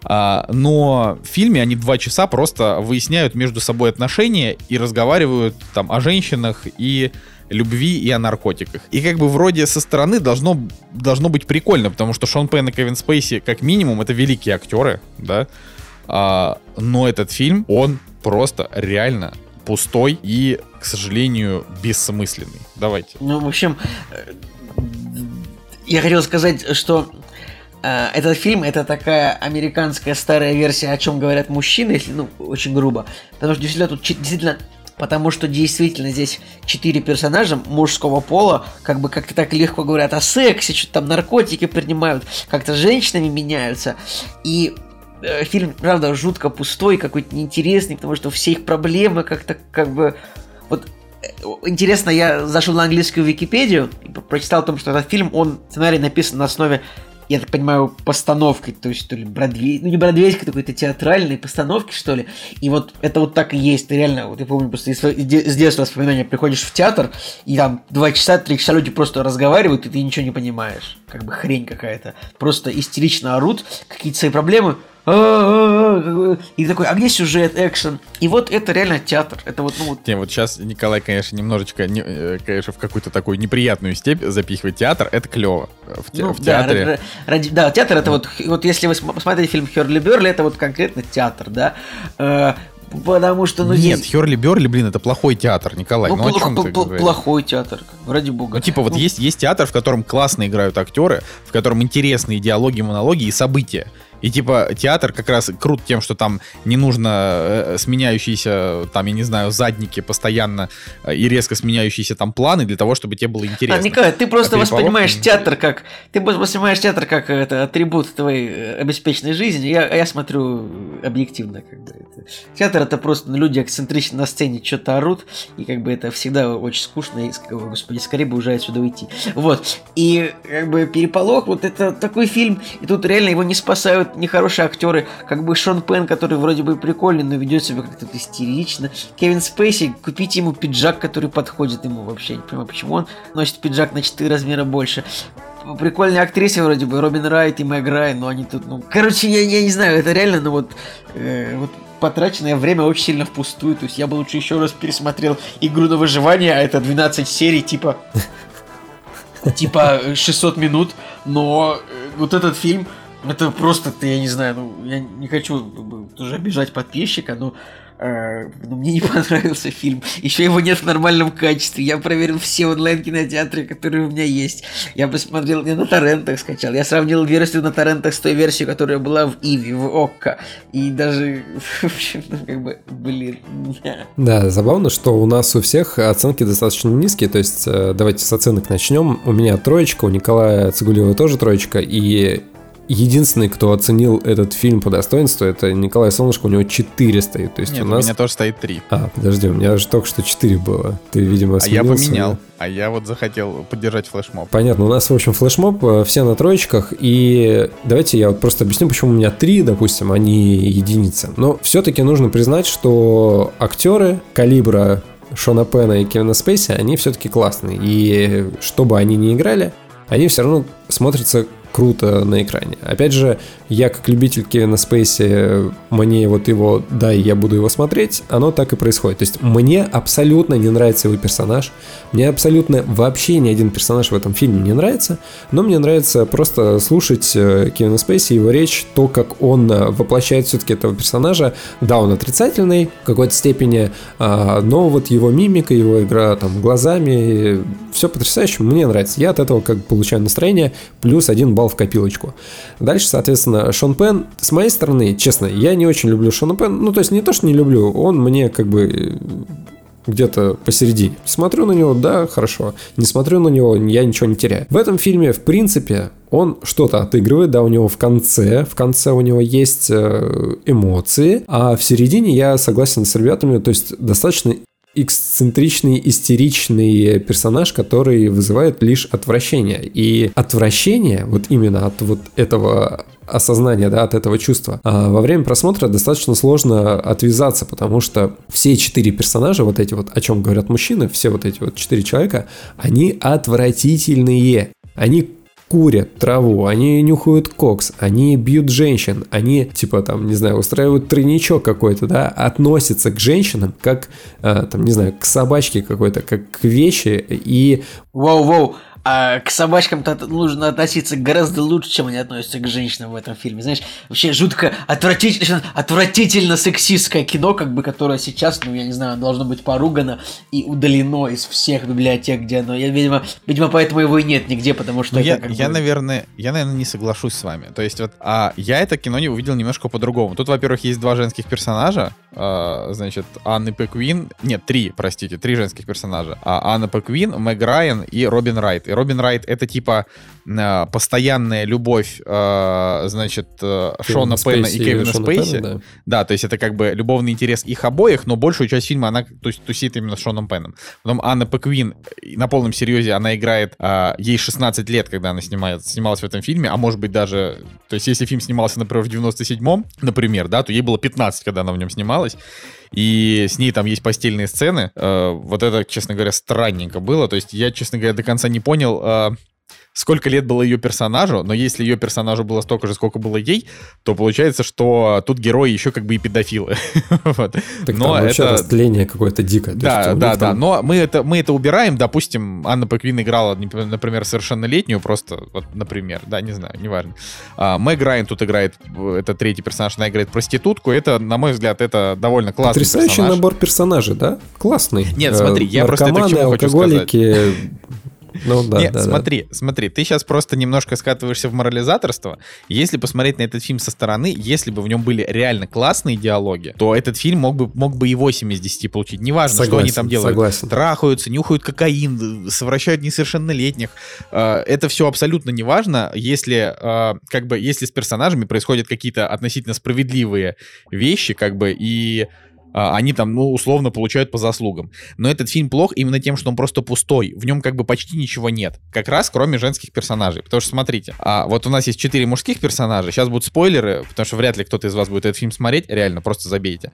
а, но в фильме они два часа просто выясняют между собой отношения и разговаривают там о женщинах и любви и о наркотиках. И как бы вроде со стороны должно, должно быть прикольно, потому что Шон Пен и Кевин Спейси, как минимум, это великие актеры, да, а, но этот фильм, он просто реально пустой и, к сожалению, бессмысленный. Давайте. Ну, в общем, я хотел сказать, что э, этот фильм это такая американская старая версия, о чем говорят мужчины, если, ну, очень грубо. Потому что действительно тут действительно потому что действительно здесь четыре персонажа мужского пола, как бы как-то так легко говорят о сексе, что-то там наркотики принимают, как-то женщинами меняются. И Э, фильм, правда, жутко пустой, какой-то неинтересный, потому что все их проблемы как-то как бы... Вот интересно, я зашел на английскую Википедию и прочитал о том, что этот фильм, он сценарий написан на основе я так понимаю, постановкой, то есть то ли бродвей, ну не бродвейской, какой-то театральной постановки, что ли. И вот это вот так и есть. Ты реально, вот я помню, просто из, с детства воспоминания, приходишь в театр, и там два часа, три часа люди просто разговаривают, и ты ничего не понимаешь. Как бы хрень какая-то. Просто истерично орут, какие-то свои проблемы, и такой, а где сюжет, экшен? И вот это реально театр. Это вот, ну вот. Не, вот сейчас Николай, конечно, немножечко, не, э, конечно, в какую-то такую неприятную степь запихивает театр. Это клево. В, те, ну, в театре. Да, ради, да, театр это вот, вот если вы посмотрите фильм Херли Берли, это вот конкретно театр, да. Э, потому что, ну, Нет, здесь... Херли Берли, блин, это плохой театр, Николай. Ну, ну плох, о чем ты говоришь? Плохой театр, ради бога. Ну, типа, вот ну... есть, есть театр, в котором классно играют актеры, в котором интересные диалоги, монологи и события. И типа театр как раз крут тем, что там не нужно э, сменяющиеся, там, я не знаю, задники постоянно э, и резко сменяющиеся там планы для того, чтобы тебе было интересно. А, Николай, ты просто а воспринимаешь театр как... Ты воспринимаешь театр как это, атрибут твоей э, обеспеченной жизни. Я, я смотрю объективно. Как бы, это. Театр это просто люди эксцентрично на сцене что-то орут, и как бы это всегда очень скучно, и, господи, скорее бы уже отсюда уйти. Вот. И как бы переполох, вот это такой фильм, и тут реально его не спасают нехорошие актеры, как бы Шон Пен, который вроде бы прикольный, но ведет себя как-то истерично. Кевин Спейси, купите ему пиджак, который подходит ему вообще. Не понимаю, почему он носит пиджак на 4 размера больше прикольные актрисы вроде бы, Робин Райт и Мэг Рай, но они тут, ну... Короче, я, я не знаю, это реально, ну вот, э, вот потраченное время очень сильно впустую. То есть я бы лучше еще раз пересмотрел игру на выживание, а это 12 серий, типа... Типа 600 минут, но э, вот этот фильм, это просто, я не знаю, ну, я не хочу тоже обижать подписчика, но Э, но мне не понравился фильм. Еще его нет в нормальном качестве. Я проверил все онлайн-кинотеатры, которые у меня есть. Я посмотрел, я на торрентах скачал. Я сравнил версию на торрентах с той версией, которая была в Иви, в Окко. И даже, в общем, ну, как бы, блин. Да, забавно, что у нас у всех оценки достаточно низкие. То есть, э, давайте с оценок начнем. У меня троечка, у Николая Цигулева тоже троечка. И единственный, кто оценил этот фильм по достоинству, это Николай Солнышко, у него 4 стоит. То есть Нет, у, нас... у меня тоже стоит 3. А, подожди, у меня же только что 4 было. Ты, видимо, А я поменял. А я вот захотел поддержать флешмоб. Понятно, у нас, в общем, флешмоб, э, все на троечках, и давайте я вот просто объясню, почему у меня 3, допустим, а не единица. Но все-таки нужно признать, что актеры калибра Шона Пена и Кевина Спейси, они все-таки классные. И что бы они ни играли, они все равно смотрятся круто на экране. Опять же, я как любитель Кевина Спейси, мне вот его «дай, я буду его смотреть», оно так и происходит. То есть мне абсолютно не нравится его персонаж, мне абсолютно вообще ни один персонаж в этом фильме не нравится, но мне нравится просто слушать э, Кевина Спейси, его речь, то, как он э, воплощает все-таки этого персонажа. Да, он отрицательный в какой-то степени, а, но вот его мимика, его игра там глазами, все потрясающе, мне нравится. Я от этого как получаю настроение, плюс один балл балл в копилочку. Дальше, соответственно, Шон Пен. С моей стороны, честно, я не очень люблю Шона Пен. Ну, то есть не то, что не люблю, он мне как бы э, где-то посередине. Смотрю на него, да, хорошо. Не смотрю на него, я ничего не теряю. В этом фильме, в принципе, он что-то отыгрывает, да, у него в конце, в конце у него есть э, эмоции, а в середине я согласен с ребятами, то есть достаточно эксцентричный, истеричный персонаж, который вызывает лишь отвращение. И отвращение, вот именно от вот этого осознания, да, от этого чувства. А во время просмотра достаточно сложно отвязаться, потому что все четыре персонажа, вот эти вот, о чем говорят мужчины, все вот эти вот четыре человека, они отвратительные. Они курят траву, они нюхают кокс, они бьют женщин, они, типа, там, не знаю, устраивают тройничок какой-то, да, относятся к женщинам как, э, там, не знаю, к собачке какой-то, как к вещи, и... Воу-воу, а к собачкам-то нужно относиться гораздо лучше, чем они относятся к женщинам в этом фильме. Знаешь, вообще жутко отвратительно, отвратительно сексистское кино, как бы, которое сейчас, ну, я не знаю, должно быть поругано и удалено из всех библиотек, где оно. Я, видимо, видимо, поэтому его и нет нигде, потому что Ну, я, как я, бы- наверное, я, наверное, не соглашусь с вами. То есть вот, а, я это кино не увидел немножко по-другому. Тут, во-первых, есть два женских персонажа, а, значит, Анны Пеквин, нет, три, простите, три женских персонажа. А, Анна Пеквин, Мэг Райан и Робин Райт. И Робин Райт это типа а, постоянная любовь, а, значит, а, Шона Пена и Кевина Шона Спейси. Пена, да. Да, то есть это как бы любовный интерес их обоих, но большую часть фильма она то есть, тусит именно с Шоном Пеном. Потом Анна Пеквин э, на полном серьезе, она играет, а, ей 16 лет, когда она снимает, снималась в этом фильме, а может быть даже, то есть если фильм снимался, например, в 97-м, например, да, то ей было 15, когда она в нем снималась. И с ней там есть постельные сцены. Э, вот это, честно говоря, странненько было. То есть я, честно говоря, до конца не понял, э, сколько лет было ее персонажу, но если ее персонажу было столько же, сколько было ей, то получается, что тут герои еще как бы и педофилы. Вот. Так Но там это... растление какое-то дикое. То есть Да, них да, да. там- Но мы это, мы это убираем. Допустим, Анна Пеквин играла, нап- например, совершеннолетнюю, просто, вот, например, да, не знаю, неважно. А, Мэг Райан тут играет, это третий персонаж, она играет проститутку. Это, на мой взгляд, это довольно классный Потрясающий персонаж. набор персонажей, да? Классный. Нет, Э, смотри, я просто это к чему хочу алкоголики. Ну да, Нет, да, да. смотри, смотри, ты сейчас просто немножко скатываешься в морализаторство. Если посмотреть на этот фильм со стороны, если бы в нем были реально классные диалоги, то этот фильм мог бы, мог бы и 8 из 10 получить. Неважно, что они Согласен, там делают. согласен. Трахаются, нюхают кокаин, совращают несовершеннолетних. Э, Это все абсолютно неважно, если, э, как бы, если с персонажами происходят какие-то относительно справедливые вещи, как бы, и а, они там, ну, условно получают по заслугам. Но этот фильм плох именно тем, что он просто пустой. В нем как бы почти ничего нет. Как раз кроме женских персонажей. Потому что, смотрите, а, вот у нас есть четыре мужских персонажа. Сейчас будут спойлеры, потому что вряд ли кто-то из вас будет этот фильм смотреть. Реально, просто забейте.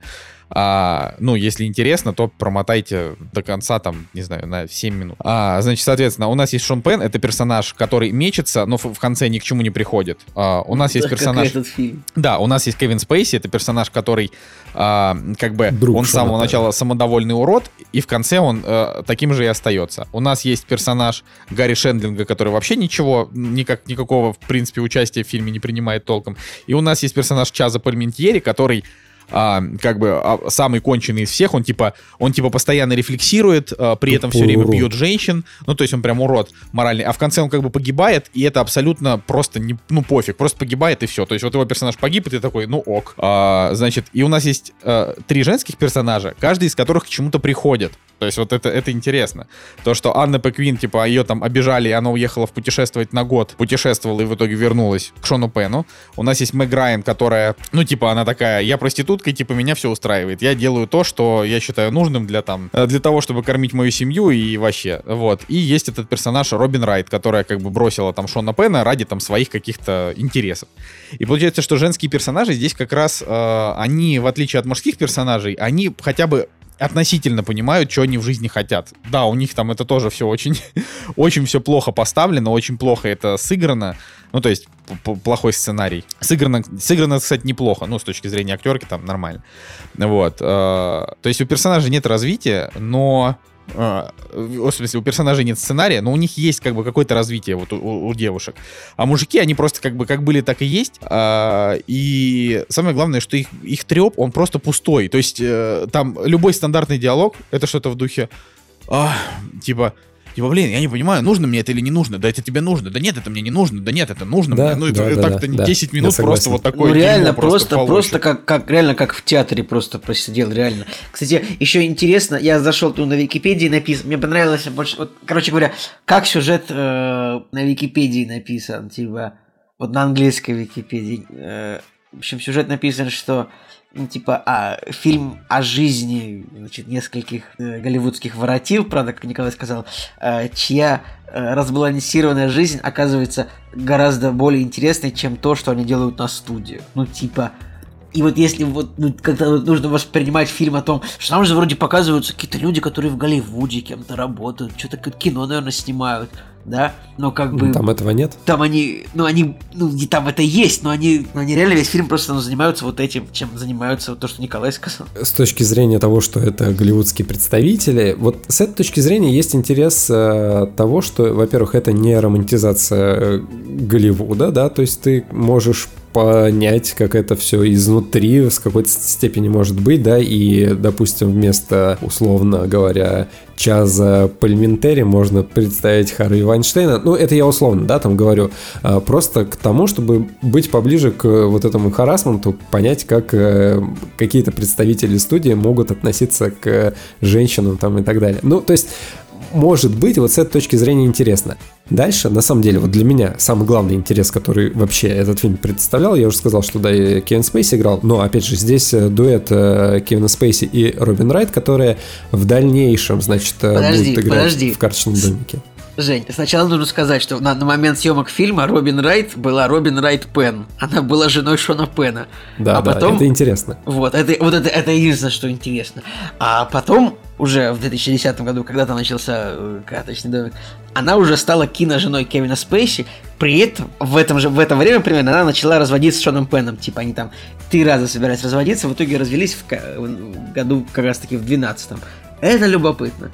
А, ну, если интересно, то промотайте до конца, там, не знаю, на 7 минут. А, значит, соответственно, у нас есть Шон Пен, это персонаж, который мечется, но в, в конце ни к чему не приходит. А, у нас есть персонаж... этот фильм. Да, у нас есть Кевин Спейси, это персонаж, который а, как бы Друг он с самого Пенна. начала самодовольный урод, и в конце он э, таким же и остается. У нас есть персонаж Гарри Шендлинга, который вообще ничего, никак, никакого, в принципе, участия в фильме не принимает толком. И у нас есть персонаж Чаза Пальментьери, который а, как бы а, самый конченый из всех, он типа, он типа постоянно рефлексирует, а, при этом все Тупой время урод. бьет женщин, ну то есть он прям урод моральный, а в конце он как бы погибает, и это абсолютно просто не, ну пофиг, просто погибает и все, то есть вот его персонаж погиб, и ты такой, ну ок. А, значит, и у нас есть а, три женских персонажа, каждый из которых к чему-то приходит. То есть вот это, это интересно. То, что Анна Пеквин, типа, ее там обижали, и она уехала в путешествовать на год, путешествовала и в итоге вернулась к Шону Пену. У нас есть Мэг Райан, которая, ну, типа, она такая, я проститутка, и, типа, меня все устраивает. Я делаю то, что я считаю нужным для там, э, для того, чтобы кормить мою семью и вообще, вот. И есть этот персонаж Робин Райт, которая как бы бросила там Шона Пена ради там своих каких-то интересов. И получается, что женские персонажи здесь как раз, э, они, в отличие от мужских персонажей, они хотя бы относительно понимают, что они в жизни хотят. Да, у них там это тоже все очень, очень все плохо поставлено, очень плохо это сыграно. Ну, то есть плохой сценарий. Сыграно, сыграно, кстати, неплохо. Ну, с точки зрения актерки там нормально. Вот. э, То есть у персонажа нет развития, но э, в смысле, у персонажей нет сценария, но у них есть как бы какое-то развитие вот у- у девушек. А мужики, они просто как бы как были, так и есть. А, и самое главное, что их, их треп, он просто пустой. То есть э, там любой стандартный диалог, это что-то в духе, «А, типа, Типа, блин, я не понимаю, нужно мне это или не нужно. Да это тебе нужно. Да нет, это мне не нужно. Да нет, это нужно Да, мне. Ну, да, это да, так-то да, да. 10 Я минут просто вот такое Ну реально, просто, полощет. просто как, как, реально как в театре просто просидел, реально. Кстати, еще интересно, я зашел тут на Википедии написан, мне понравилось больше, вот, короче говоря, как сюжет э, на Википедии написан, типа, вот на английской Википедии. Э, в общем, сюжет написан, что ну, типа, а, фильм о жизни значит, нескольких э, голливудских воротил, правда, как Николай сказал, э, чья э, разбалансированная жизнь оказывается гораздо более интересной, чем то, что они делают на студии. Ну, типа, и вот если вот ну, когда вот нужно воспринимать фильм о том, что там же вроде показываются какие-то люди, которые в Голливуде кем-то работают, что-то кино, наверное, снимают, да, но как бы... Там этого нет? Там они, ну они, ну не там это есть, но они, но они реально весь фильм просто ну, занимаются вот этим, чем занимаются, вот то, что Николай сказал. С точки зрения того, что это голливудские представители, вот с этой точки зрения есть интерес э, того, что, во-первых, это не романтизация э, Голливуда, да, то есть ты можешь понять, как это все изнутри с какой-то степени может быть, да, и, допустим, вместо, условно говоря, Чаза Пальментери можно представить Харви Вайнштейна. Ну, это я условно, да, там говорю. А, просто к тому, чтобы быть поближе к вот этому харасменту, понять, как э, какие-то представители студии могут относиться к женщинам там и так далее. Ну, то есть может быть, вот с этой точки зрения интересно. Дальше, на самом деле, вот для меня самый главный интерес, который вообще этот фильм представлял, я уже сказал, что да, и Кевин Спейси играл, но, опять же, здесь э, дуэт э, Кевина Спейси и Робин Райт, которые в дальнейшем, значит, э, подожди, будут играть подожди. в карточном домике. Жень, сначала нужно сказать, что на, на момент съемок фильма Робин Райт была Робин Райт Пен. Она была женой Шона Пена. Да, а да, потом, это интересно. Вот, это, вот это, это единственное, что интересно. А потом, уже в 2010 году, когда там начался э, карточный домик, она уже стала киноженой Кевина Спейси, при этом в, этом же, в это время примерно она начала разводиться с Шоном Пеном. Типа они там три раза собирались разводиться, в итоге развелись в, в году как раз таки в 12 -м. Это любопытно.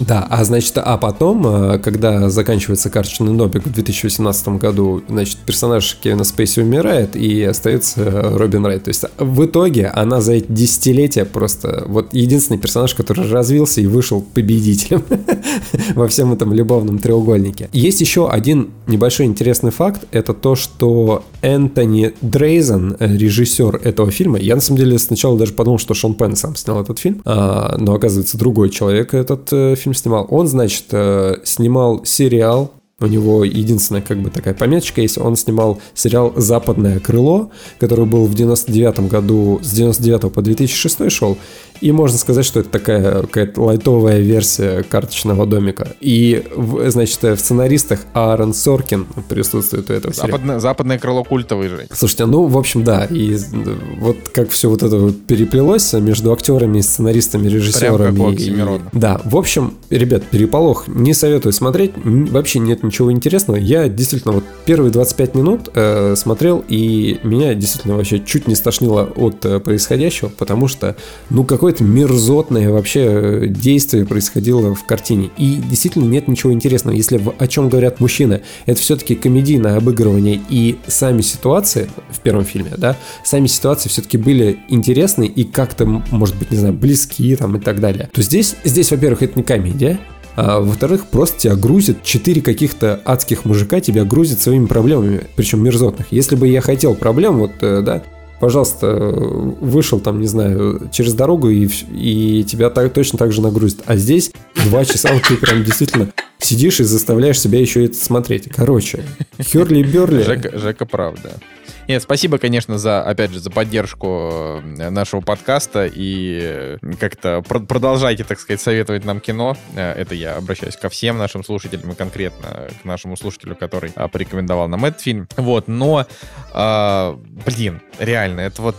Да, а значит, а потом, э, когда заканчивается карточный домик в 2018 году, значит, персонаж Кевина Спейси умирает и остается Робин Райт. То есть в итоге она за эти десятилетия просто вот единственный персонаж, который развился и вышел победителем во всем этом любовном треугольнике. Есть еще один небольшой интересный факт, это то, что Энтони Дрейзен, режиссер этого фильма, я на самом деле сначала даже подумал, что Шон Пен сам снял этот фильм, а, но оказывается друг другой человек этот э, фильм снимал. Он, значит, э, снимал сериал у него единственная как бы такая пометочка есть. Он снимал сериал «Западное крыло», который был в 99 году, с 99 по 2006 шел. И можно сказать, что это такая какая-то лайтовая версия карточного домика. И, значит, в сценаристах Аарон Соркин присутствует у этого Западное, западное крыло культовый же. Слушайте, ну, в общем, да. И вот как все вот это вот переплелось между актерами, сценаристами, режиссерами. Прям как и, Да, в общем, ребят, переполох не советую смотреть. Вообще нет ничего интересного. Я действительно вот первые 25 минут э, смотрел, и меня действительно вообще чуть не стошнило от э, происходящего, потому что, ну, какой какое-то мерзотное вообще э, действие происходило в картине. И действительно нет ничего интересного. Если в, о чем говорят мужчины, это все-таки комедийное обыгрывание. И сами ситуации в первом фильме, да, сами ситуации все-таки были интересны и как-то, может быть, не знаю, близки там и так далее. То здесь, здесь во-первых, это не комедия, а, во-вторых, просто тебя грузит, четыре каких-то адских мужика тебя грузят своими проблемами, причем мерзотных. Если бы я хотел проблем, вот, э, да, пожалуйста, вышел там, не знаю, через дорогу и, и тебя так, точно так же нагрузит. А здесь два часа ты прям действительно сидишь и заставляешь себя еще это смотреть. Короче, Херли-Берли. Жека, Жека правда. Нет, спасибо, конечно, за, опять же, за поддержку э, нашего подкаста и э, как-то продолжайте, так сказать, советовать нам кино. Э, это я обращаюсь ко всем нашим слушателям и конкретно к нашему слушателю, который а, порекомендовал нам этот фильм. Вот, но, а, блин, реально, это вот,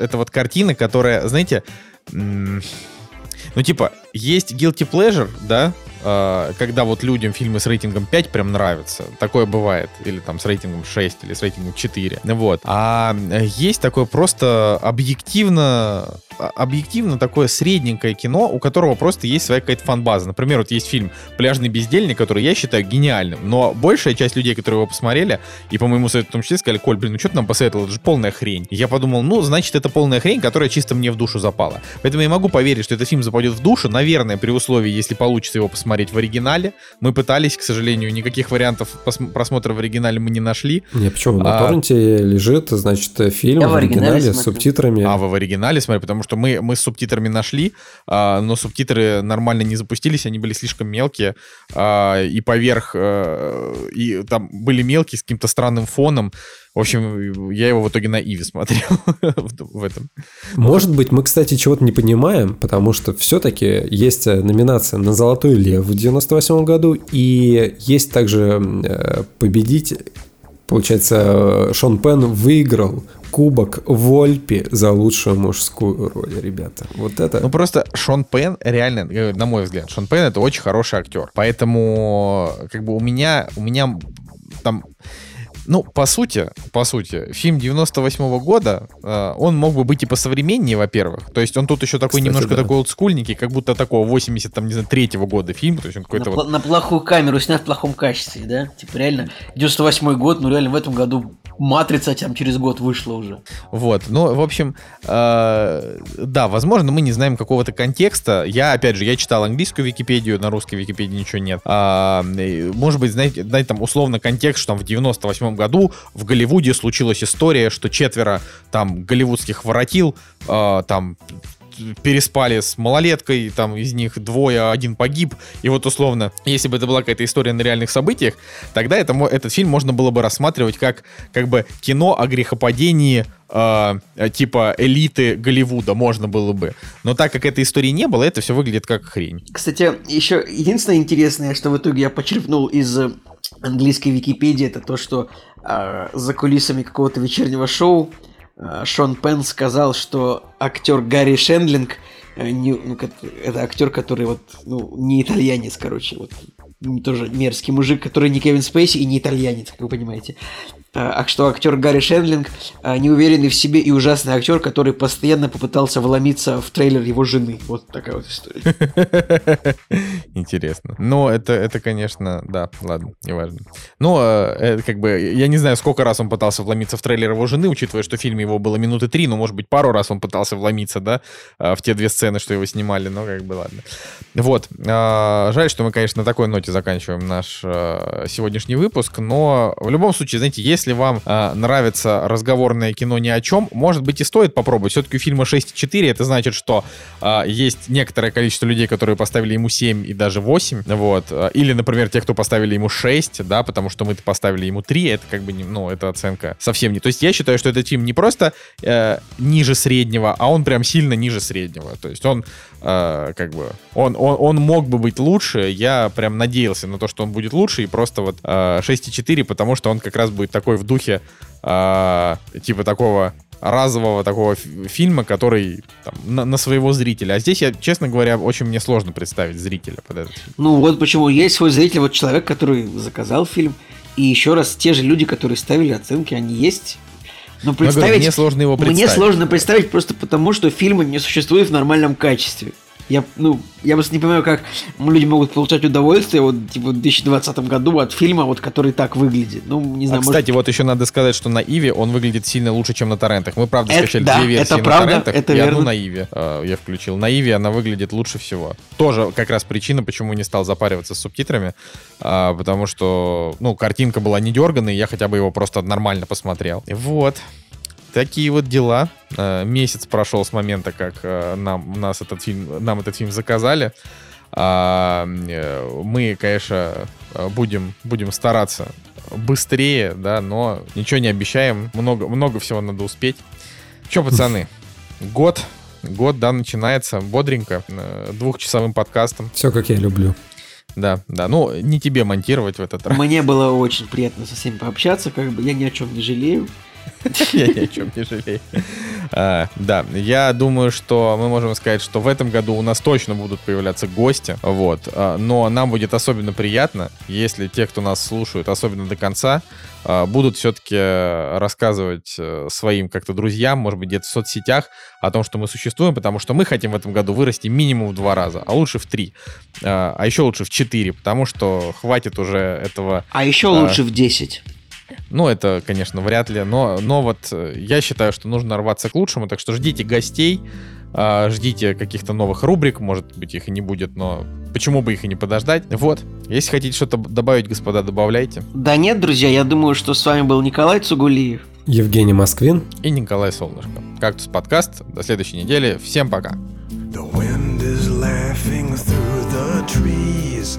это вот картина, которая, знаете, ну, типа, есть guilty pleasure, да, когда вот людям фильмы с рейтингом 5 прям нравятся. Такое бывает. Или там с рейтингом 6, или с рейтингом 4. Вот. А есть такое просто объективно объективно такое средненькое кино, у которого просто есть своя какая-то фан-база. Например, вот есть фильм «Пляжный бездельник», который я считаю гениальным, но большая часть людей, которые его посмотрели, и по моему совету в том числе, сказали, Коль, блин, ну что ты нам посоветовал, это же полная хрень. И я подумал, ну, значит, это полная хрень, которая чисто мне в душу запала. Поэтому я могу поверить, что этот фильм западет в душу, наверное, при условии, если получится его посмотреть в оригинале. Мы пытались, к сожалению, никаких вариантов просмотра в оригинале мы не нашли. Не, почему? На а... торренте лежит, значит, фильм я в оригинале, оригинале с субтитрами. А, вы в оригинале смотрели, потому что что мы, мы с субтитрами нашли, а, но субтитры нормально не запустились, они были слишком мелкие, а, и поверх, а, и там были мелкие с каким-то странным фоном. В общем, я его в итоге на Иви смотрел в этом. Может быть, мы, кстати, чего-то не понимаем, потому что все-таки есть номинация на «Золотой лев» в 98 году, и есть также э, победитель, получается, Шон Пен выиграл кубок Вольпи за лучшую мужскую роль, ребята. Вот это... Ну просто Шон Пен реально, э, на мой взгляд, Шон Пен это очень хороший актер. Поэтому как бы у меня, у меня там ну, по сути, по сути, фильм 98 -го года, э, он мог бы быть и посовременнее, во-первых. То есть он тут еще такой Кстати, немножко да. такой олдскульненький, как будто такого 80, там, не знаю, третьего года фильм. То есть он На, какой-то пла- вот... на плохую камеру снят в плохом качестве, да? Типа реально, 98 год, ну реально в этом году Матрица там через год вышла уже. Вот, ну, в общем, э, да, возможно, мы не знаем какого-то контекста. Я, опять же, я читал английскую Википедию, на русской Википедии ничего нет. А, может быть, знаете, знаете, там условно контекст, что там в 98 году в Голливуде случилась история, что четверо там голливудских воротил, э, там переспали с малолеткой, там из них двое, один погиб, и вот условно, если бы это была какая-то история на реальных событиях, тогда это, этот фильм можно было бы рассматривать как, как бы кино о грехопадении э, типа элиты Голливуда можно было бы. Но так как этой истории не было, это все выглядит как хрень. Кстати, еще единственное интересное, что в итоге я почерпнул из э, английской Википедии, это то, что э, за кулисами какого-то вечернего шоу Шон Пен сказал, что актер Гарри Шендлинг, э, не- ну, это актер, который вот, ну, не итальянец, короче, вот тоже мерзкий мужик, который не Кевин Спейси и не итальянец, как вы понимаете. А а что актер Гарри Шендлинг а, неуверенный в себе и ужасный актер, который постоянно попытался вломиться в трейлер его жены. Вот такая вот история. Интересно. Ну, это, это, конечно, да, ладно, неважно. Ну, э, это как бы, я не знаю, сколько раз он пытался вломиться в трейлер его жены, учитывая, что в фильме его было минуты три, ну, может быть, пару раз он пытался вломиться, да, э, в те две сцены, что его снимали, но как бы ладно. Вот. А, Жаль, что мы, конечно, на такой ноте заканчиваем наш э, сегодняшний выпуск, но в любом случае, знаете, если вам э, нравится разговорное кино ни о чем, может быть, и стоит попробовать. Все-таки у фильма 6,4, это значит, что э, есть некоторое количество людей, которые поставили ему 7 и даже 8, вот. Э, Или, например, те, кто поставили ему 6, да, потому что мы-то поставили ему 3, это как бы, не, ну, это оценка совсем не... То есть я считаю, что этот фильм не просто э, ниже среднего, а он прям сильно ниже среднего. То есть он э, как бы... Он, он, он мог бы быть лучше, я прям надеялся на то, что он будет лучше, и просто вот э, 6,4, потому что он как раз будет такой в духе э, типа такого разового такого фи- фильма, который там, на, на своего зрителя. А здесь, я, честно говоря, очень мне сложно представить зрителя под этот фильм. Ну вот почему есть свой зритель, вот человек, который заказал фильм, и еще раз те же люди, которые ставили оценки, они есть. Но Но я говорю, представить мне сложно его представить. Мне сложно представить просто потому, что фильмы не существуют в нормальном качестве. Я, ну, я просто не понимаю, как люди могут получать удовольствие вот, типа, в 2020 году от фильма, вот, который так выглядит. Ну, не А, знаю, может- кстати, вот еще надо сказать, что на Иви он выглядит сильно лучше, чем на торрентах. Мы, правда, Это- скачали да, две версии это на правда, торрентах это и одну верно. на Иви э, я включил. На Иви она выглядит лучше всего. Тоже как раз причина, почему не стал запариваться с субтитрами, а, потому что, ну, картинка была не дерганой, я хотя бы его просто нормально посмотрел. Вот. Такие вот дела. Э, Месяц прошел с момента, как э, нам, нас этот фильм, нам этот фильм заказали. А, э, мы, конечно, будем, будем стараться быстрее, да, но ничего не обещаем. Много, много всего надо успеть. Че, пацаны, год, год, да, начинается бодренько, двухчасовым подкастом. Все как я люблю. Да, да, ну, не тебе монтировать в этот раз. Мне было очень приятно со всеми пообщаться, как бы я ни о чем не жалею. Я ни о чем не жалею. А, Да, я думаю, что мы можем сказать, что в этом году у нас точно будут появляться гости, вот. А, Но нам будет особенно приятно, если те, кто нас слушают, особенно до конца, а, будут все-таки рассказывать э, своим как-то друзьям, может быть, где-то в соцсетях о том, что мы существуем, потому что мы хотим в этом году вырасти минимум в два раза, а лучше в три, а еще лучше в четыре, потому что хватит уже этого А еще А. лучше в 10. Ну, это, конечно, вряд ли, но, но вот э, я считаю, что нужно рваться к лучшему, так что ждите гостей, а, ждите каких-то новых рубрик, может быть, их и не будет, но почему бы их и не подождать. Вот, если хотите что-то добавить, господа, добавляйте. Да нет, друзья, я думаю, что с вами был Николай Цугулиев. Евгений Москвин. И Николай Солнышко. Кактус подкаст. До следующей недели. Всем пока. The wind is laughing through the trees.